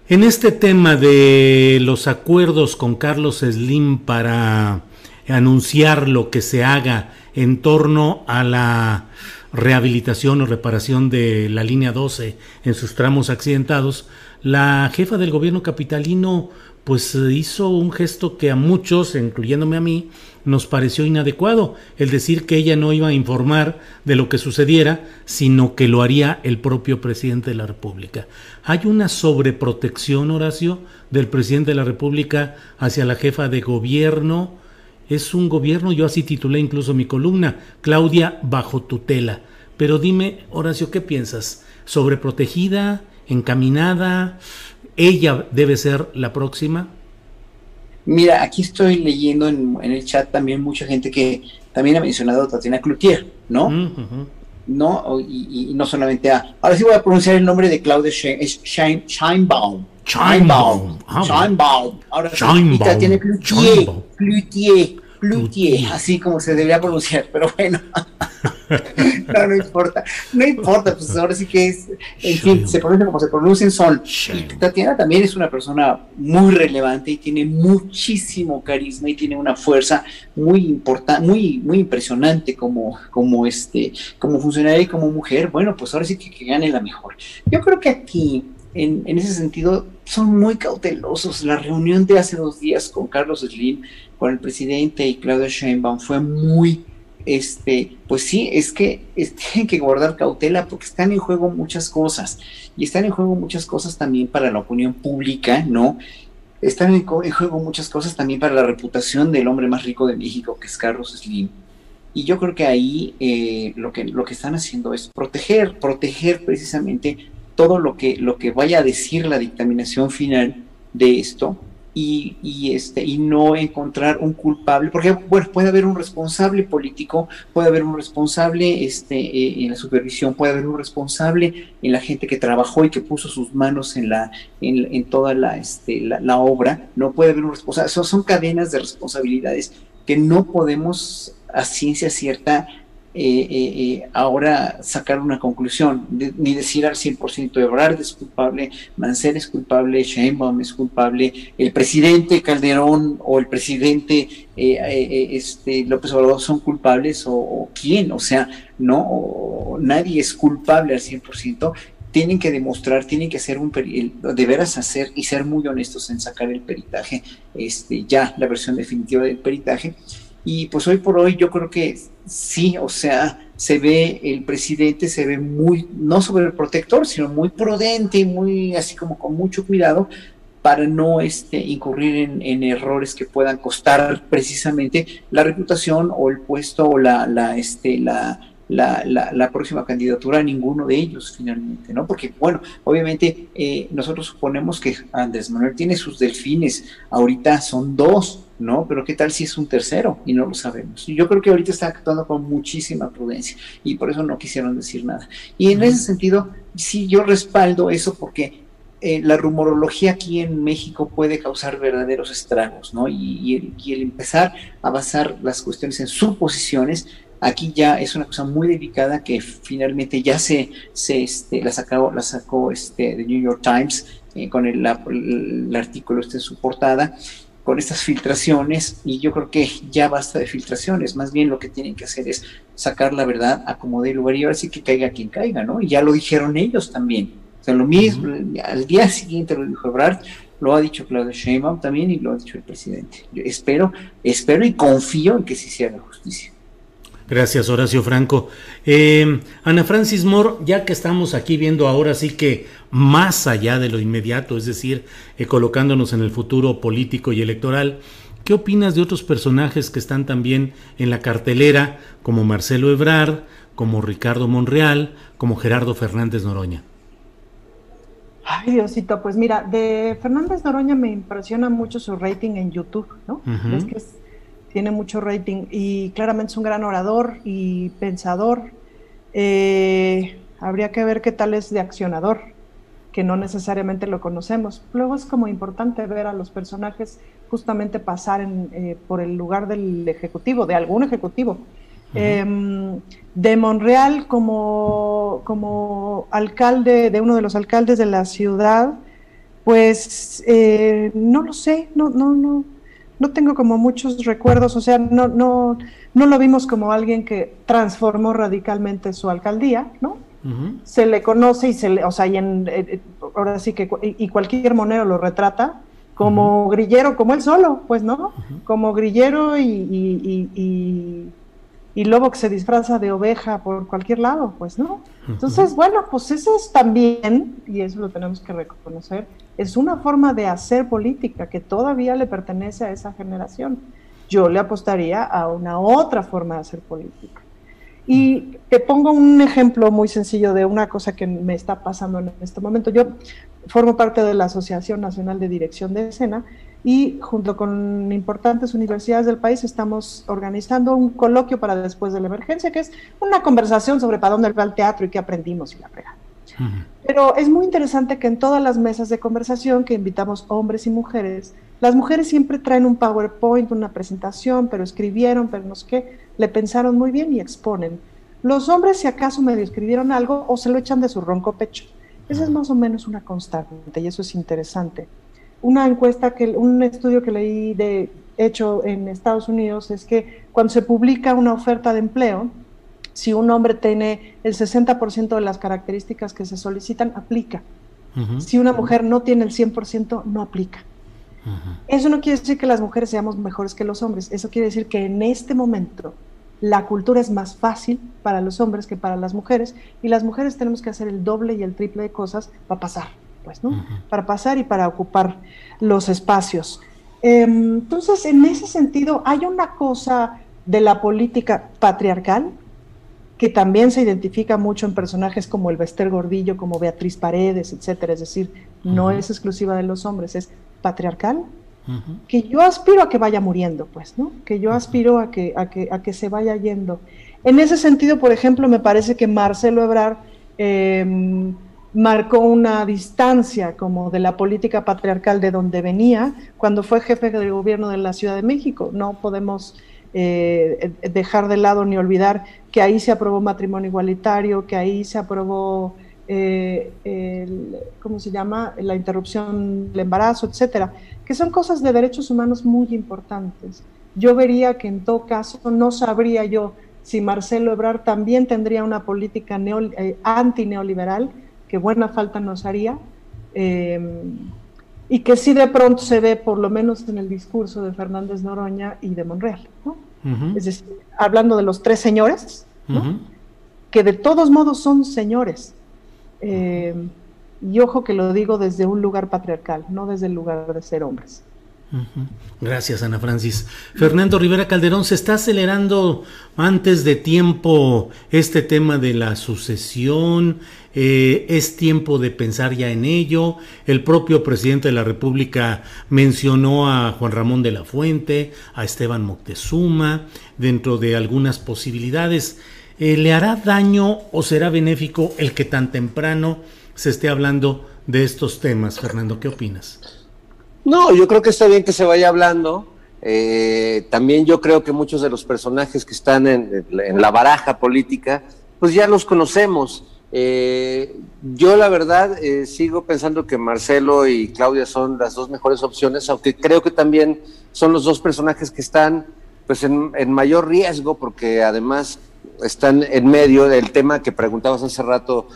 Speaker 3: en este tema de los acuerdos con Carlos Slim para anunciar lo que se haga en torno a la rehabilitación o reparación de la línea 12 en sus tramos accidentados, la jefa del gobierno capitalino pues hizo un gesto que a muchos, incluyéndome a mí, nos pareció inadecuado, el decir que ella no iba a informar de lo que sucediera, sino que lo haría el propio presidente de la República. ¿Hay una sobreprotección, Horacio, del presidente de la República hacia la jefa de gobierno? Es un gobierno, yo así titulé incluso mi columna, Claudia bajo tutela. Pero dime, Horacio, ¿qué piensas? ¿Sobreprotegida? ¿Encaminada? ¿Ella debe ser la próxima?
Speaker 14: Mira, aquí estoy leyendo en, el chat también mucha gente que también ha mencionado a Tatiana Cloutier, ¿no? No, y, no solamente a. Ahora sí voy a pronunciar el nombre de Claudia es Scheinbaum.
Speaker 3: Scheinbaum.
Speaker 14: Scheinbaum. Ahora sí, y Tatiana Cloutier. Cloutier. Cloutier, así como se debería pronunciar, pero bueno. no, no importa. No importa, pues ahora sí que es, en fin, se pronuncia como se pronuncia en Sol. Y Tatiana también es una persona muy relevante y tiene muchísimo carisma y tiene una fuerza muy importante, muy, muy impresionante como, como este, como funcionaria y como mujer. Bueno, pues ahora sí que, que gane la mejor. Yo creo que aquí en, en, ese sentido son muy cautelosos. La reunión de hace dos días con Carlos Slim, con el presidente y Claudia Sheinbaum fue muy, este, pues sí, es que tienen que guardar cautela porque están en juego muchas cosas y están en juego muchas cosas también para la opinión pública, ¿no? Están en, juego muchas cosas también para la reputación del hombre más rico de México, que es Carlos Slim. Y yo creo que ahí eh, lo, que, lo que están haciendo es proteger, proteger precisamente todo lo que, lo que vaya a decir la dictaminación final de esto y, y, este, y no encontrar un culpable, porque puede haber un responsable político, puede haber un responsable este, eh, en la supervisión, puede haber un responsable en la gente que trabajó y que puso sus manos en, la, en, en toda la, este, la, obra, no puede haber un responsable, son cadenas de responsabilidades que no podemos a ciencia cierta eh, eh, ahora sacar una conclusión, ni decir al 100% Ebrard es culpable, Mancera es culpable, Sheinbaum es culpable, el presidente Calderón o el presidente eh, este, López Obrador son culpables o, quién, o sea, no, nadie es culpable al 100%, tienen que demostrar, tienen que hacer un de veras hacer y ser muy honestos en sacar el peritaje, este, ya la versión definitiva del peritaje. Y pues hoy por hoy yo creo que sí, o sea, se ve el presidente, se ve muy, no sobre el protector, sino muy prudente, muy así como con mucho cuidado para no este, incurrir en, en errores que puedan costar precisamente la reputación o el puesto o la, la, este, la, la, la, la, próxima candidatura a ninguno de ellos finalmente, ¿no? Porque, bueno, obviamente eh, nosotros suponemos que Andrés Manuel tiene sus delfines, ahorita son dos, ¿no? Pero ¿qué tal si es un tercero? Y no lo sabemos. Yo creo que ahorita está actuando con muchísima prudencia y por eso no quisieron decir nada. Y en ese sentido, sí, yo respaldo eso porque eh, la rumorología aquí en México puede causar verdaderos estragos, ¿no? Y, y, el, y, el, empezar a basar las cuestiones en suposiciones, aquí ya es una cosa muy delicada que finalmente ya se, se este, la sacó, la sacó este, The New York Times eh, con el, la, el, artículo este en su portada con estas filtraciones y yo creo que ya basta de filtraciones, más bien lo que tienen que hacer es sacar la verdad a como de lugar y ahora sí que caiga quien caiga, ¿no? Y ya lo dijeron ellos también. O sea, lo mismo, uh -huh. al día siguiente lo dijo Ebrard, lo ha dicho Claudio Sheinbaum también y lo ha dicho el presidente. Yo espero, espero y confío en que sí se haga justicia.
Speaker 3: Gracias, Horacio Franco. Eh, Ana Francis Moore, ya que estamos aquí viendo ahora sí que más allá de lo inmediato, es decir, eh, colocándonos en el futuro político y electoral, ¿qué opinas de otros personajes que están también en la cartelera, como Marcelo Ebrard, como Ricardo Monreal, como Gerardo Fernández Noroña?
Speaker 15: Ay, Diosito, pues mira, de Fernández Noroña me impresiona mucho su rating en YouTube, ¿no? Uh -huh. Es que es tiene mucho rating y claramente es un gran orador y pensador. Eh, habría que ver qué tal es de accionador, que no necesariamente lo conocemos. Luego es como importante ver a los personajes justamente pasar en, eh, por el lugar del ejecutivo, de algún ejecutivo. Uh -huh. eh, de Monreal como, como alcalde, de uno de los alcaldes de la ciudad, pues eh, no lo sé, no, no, no, no tengo como muchos recuerdos, o sea, no, no, no lo vimos como alguien que transformó radicalmente su alcaldía, ¿no? Uh -huh. Se le conoce y se le, o sea, y en, eh, ahora sí que, y, cualquier monero lo retrata como uh -huh. grillero, como él solo, pues, ¿no? Uh -huh. Como grillero y, y, y, y, lobo que se disfraza de oveja por cualquier lado, pues, ¿no? Entonces, bueno, pues eso es también, y eso lo tenemos que reconocer, es una forma de hacer política que todavía le pertenece a esa generación. Yo le apostaría a una otra forma de hacer política. Y te pongo un ejemplo muy sencillo de una cosa que me está pasando en este momento. Yo formo parte de la Asociación Nacional de Dirección de Escena y junto con importantes universidades del país estamos organizando un coloquio para después de la emergencia, que es una conversación sobre para dónde va el teatro y qué aprendimos y la pega. Pero es muy interesante que en todas las mesas de conversación que invitamos hombres y mujeres, las mujeres siempre traen un PowerPoint, una presentación, pero escribieron, pero no sé qué, le pensaron muy bien y exponen. Los hombres, si acaso medio escribieron algo, o se lo echan de su ronco pecho. Esa es más o menos una constante y eso es interesante. Una encuesta, que, un estudio que leí de hecho en Estados Unidos es que cuando se publica una oferta de empleo, si un hombre tiene el 60% de las características que se solicitan, aplica. Si una mujer no tiene el 100%, no aplica. Eso no quiere decir que las mujeres seamos mejores que los hombres, eso quiere decir que en este momento la cultura es más fácil para los hombres que para las mujeres y las mujeres tenemos que hacer el doble y el triple de cosas para pasar, pues, ¿no? Para pasar y para ocupar los espacios. Em, entonces, en ese sentido, hay una cosa de la política patriarcal que también se identifica mucho en personajes como el Bester Gordillo, como Beatriz Paredes, etcétera. Es decir, no es exclusiva de los hombres, es patriarcal, que yo aspiro a que vaya muriendo, pues, ¿no? Que yo aspiro a que, a que, a que se vaya yendo. En ese sentido, por ejemplo, me parece que Marcelo Ebrard em, marcó una distancia como de la política patriarcal de donde venía cuando fue jefe del gobierno de la Ciudad de México. No podemos eh, dejar de lado ni olvidar que ahí se aprobó matrimonio igualitario, que ahí se aprobó, eh, ¿cómo se llama?, la interrupción del embarazo, etcétera que son cosas de derechos humanos muy importantes. Yo vería que en todo caso no sabría yo si Marcelo Ebrard también tendría una política eh, anti-neoliberal, que buena falta nos haría, y que sí de pronto se ve, por lo menos en el discurso de Fernández Noroña y de Monreal. Es decir, hablando de los tres señores, que de todos modos son señores. Em, y ojo que lo digo desde un lugar patriarcal, no desde el lugar de ser hombres.
Speaker 3: Gracias, Ana Francis. Fernando Rivera Calderón, ¿se está acelerando antes de tiempo este tema de la sucesión? Eh, ¿Es tiempo de pensar ya en ello? El propio presidente de la República mencionó a Juan Ramón de la Fuente, a Esteban Moctezuma, dentro de algunas posibilidades. Eh, ¿Le hará daño o será benéfico el que tan temprano se esté hablando de estos temas. Fernando, ¿qué opinas?
Speaker 16: No, yo creo que está bien que se vaya hablando. Eh, también yo creo que muchos de los personajes que están en, la baraja política, pues ya los conocemos. Eh, yo la verdad eh, sigo pensando que Marcelo y Claudia son las dos mejores opciones, aunque creo que también son los dos personajes que están pues en, mayor riesgo, porque además están en medio del tema que preguntabas hace rato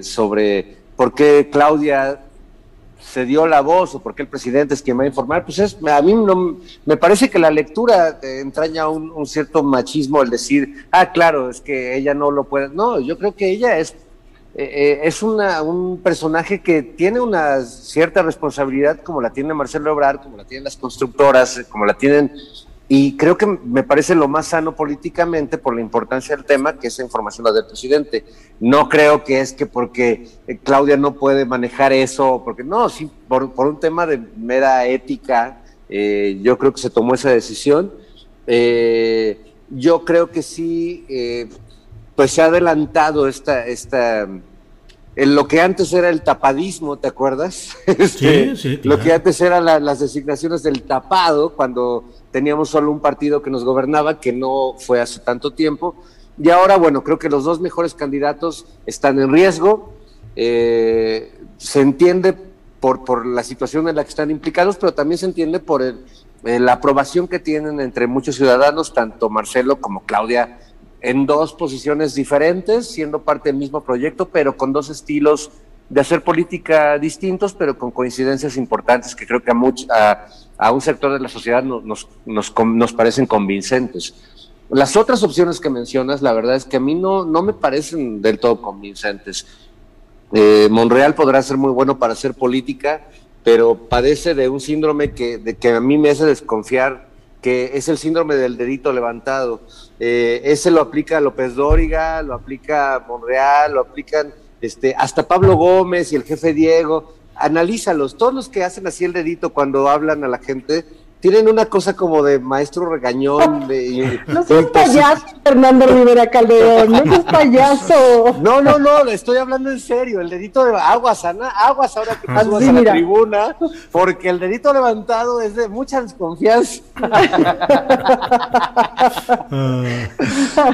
Speaker 16: sobre por qué Claudia se dio la voz o por qué el presidente es quien va a informar, pues es, a mí no, me parece que la lectura entraña un, cierto machismo al decir, ah, claro, es que ella no lo puede. No, yo creo que ella es, eh, eh, es una, un personaje que tiene una cierta responsabilidad como la tiene Marcelo Ebrard, como la tienen las constructoras, como la tienen y creo que me parece lo más sano políticamente por la importancia del tema, que esa información la del presidente. No creo que es que porque eh, Claudia no puede manejar eso, porque no, sí, por, un tema de mera ética, eh, yo creo que se tomó esa decisión. Eh, yo creo que sí, pues se ha adelantado esta, esta, en lo que antes era el tapadismo, ¿te acuerdas? Este, sí, sí, Lo que antes eran las designaciones del tapado, cuando teníamos solo un partido que nos gobernaba, que no fue hace tanto tiempo. Y ahora, bueno, creo que los dos mejores candidatos están en riesgo. Eh, se entiende por, por la situación en la que están implicados, pero también se entiende por eh, la aprobación que tienen entre muchos ciudadanos, tanto Marcelo como Claudia, en dos posiciones diferentes, siendo parte del mismo proyecto, pero con dos estilos de hacer política distintos, pero con coincidencias importantes que creo que a, a, un sector de la sociedad nos, nos, parecen convincentes. Las otras opciones que mencionas, la verdad es que a mí no, no me parecen del todo convincentes. Eh, Monreal podrá ser muy bueno para hacer política, pero padece de un síndrome que, que a mí me hace desconfiar, que es el síndrome del dedito levantado. Eh, ese lo aplica López Dóriga, lo aplica Monreal, lo aplican este, hasta Pablo Gómez y el jefe Diego, analízalos, todos los que hacen así el dedito cuando hablan a la gente, tienen una cosa como de maestro regañón. De,
Speaker 15: no seas payaso, Fernando Rivera Calderón, no seas payaso.
Speaker 16: No, no, no, le estoy hablando en serio. El dedito de aguas, Ana, aguas ahora que pasas a la tribuna, porque el dedito levantado es de mucha desconfianza.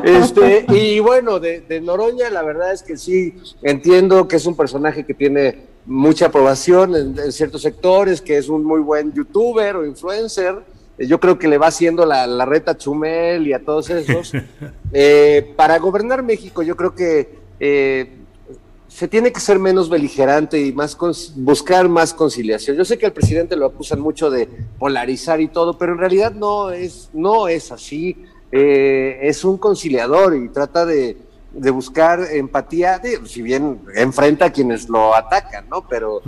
Speaker 16: este, y bueno, de, de Noroña, la verdad es que sí, entiendo que es un personaje que tiene mucha aprobación en, ciertos sectores, que es un muy buen youtuber o influencer. Eh, yo creo que le va haciendo la, la reta a Chumel y a todos esos. Eh, para gobernar México, yo creo que eh, se tiene que ser menos beligerante y más buscar más conciliación. Yo sé que al presidente lo acusan mucho de polarizar y todo, pero en realidad no es, no es así. es un conciliador y trata de, de buscar empatía, si bien enfrenta a quienes lo atacan, ¿no? Pero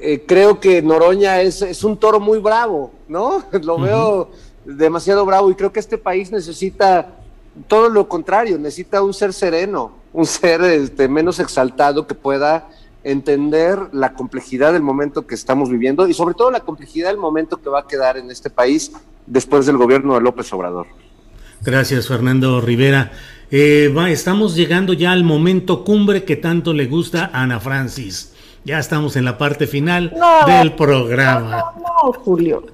Speaker 16: eh, creo que Noroña es, es, un toro muy bravo, ¿no? Lo veo demasiado bravo y creo que este país necesita todo lo contrario, necesita un ser sereno, un ser este, menos exaltado que pueda entender la complejidad del momento que estamos viviendo y sobre todo la complejidad del momento que va a quedar en este país después del gobierno de López Obrador.
Speaker 3: Gracias, Fernando Rivera. Eh, va, estamos llegando ya al momento cumbre que tanto le gusta a Ana Francis. Ya estamos en la parte final del programa.
Speaker 15: No, Julio.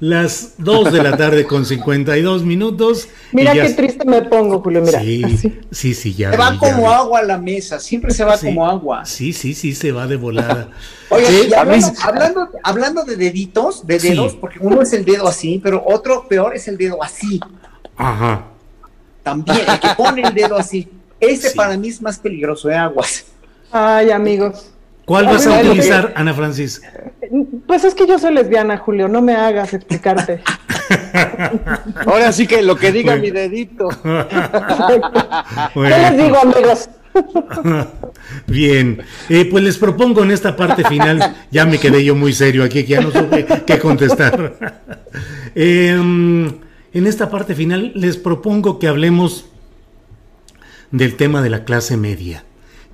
Speaker 3: Las 2 de la tarde con 52 minutos.
Speaker 15: Mira qué triste me pongo, Julio. Mira.
Speaker 3: Sí, sí, sí, ya.
Speaker 14: Se va como agua a la mesa, siempre se va como agua.
Speaker 3: Sí, sí, sí, se va de volada.
Speaker 14: Oye, hablando, hablando, de deditos, de dedos, porque uno es el dedo así, pero otro peor es el dedo así.
Speaker 3: Ajá
Speaker 14: también, el que pone el dedo así. Ese para mí es más peligroso de aguas.
Speaker 15: Ay, amigos.
Speaker 3: ¿Cuál vas a utilizar, Ana Francis?
Speaker 15: Pues es que yo soy lesbiana, Julio, no me hagas explicarte.
Speaker 16: Ahora sí que lo que diga mi dedito.
Speaker 15: ¿Qué les digo, amigos?
Speaker 3: Bien, eh, pues les propongo en esta parte final, ya me quedé yo muy serio aquí, que ya no supe qué contestar. eh, en esta parte final les propongo que hablemos del tema de la clase media,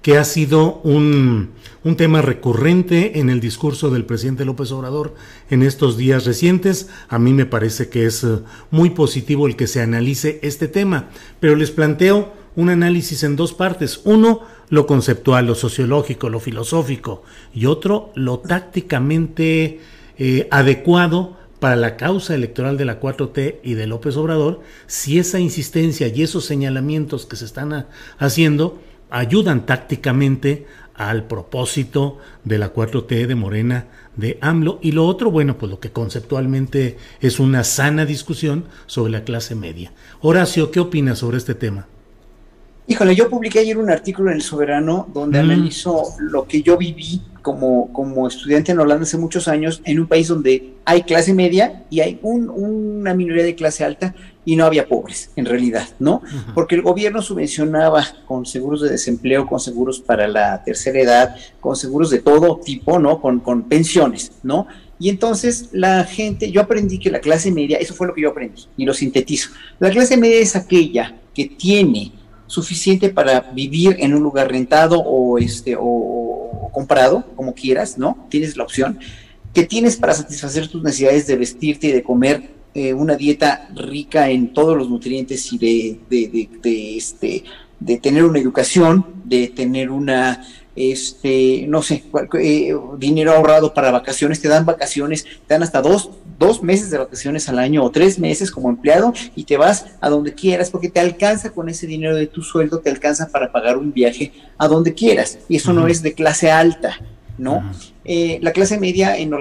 Speaker 3: que ha sido un, tema recurrente en el discurso del presidente López Obrador en estos días recientes. A mí me parece que es eh, muy positivo el que se analice este tema, pero les planteo un análisis en dos partes. Uno, lo conceptual, lo sociológico, lo filosófico, y otro, lo tácticamente eh, adecuado para la causa electoral de la 4T y de López Obrador, si esa insistencia y esos señalamientos que se están haciendo ayudan tácticamente al propósito de la 4T de Morena de AMLO. Y lo otro, bueno, pues lo que conceptualmente es una sana discusión sobre la clase media. Horacio, ¿qué opinas sobre este tema?
Speaker 14: Híjole, yo publiqué ayer un artículo en El Soberano donde mm. analizo lo que yo viví como, como estudiante en Holanda hace muchos años, en un país donde hay clase media y hay una minoría de clase alta y no había pobres, en realidad, ¿no? Porque el gobierno subvencionaba con seguros de desempleo, con seguros para la tercera edad, con seguros de todo tipo, ¿no? Con, con pensiones, ¿no? Y entonces la gente, yo aprendí que la clase media, eso fue lo que yo aprendí y lo sintetizo, la clase media es aquella que tiene suficiente para vivir en un lugar rentado o este o, comprado, como quieras, ¿no? Tienes la opción que tienes para satisfacer tus necesidades de vestirte y de comer eh, una dieta rica en todos los nutrientes y de, de, de, este, de tener una educación, de tener una este, no sé, eh, dinero ahorrado para vacaciones, te dan vacaciones, te dan hasta dos, dos meses de vacaciones al año o tres meses como empleado y te vas a donde quieras porque te alcanza con ese dinero de tu sueldo, te alcanza para pagar un viaje a donde quieras y eso no es de clase alta, ¿no? Eh, la clase media en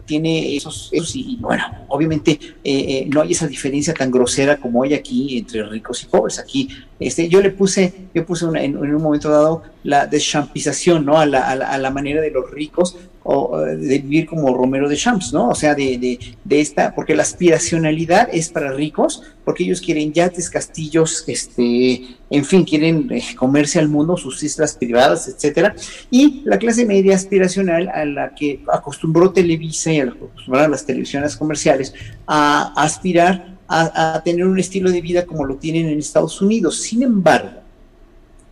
Speaker 14: tiene esos, y bueno, obviamente eh, no hay esa diferencia tan grosera como hay aquí entre ricos y pobres. Aquí, este, yo le puse, yo puse en, un momento dado la deschampización, ¿no? A la, a la, manera de los ricos de vivir como Romero de Champs, ¿no? O sea, de, de, de, esta, porque la aspiracionalidad es para ricos, porque ellos quieren yates, castillos, este, en fin, quieren eh, comerse al mundo, sus islas privadas, etcétera. Y la clase media aspiracional a la que acostumbró Televisa y a, acostumbrar a las televisiones comerciales a, aspirar a tener un estilo de vida como lo tienen en Estados Unidos. Sin embargo,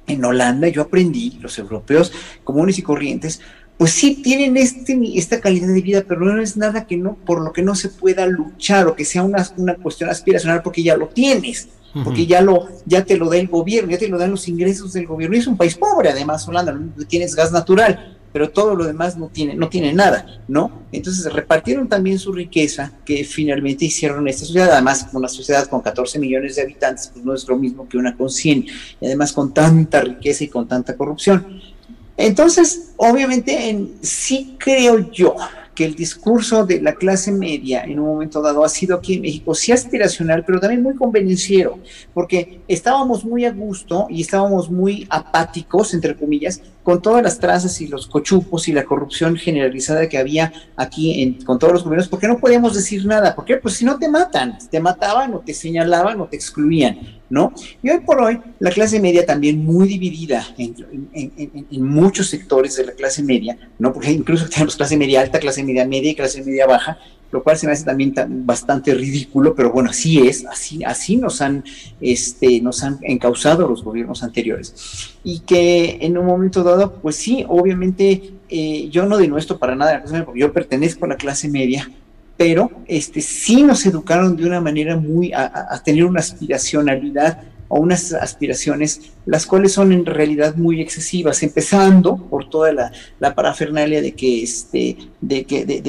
Speaker 14: en Holanda yo aprendí, los europeos comunes y corrientes, pues sí tienen este, esta calidad de vida, pero no es nada que no, por lo que no se pueda luchar o que sea una, una cuestión aspiracional porque ya lo tienes, porque ya lo, ya te lo da el gobierno, ya te lo dan los ingresos del gobierno. Y es un país pobre, además, Holanda, tienes gas natural, pero todo lo demás no tiene, no tiene nada, ¿no? Entonces repartieron también su riqueza que finalmente hicieron esta sociedad, además una sociedad con 14 millones de habitantes, pues no es lo mismo que una con 100, y además con tanta riqueza y con tanta corrupción. Entonces, obviamente, en, sí creo yo que el discurso de la clase media en un momento dado ha sido aquí en México sí aspiracional, pero también muy convenenciero, porque estábamos muy a gusto y estábamos muy apáticos, entre comillas, con todas las trazas y los cochupos y la corrupción generalizada que había aquí con todos los gobiernos, porque no podíamos decir nada, porque pues si no te matan, te mataban o te señalaban o te excluían, ¿no? Y hoy por hoy la clase media también muy dividida en muchos sectores de la clase media, ¿no? Porque incluso tenemos clase media alta, clase media media y clase media baja, lo cual se me hace también bastante ridículo, pero bueno, así es, así, así nos han, este, nos han encausado los gobiernos anteriores. Y que en un momento dado, pues sí, obviamente eh, yo no denuestro para nada porque yo pertenezco a la clase media, pero este, sí nos educaron de una manera muy a, a tener una aspiracionalidad o unas aspiraciones, las cuales son en realidad muy excesivas, empezando por toda la, la parafernalia de que este, de que de,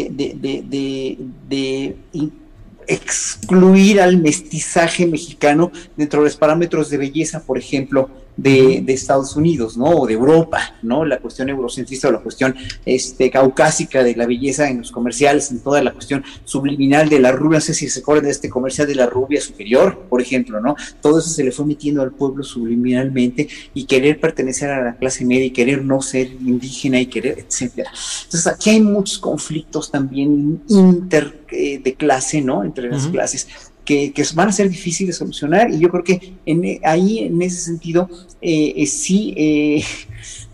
Speaker 14: excluir al mestizaje mexicano dentro de los parámetros de belleza, por ejemplo, de, Estados Unidos, ¿no? O de Europa, ¿no? La cuestión eurocentrista o la cuestión este, caucásica de la belleza en los comerciales, en toda la cuestión subliminal de la rubia, no sé si se acuerdan de este comercial de la rubia superior, por ejemplo, ¿no? Todo eso se le fue metiendo al pueblo subliminalmente y querer pertenecer a la clase media y querer no ser indígena y querer, etcétera. Entonces aquí hay muchos conflictos también inter eh, de clase, ¿no? Entre las clases que, van a ser difíciles de solucionar y yo creo que en, ahí en ese sentido eh, eh, sí eh,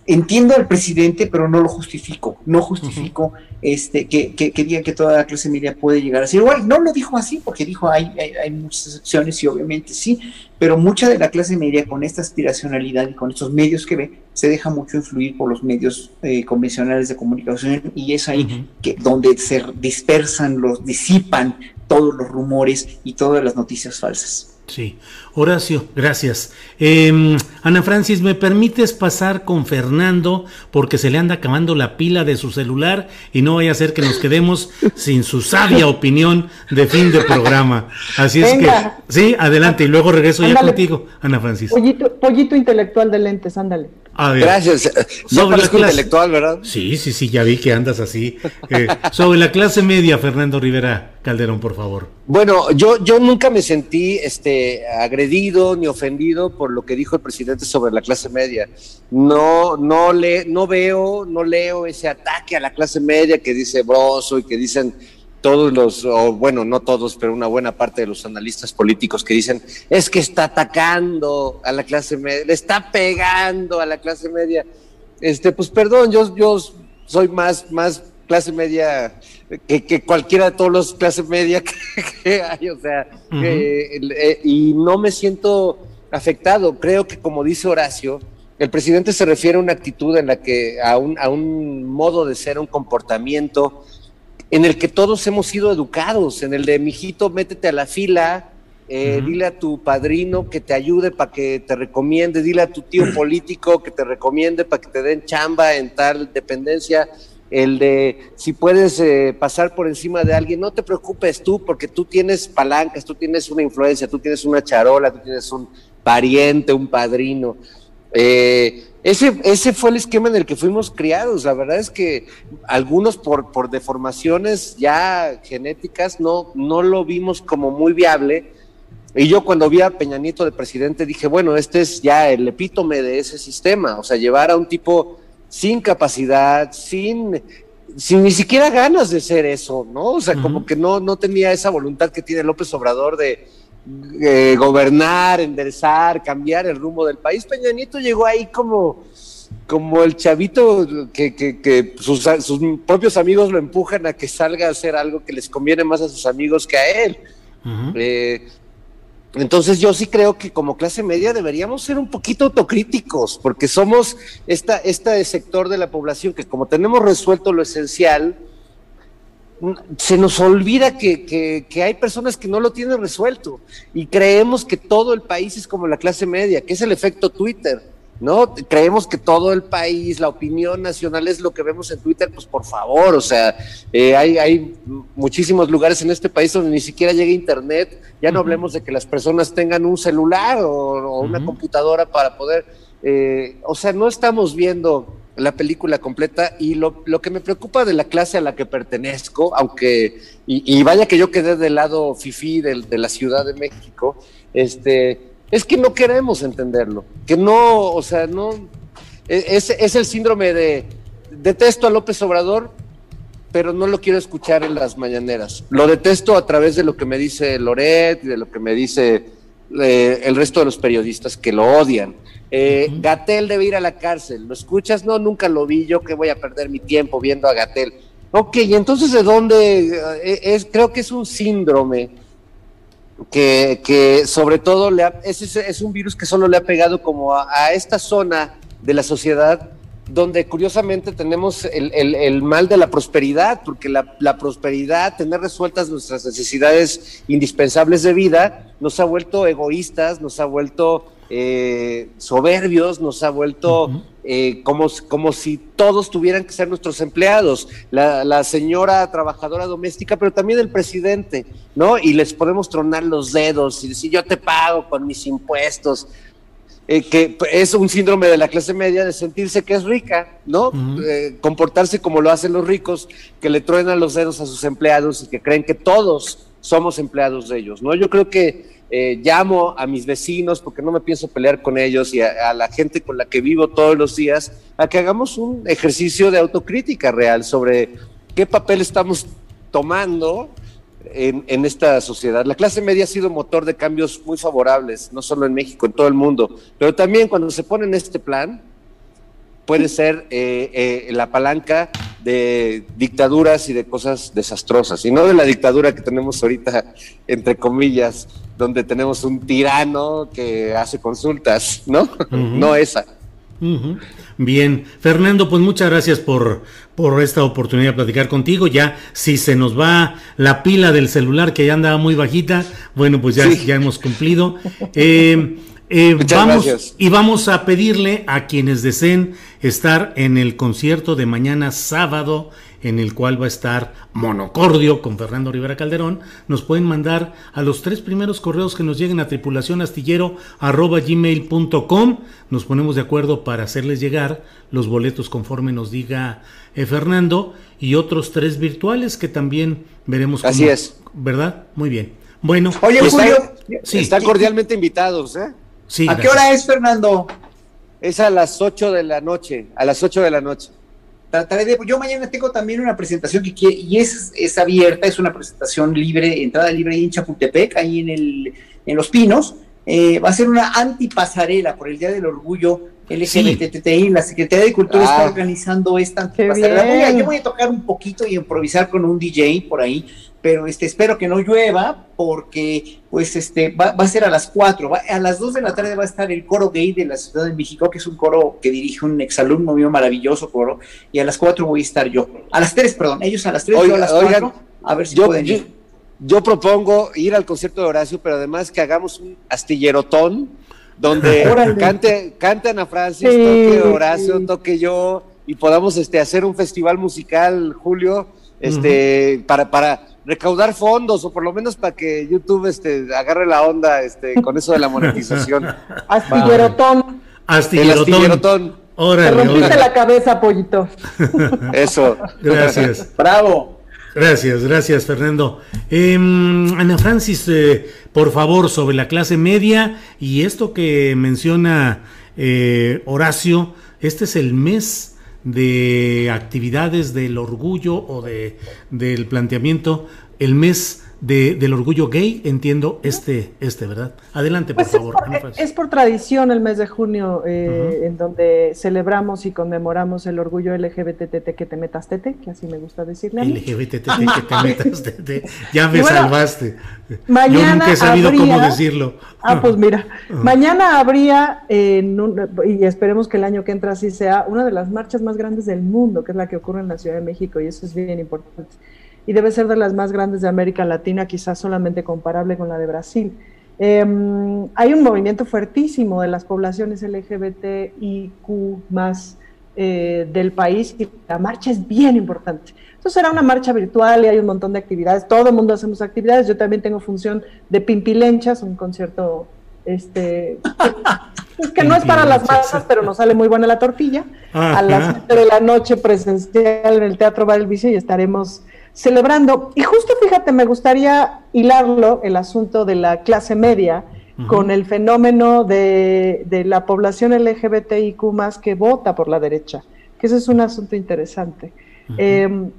Speaker 14: entiendo al presidente pero no lo justifico, no justifico este que, que, que, diga que toda la clase media puede llegar a ser igual, no lo dijo así porque dijo hay, hay, muchas excepciones y obviamente sí, pero mucha de la clase media con esta aspiracionalidad y con estos medios que ve se deja mucho influir por los medios convencionales de comunicación y es ahí que donde se dispersan los disipan todos los rumores y todas las noticias falsas.
Speaker 3: Sí, Horacio, gracias. Em, Ana Francis, ¿me permites pasar con Fernando porque se le anda acabando la pila de su celular y no vaya a ser que nos quedemos sin su sabia opinión de fin de programa? Así es que, sí, adelante y luego regreso ya contigo, Ana Francis.
Speaker 15: Pollito, pollito intelectual de lentes, ándale.
Speaker 16: Gracias. Yo parezco intelectual, ¿verdad?
Speaker 3: Sí, sí, sí, ya vi que andas así. Eh, sobre la clase media, Fernando Rivera Calderón, por favor.
Speaker 16: Bueno, yo, yo nunca me sentí este, agredido ni ofendido por lo que dijo el presidente sobre la clase media. No, no, le, no veo, no leo ese ataque a la clase media que dice Broso y que dicen todos los, o bueno, no todos, pero una buena parte de los analistas políticos que dicen, es que está atacando a la clase media, le está pegando a la clase media. Este, pues perdón, yo, yo soy más, más clase media que, cualquiera de todos los clases media que, hay, o sea, eh, y no me siento afectado. Creo que como dice Horacio, el presidente se refiere a una actitud en la que, a un, a un modo de ser, un comportamiento, en el que todos hemos sido educados, en el de, mijito, métete a la fila, eh, dile a tu padrino que te ayude para que te recomiende, dile a tu tío político que te recomiende para que te den chamba en tal dependencia, el de si puedes eh, pasar por encima de alguien, no te preocupes tú, porque tú tienes palancas, tú tienes una influencia, tú tienes una charola, tú tienes un pariente, un padrino. Eh, ese, ese fue el esquema en el que fuimos criados. La verdad es que algunos por, por deformaciones ya genéticas no, no lo vimos como muy viable. Y yo cuando vi a Peña Nieto de presidente dije, bueno, este es ya el epítome de ese sistema. O sea, llevar a un tipo sin capacidad, sin, sin ni siquiera ganas de ser eso, ¿no? O sea, como que no, no tenía esa voluntad que tiene López Obrador de, eh, gobernar, enderezar, cambiar el rumbo del país. Peña Nieto llegó ahí como, como el chavito que, que, sus, propios amigos lo empujan a que salga a hacer algo que les conviene más a sus amigos que a él. Eh, Entonces yo sí creo que como clase media deberíamos ser un poquito autocríticos, porque somos esta, este sector de la población que como tenemos resuelto lo esencial, se nos olvida que, que, hay personas que no lo tienen resuelto y creemos que todo el país es como la clase media, que es el efecto Twitter. ¿No? Creemos que todo el país, la opinión nacional es lo que vemos en Twitter, pues por favor, o sea, eh, hay, hay muchísimos lugares en este país donde ni siquiera llega internet, ya no hablemos de que las personas tengan un celular o, una computadora para poder, eh, o sea, no estamos viendo la película completa y lo, lo, que me preocupa de la clase a la que pertenezco, aunque, y, vaya que yo quedé del lado fifí de, de la Ciudad de México, este es que no queremos entenderlo, que no, o sea, no, e, es, es el síndrome de detesto a López Obrador, pero no lo quiero escuchar en las mañaneras. Lo detesto a través de lo que me dice Loret y de lo que me dice eh, el resto de los periodistas que lo odian. Eh, Gatel debe ir a la cárcel. ¿Lo escuchas? No, nunca lo vi. Yo que voy a perder mi tiempo viendo a Gatel. Ok, y entonces de dónde eh, es, creo que es un síndrome que, sobre todo le es, es, un virus que solo le ha pegado como a, esta zona de la sociedad donde curiosamente tenemos el, mal de la prosperidad, porque la, la, prosperidad, tener resueltas nuestras necesidades indispensables de vida, nos ha vuelto egoístas, nos ha vuelto eh, soberbios, nos ha vuelto eh, como, como si todos tuvieran que ser nuestros empleados, la, señora trabajadora doméstica, pero también el presidente, ¿no? Y les podemos tronar los dedos y decir, yo te pago con mis impuestos. Eh, que es un síndrome de la clase media de sentirse que es rica, ¿no? comportarse como lo hacen los ricos, que le truenan los dedos a sus empleados y que creen que todos somos empleados de ellos, ¿no? Yo creo que eh, llamo a mis vecinos, porque no me pienso pelear con ellos, y a, la gente con la que vivo todos los días, a que hagamos un ejercicio de autocrítica real sobre qué papel estamos tomando en, en, esta sociedad. La clase media ha sido motor de cambios muy favorables, no solo en México, en todo el mundo, pero también cuando se pone en este plan, puede ser eh, eh, la palanca de dictaduras y de cosas desastrosas, y no de la dictadura que tenemos ahorita, entre comillas, donde tenemos un tirano que hace consultas, ¿no? No esa.
Speaker 3: Bien, Fernando, pues muchas gracias por, por esta oportunidad de platicar contigo. Ya, si se nos va la pila del celular que ya andaba muy bajita, bueno, pues ya, ya hemos cumplido. Eh, eh, vamos y vamos a pedirle a quienes deseen estar en el concierto de mañana sábado en el cual va a estar Monocordio con Fernando Rivera Calderón, nos pueden mandar a los tres primeros correos que nos lleguen a tripulacionastillero.gmail.com. Nos ponemos de acuerdo para hacerles llegar los boletos conforme nos diga eh, Fernando y otros tres virtuales que también veremos.
Speaker 16: Así es.
Speaker 3: ¿Verdad? Muy bien. Bueno,
Speaker 16: Oye, Julio, están cordialmente invitados, ¿eh?
Speaker 14: ¿A qué hora es, Fernando?
Speaker 16: Es a las 8 de la noche, a las 8 de la noche.
Speaker 14: Trataré de, yo mañana tengo también una presentación que quiere, y es, es abierta, es una presentación libre, entrada libre ahí en Chapultepec, ahí en, el, en Los Pinos. Eh, va a ser una antipasarela por el Día del Orgullo LGBTTI. La Secretaría de Cultura está ah. organizando esta antipasarela. yo voy a tocar un poquito y improvisar con un DJ por ahí pero este, espero que no llueva porque pues este va, a ser a las 4, a las 2 de la tarde va a estar el coro gay de la Ciudad de México, que es un coro que dirige un exalumno mío, maravilloso coro, y a las 4 voy a estar yo, a las 3, perdón, ellos a las 3, yo a las 4, a ver si yo, pueden ir.
Speaker 16: Yo, propongo ir al concierto de Horacio, pero además que hagamos un astillerotón donde cante, cante Ana Francis, toque Horacio, toque yo, y podamos este, hacer un festival musical, Julio, este, para, para recaudar fondos o por lo menos para que YouTube este, agarre la onda este, con eso de la monetización.
Speaker 15: Astillerotón.
Speaker 3: Astillerotón.
Speaker 15: Te rompiste la cabeza, pollito.
Speaker 16: Eso.
Speaker 3: Gracias.
Speaker 14: Bravo.
Speaker 3: Gracias, gracias, Fernando. Em, Ana Francis, eh, por favor, sobre la clase media y esto que menciona eh, Horacio, este es el mes de actividades del orgullo o de, del planteamiento, el mes del orgullo gay, entiendo este, este, ¿verdad? Adelante, por
Speaker 15: Pues
Speaker 3: favor.
Speaker 15: Es por, es por tradición el mes de junio, eh, en donde celebramos y conmemoramos el orgullo LGBTT que te metas tete, que así me gusta decirle.
Speaker 3: LGBTT que te metas tete. Ya me
Speaker 15: bueno,
Speaker 3: salvaste.
Speaker 15: Mañana
Speaker 3: Yo nunca he sabido
Speaker 15: habría-
Speaker 3: cómo decirlo.
Speaker 15: Ah, pues mira, mañana habría, en un- y esperemos que el año que entra así sea, una de las marchas más grandes del mundo, que es la que ocurre en la Ciudad de México, y eso es bien importante. Y debe ser de las más grandes de América Latina, quizás solamente comparable con la de Brasil. Eh, hay un movimiento fuertísimo de las poblaciones LGBTIQ más eh, del país y la marcha es bien importante. Entonces será una marcha virtual y hay un montón de actividades. Todo el mundo hacemos actividades. Yo también tengo función de Pimpilenchas, un concierto este, que, que no es para las masas, pero nos sale muy buena la tortilla. A las
Speaker 3: Ajá.
Speaker 15: 7 de la noche presencial en el Teatro Bar del Vicio y estaremos celebrando. Y justo fíjate, me gustaría hilarlo, el asunto de la clase media, con el fenómeno de, de la población LGBTIQ más que vota por la derecha, que ese es un asunto interesante. Eh,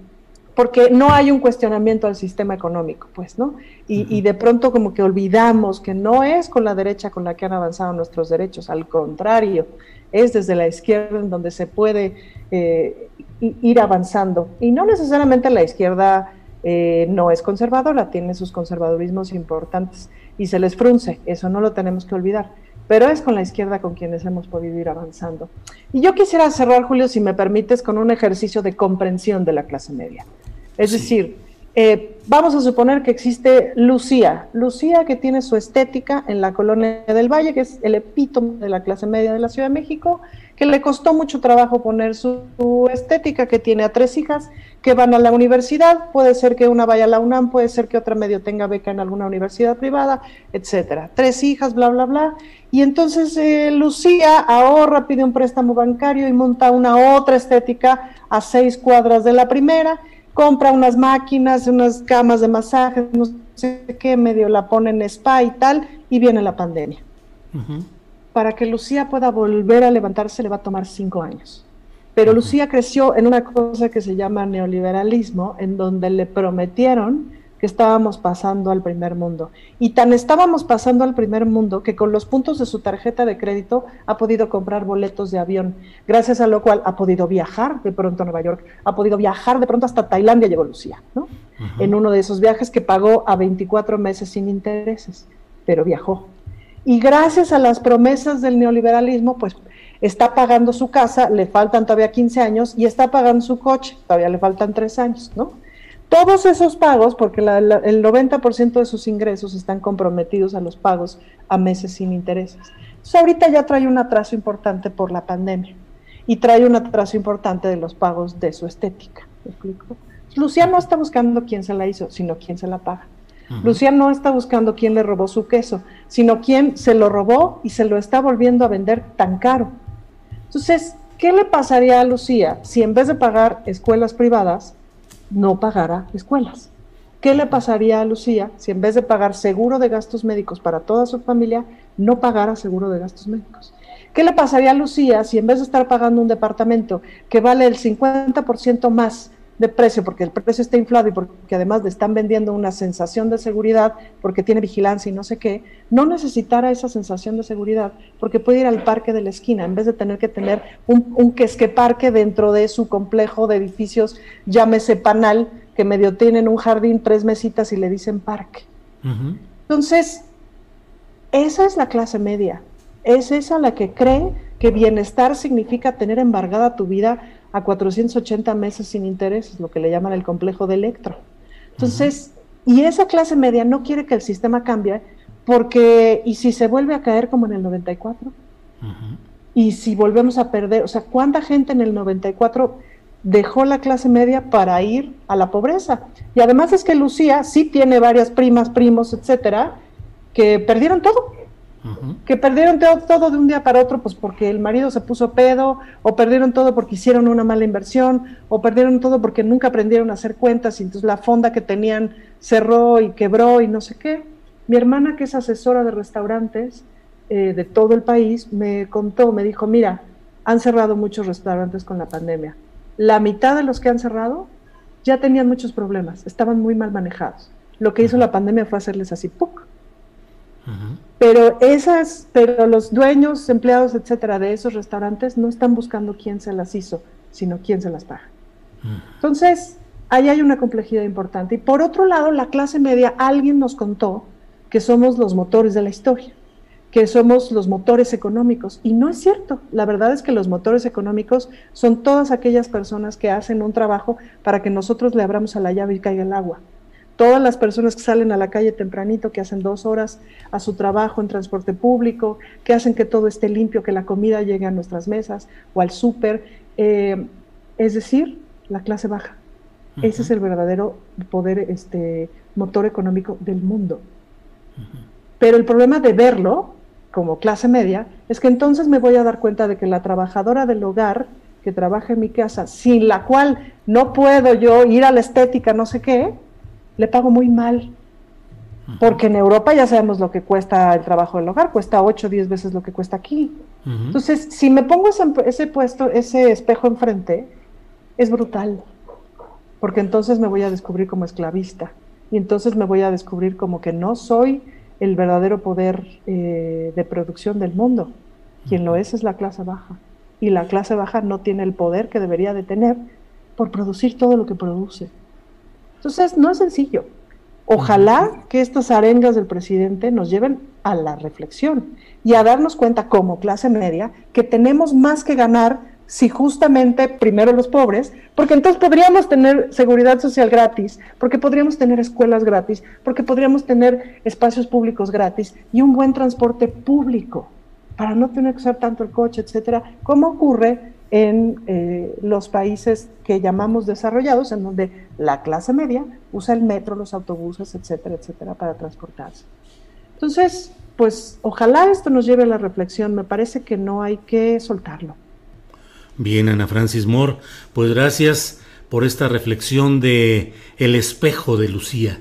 Speaker 15: porque no hay un cuestionamiento al sistema económico, pues, ¿no? Y, y de pronto como que olvidamos que no es con la derecha con la que han avanzado nuestros derechos, al contrario, es desde la izquierda en donde se puede eh, ir avanzando. Y no necesariamente la izquierda eh, no es conservadora, tiene sus conservadurismos importantes y se les frunce, eso no lo tenemos que olvidar. Pero es con la izquierda con quienes hemos podido ir avanzando. Y yo quisiera cerrar, Julio, si me permites, con un ejercicio de comprensión de la clase media. Es decir, eh, vamos a suponer que existe Lucía, Lucía que tiene su estética en la colonia del Valle, que es el epítome de la clase media de la Ciudad de México, que le costó mucho trabajo poner su, estética, que tiene a tres hijas que van a la universidad, puede ser que una vaya a la UNAM, puede ser que otra medio tenga beca en alguna universidad privada, etcétera. Tres hijas, bla, bla, bla. Y entonces eh, Lucía ahorra, pide un préstamo bancario y monta una otra estética a seis cuadras de la primera, compra unas máquinas, unas camas de masaje, no sé qué, medio la pone en spa y tal, y viene la pandemia. Para que Lucía pueda volver a levantarse le va a tomar cinco años. Pero Lucía creció en una cosa que se llama neoliberalismo, en donde le prometieron que estábamos pasando al primer mundo. Y tan estábamos pasando al primer mundo que con los puntos de su tarjeta de crédito ha podido comprar boletos de avión, gracias a lo cual ha podido viajar de pronto a Nueva York, ha podido viajar de pronto hasta Tailandia llegó Lucía, ¿no? En uno de esos viajes que pagó a 24 meses sin intereses, pero viajó. Y gracias a las promesas del neoliberalismo, pues está pagando su casa, le faltan todavía 15 años, y está pagando su coche, todavía le faltan 3 años, ¿no? Todos esos pagos, porque la- la- el 90% de sus ingresos están comprometidos a los pagos a meses sin intereses. Entonces ahorita ya trae un atraso importante por la pandemia y trae un atraso importante de los pagos de su estética. ¿Me explico? Lucía no está buscando quién se la hizo, sino quién se la paga. Lucía no está buscando quién le robó su queso, sino quién se lo robó y se lo está volviendo a vender tan caro. Entonces, ¿qué le pasaría a Lucía si en vez de pagar escuelas privadas, no pagara escuelas? ¿Qué le pasaría a Lucía si en vez de pagar seguro de gastos médicos para toda su familia, no pagara seguro de gastos médicos? ¿Qué le pasaría a Lucía si en vez de estar pagando un departamento que vale el 50% más de precio, porque el precio está inflado y porque además le están vendiendo una sensación de seguridad porque tiene vigilancia y no sé qué, no necesitara esa sensación de seguridad porque puede ir al parque de la esquina en vez de tener que tener un, un quesque parque dentro de su complejo de edificios, llámese panal, que medio tienen un jardín, tres mesitas y le dicen parque. Entonces, esa es la clase media. Es esa la que cree que bienestar significa tener embargada tu vida a 480 meses sin intereses, lo que le llaman el complejo de Electro. Entonces, y esa clase media no quiere que el sistema cambie porque, ¿y si se vuelve a caer como en el 94? Y si volvemos a perder, o sea, ¿cuánta gente en el 94 dejó la clase media para ir a la pobreza? Y además es que Lucía sí tiene varias primas, primos, etcétera, que perdieron todo que perdieron todo, todo de un día para otro, pues porque el marido se puso pedo, o perdieron todo porque hicieron una mala inversión, o perdieron todo porque nunca aprendieron a hacer cuentas y entonces la fonda que tenían cerró y quebró y no sé qué. Mi hermana, que es asesora de restaurantes eh, de todo el país, me contó, me dijo, mira, han cerrado muchos restaurantes con la pandemia. La mitad de los que han cerrado ya tenían muchos problemas, estaban muy mal manejados. lo que hizo la pandemia fue hacerles así, ¡puc! Pero esas, pero los dueños, empleados, etcétera, de esos restaurantes no están buscando quién se las hizo, sino quién se las paga. Entonces, ahí hay una complejidad importante. Y por otro lado, la clase media, alguien nos contó que somos los motores de la historia, que somos los motores económicos. Y no es cierto. La verdad es que los motores económicos son todas aquellas personas que hacen un trabajo para que nosotros le abramos a la llave y caiga el agua. Todas las personas que salen a la calle tempranito, que hacen dos horas a su trabajo en transporte público, que hacen que todo esté limpio, que la comida llegue a nuestras mesas o al súper. Eh, es decir, la clase baja. Ese es el verdadero poder, este, motor económico del mundo. Pero el problema de verlo como clase media es que entonces me voy a dar cuenta de que la trabajadora del hogar que trabaja en mi casa, sin la cual no puedo yo ir a la estética, no sé qué, le pago muy mal. Porque en Europa ya sabemos lo que cuesta el trabajo del hogar, cuesta 8 o 10 veces lo que cuesta aquí. Entonces, si me pongo ese, ese, puesto, ese espejo enfrente, es brutal porque entonces me voy a descubrir como esclavista y entonces me voy a descubrir como que no soy el verdadero poder eh, de producción del mundo. Quien lo es es la clase baja y la clase baja no tiene el poder que debería de tener por producir todo lo que produce. Entonces, no es sencillo. Ojalá que estas arengas del presidente nos lleven a la reflexión y a darnos cuenta como clase media que tenemos más que ganar si justamente primero los pobres, porque entonces podríamos tener seguridad social gratis, porque podríamos tener escuelas gratis, porque podríamos tener espacios públicos gratis y un buen transporte público para no tener que usar tanto el coche, etcétera, como ocurre en eh, los países que llamamos desarrollados, en donde la clase media usa el metro, los autobuses, etcétera, etcétera, para transportarse. Entonces, pues ojalá esto nos lleve a la reflexión, me parece que no hay que soltarlo.
Speaker 3: Bien, Ana Francis Moore, pues gracias por esta reflexión de el espejo de Lucía.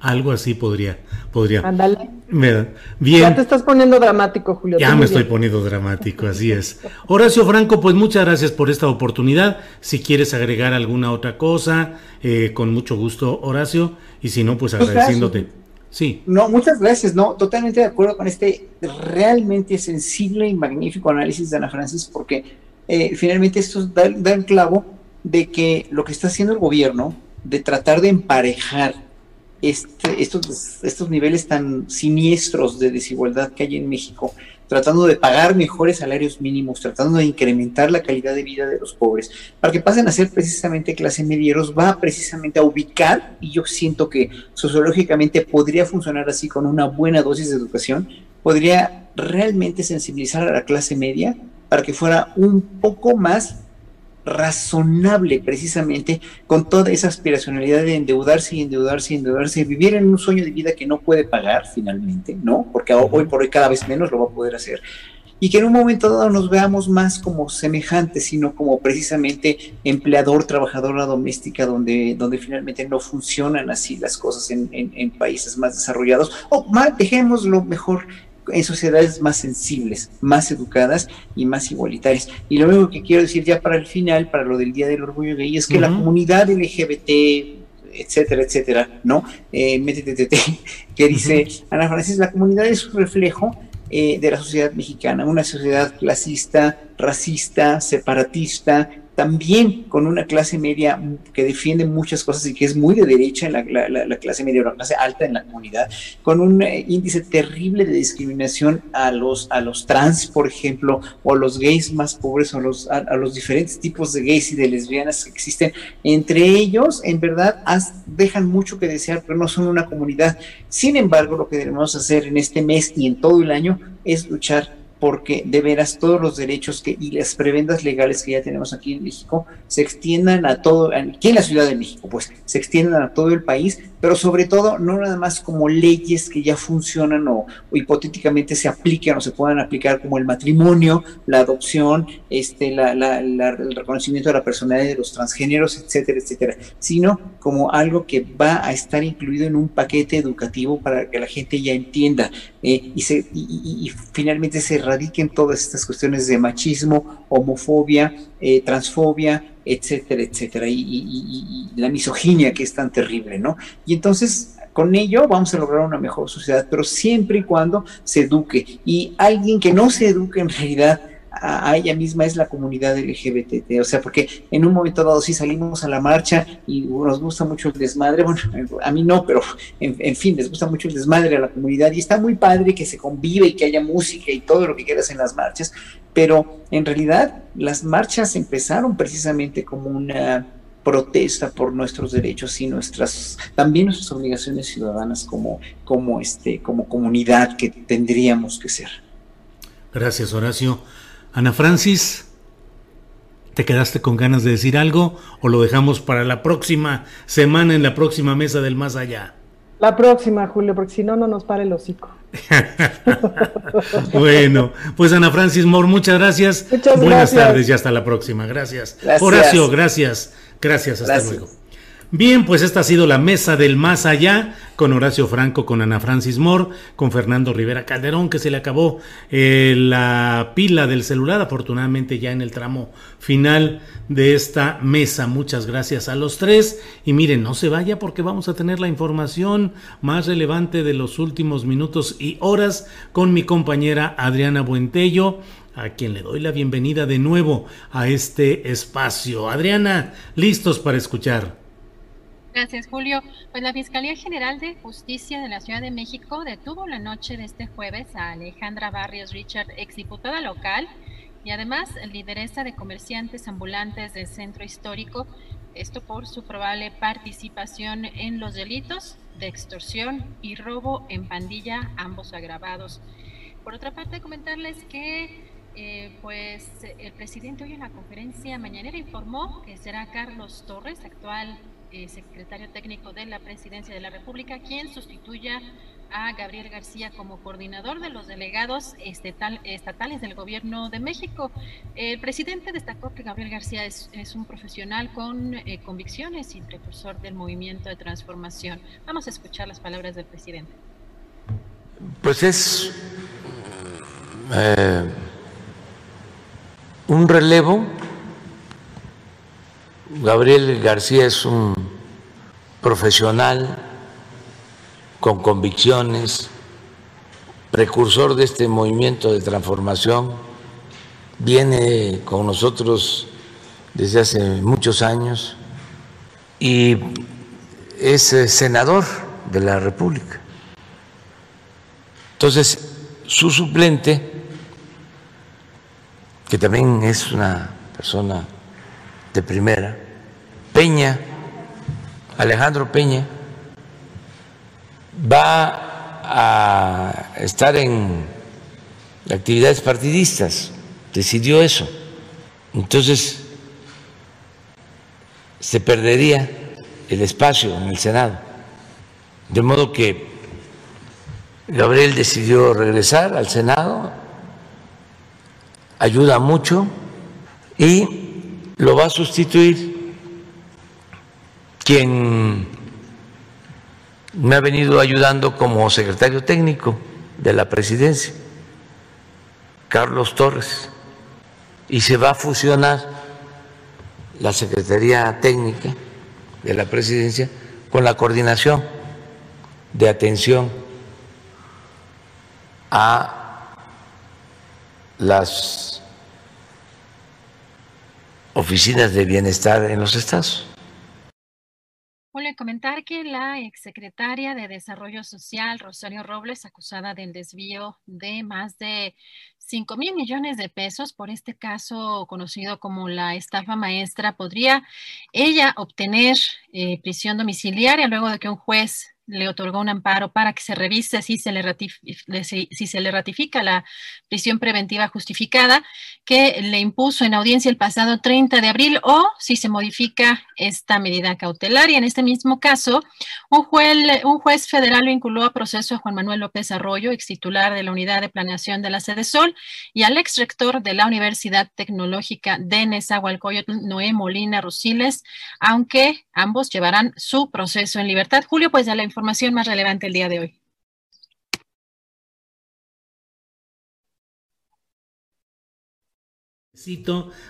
Speaker 3: Algo así podría, podría.
Speaker 15: Ándale.
Speaker 3: Bien.
Speaker 15: Ya te estás poniendo dramático, Julio.
Speaker 3: Ya me estoy poniendo dramático, así es. Horacio Franco, pues muchas gracias por esta oportunidad. Si quieres agregar alguna otra cosa, eh, con mucho gusto, Horacio. Y si no, pues, pues agradeciéndote. Sí.
Speaker 14: No, muchas gracias. No, totalmente de acuerdo con este realmente sensible y magnífico análisis de Ana Francis, porque eh, finalmente esto da, el clavo de que lo que está haciendo el gobierno, de tratar de emparejar este, estos, estos niveles tan siniestros de desigualdad que hay en México, tratando de pagar mejores salarios mínimos, tratando de incrementar la calidad de vida de los pobres, para que pasen a ser precisamente clase medieros, va precisamente a ubicar, y yo siento que sociológicamente podría funcionar así con una buena dosis de educación, podría realmente sensibilizar a la clase media para que fuera un poco más razonable precisamente con toda esa aspiracionalidad de endeudarse y endeudarse y endeudarse, vivir en un sueño de vida que no puede pagar finalmente, ¿no? Porque hoy por hoy cada vez menos lo va a poder hacer. Y que en un momento dado nos veamos más como semejantes, sino como precisamente empleador, trabajadora doméstica, donde, donde finalmente no funcionan así las cosas en, en, países más desarrollados. O más, dejémoslo mejor en sociedades más sensibles, más educadas y más igualitarias. Y lo único que quiero decir ya para el final, para lo del Día del Orgullo Gay, es que la comunidad LGBT, etcétera, etcétera, ¿no? Eh, que dice Ana Francis, la comunidad es un reflejo eh, de la sociedad mexicana, una sociedad clasista, racista, separatista, también con una clase media que defiende muchas cosas y que es muy de derecha en la, clase media la clase alta en la comunidad, con un eh, índice terrible de discriminación a los, a los trans, por ejemplo, o a los gays más pobres, o los, a, los diferentes tipos de gays y de lesbianas que existen. Entre ellos, en verdad, dejan mucho que desear, pero no son una comunidad. Sin embargo, lo que debemos hacer en este mes y en todo el año es luchar porque de veras todos los derechos que, y las prebendas legales que ya tenemos aquí en México se extiendan a todo, aquí en la Ciudad de México, pues se extiendan a todo el país, pero sobre todo no nada más como leyes que ya funcionan o, hipotéticamente se apliquen o se puedan aplicar como el matrimonio, la adopción, este, la, el reconocimiento de la personalidad de los transgéneros, etcétera, etcétera, sino como algo que va a estar incluido en un paquete educativo para que la gente ya entienda eh, y, se, y finalmente se erradiquen todas estas cuestiones de machismo, homofobia, eh, transfobia, etcétera, etcétera, y, la misoginia que es tan terrible, ¿no? Y entonces con ello vamos a lograr una mejor sociedad, pero siempre y cuando se eduque. Y alguien que no se eduque en realidad a, ella misma es la comunidad LGBT, o sea, porque en un momento dado sí salimos a la marcha y nos gusta mucho el desmadre, bueno, a mí no, pero en, fin, les gusta mucho el desmadre a la comunidad y está muy padre que se convive y que haya música y todo lo que quieras en las marchas, pero en realidad las marchas empezaron precisamente como una protesta por nuestros derechos y nuestras también nuestras obligaciones ciudadanas como como este como comunidad que tendríamos que ser.
Speaker 3: Gracias, Horacio. Ana Francis, ¿te quedaste con ganas de decir algo o lo dejamos para la próxima semana en la próxima mesa del más allá?
Speaker 15: La próxima, Julio, porque si no, no nos para el hocico.
Speaker 3: bueno, pues Ana Francis Moore, muchas gracias. Buenas tardes y hasta la próxima. Gracias. gracias. Horacio, gracias. Gracias, hasta luego. Bien, pues esta ha sido la mesa del más allá con Horacio Franco, con Ana Francis Moore, con Fernando Rivera Calderón, que se le acabó eh, la pila del celular, afortunadamente ya en el tramo final de esta mesa. Muchas gracias a los tres. Y miren, no se vaya porque vamos a tener la información más relevante de los últimos minutos y horas con mi compañera Adriana Buentello a quien le doy la bienvenida de nuevo a este espacio. Adriana, listos para escuchar.
Speaker 4: Gracias, Julio. Pues la Fiscalía General de Justicia de la Ciudad de México detuvo la noche de este jueves a Alejandra Barrios Richard, exdiputada local y además lideresa de comerciantes ambulantes del centro histórico, esto por su probable participación en los delitos de extorsión y robo en pandilla, ambos agravados. Por otra parte, comentarles que eh, pues el presidente hoy en la conferencia mañanera informó que será Carlos Torres, actual eh, secretario técnico de la Presidencia de la República, quien sustituya a Gabriel García como coordinador de los delegados estatales del Gobierno de México. El presidente destacó que Gabriel García es, un profesional con eh, convicciones y precursor del movimiento de transformación. Vamos a escuchar las palabras del presidente.
Speaker 7: Pues es eh, un relevo Gabriel García es un profesional con convicciones, precursor de este movimiento de transformación, viene con nosotros desde hace muchos años y es eh, senador de la República. Entonces, su suplente, que también es una persona primera, Peña, Alejandro Peña, va a estar en actividades partidistas, decidió eso. Entonces, se perdería el espacio en el Senado. De modo que Gabriel decidió regresar al Senado, ayuda mucho y lo va a sustituir quien me ha venido ayudando como secretario técnico de la presidencia, Carlos Torres, y se va a fusionar la Secretaría Técnica de la Presidencia con la coordinación de atención a las oficinas de bienestar en los estados.
Speaker 4: Voy comentar que la exsecretaria de Desarrollo Social, Rosario Robles, acusada del desvío de más de 5 mil millones de pesos por este caso conocido como la estafa maestra, podría ella obtener eh, prisión domiciliaria luego de que un juez le otorgó un amparo para que se revise si se le, si se le ratifica la prisión preventiva justificada que le impuso en audiencia el pasado 30 de abril o si se modifica esta medida cautelar. Y en este mismo caso, un juez, un juez federal vinculó a proceso a Juan Manuel López Arroyo, ex titular de la Unidad de Planeación de la Sede Sol, y al ex rector de la Universidad Tecnológica de Nezahualcóyotl, Noé Molina Rusiles, aunque ambos llevarán su proceso en libertad. Julio, pues ya la información más relevante el día de hoy.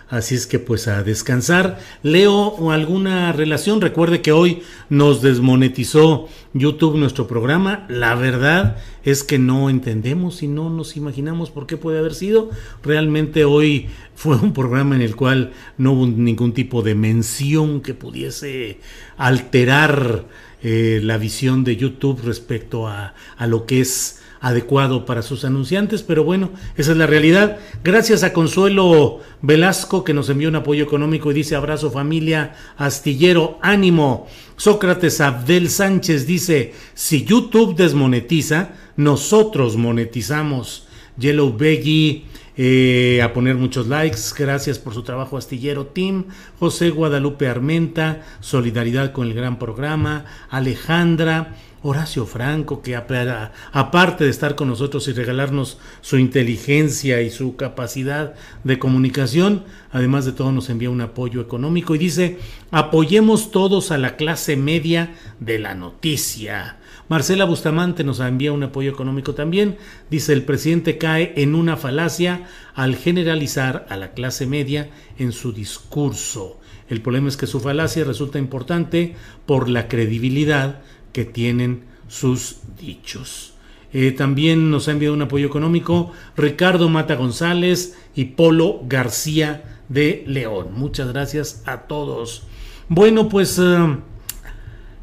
Speaker 3: así es que pues a descansar. Leo alguna relación, recuerde que hoy nos desmonetizó YouTube nuestro programa, la verdad es que no entendemos y no nos imaginamos por qué puede haber sido. Realmente hoy fue un programa en el cual no hubo ningún tipo de mención que pudiese alterar eh, la visión de YouTube respecto a, a lo que es adecuado para sus anunciantes, pero bueno, esa es la realidad. Gracias a Consuelo Velasco que nos envió un apoyo económico y dice abrazo familia, astillero, ánimo. Sócrates Abdel Sánchez dice, si YouTube desmonetiza, nosotros monetizamos. Yellow Beggy, eh, a poner muchos likes. Gracias por su trabajo, Astillero Team. José Guadalupe Armenta, solidaridad con el gran programa. Alejandra. Horacio Franco, que aparte de estar con nosotros y regalarnos su inteligencia y su capacidad de comunicación, además de todo nos envía un apoyo económico y dice, apoyemos todos a la clase media de la noticia. Marcela Bustamante nos envía un apoyo económico también. Dice, el presidente cae en una falacia al generalizar a la clase media en su discurso. El problema es que su falacia resulta importante por la credibilidad que tienen sus dichos. Eh, también nos ha enviado un apoyo económico Ricardo Mata González y Polo García de León. Muchas gracias a todos. Bueno, pues eh,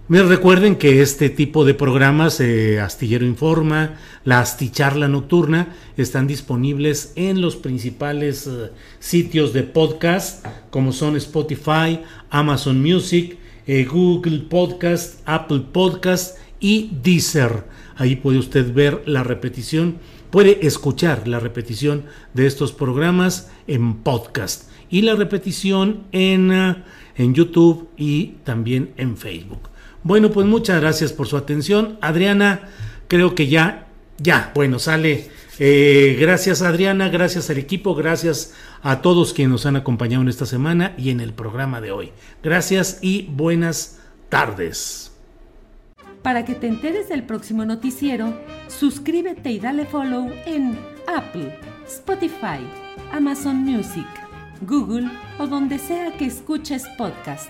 Speaker 3: recuerden que este tipo de programas, eh, Astillero Informa, la Asticharla Nocturna, están disponibles en los principales sitios de podcast, como son Spotify, Amazon Music, eh, Google Podcast, Apple Podcast y Deezer. Ahí puede usted ver la repetición, puede escuchar la repetición de estos programas en podcast y la repetición en, en YouTube y también en Facebook. Bueno, pues muchas gracias por su atención. Adriana, creo que ya, ya, bueno, sale. Eh, gracias Adriana, gracias al equipo, gracias a todos quienes nos han acompañado en esta semana y en el programa de hoy. Gracias y buenas tardes.
Speaker 2: Para que te enteres del próximo noticiero, suscríbete y dale follow en Apple, Spotify, Amazon Music, Google o donde sea que escuches podcast.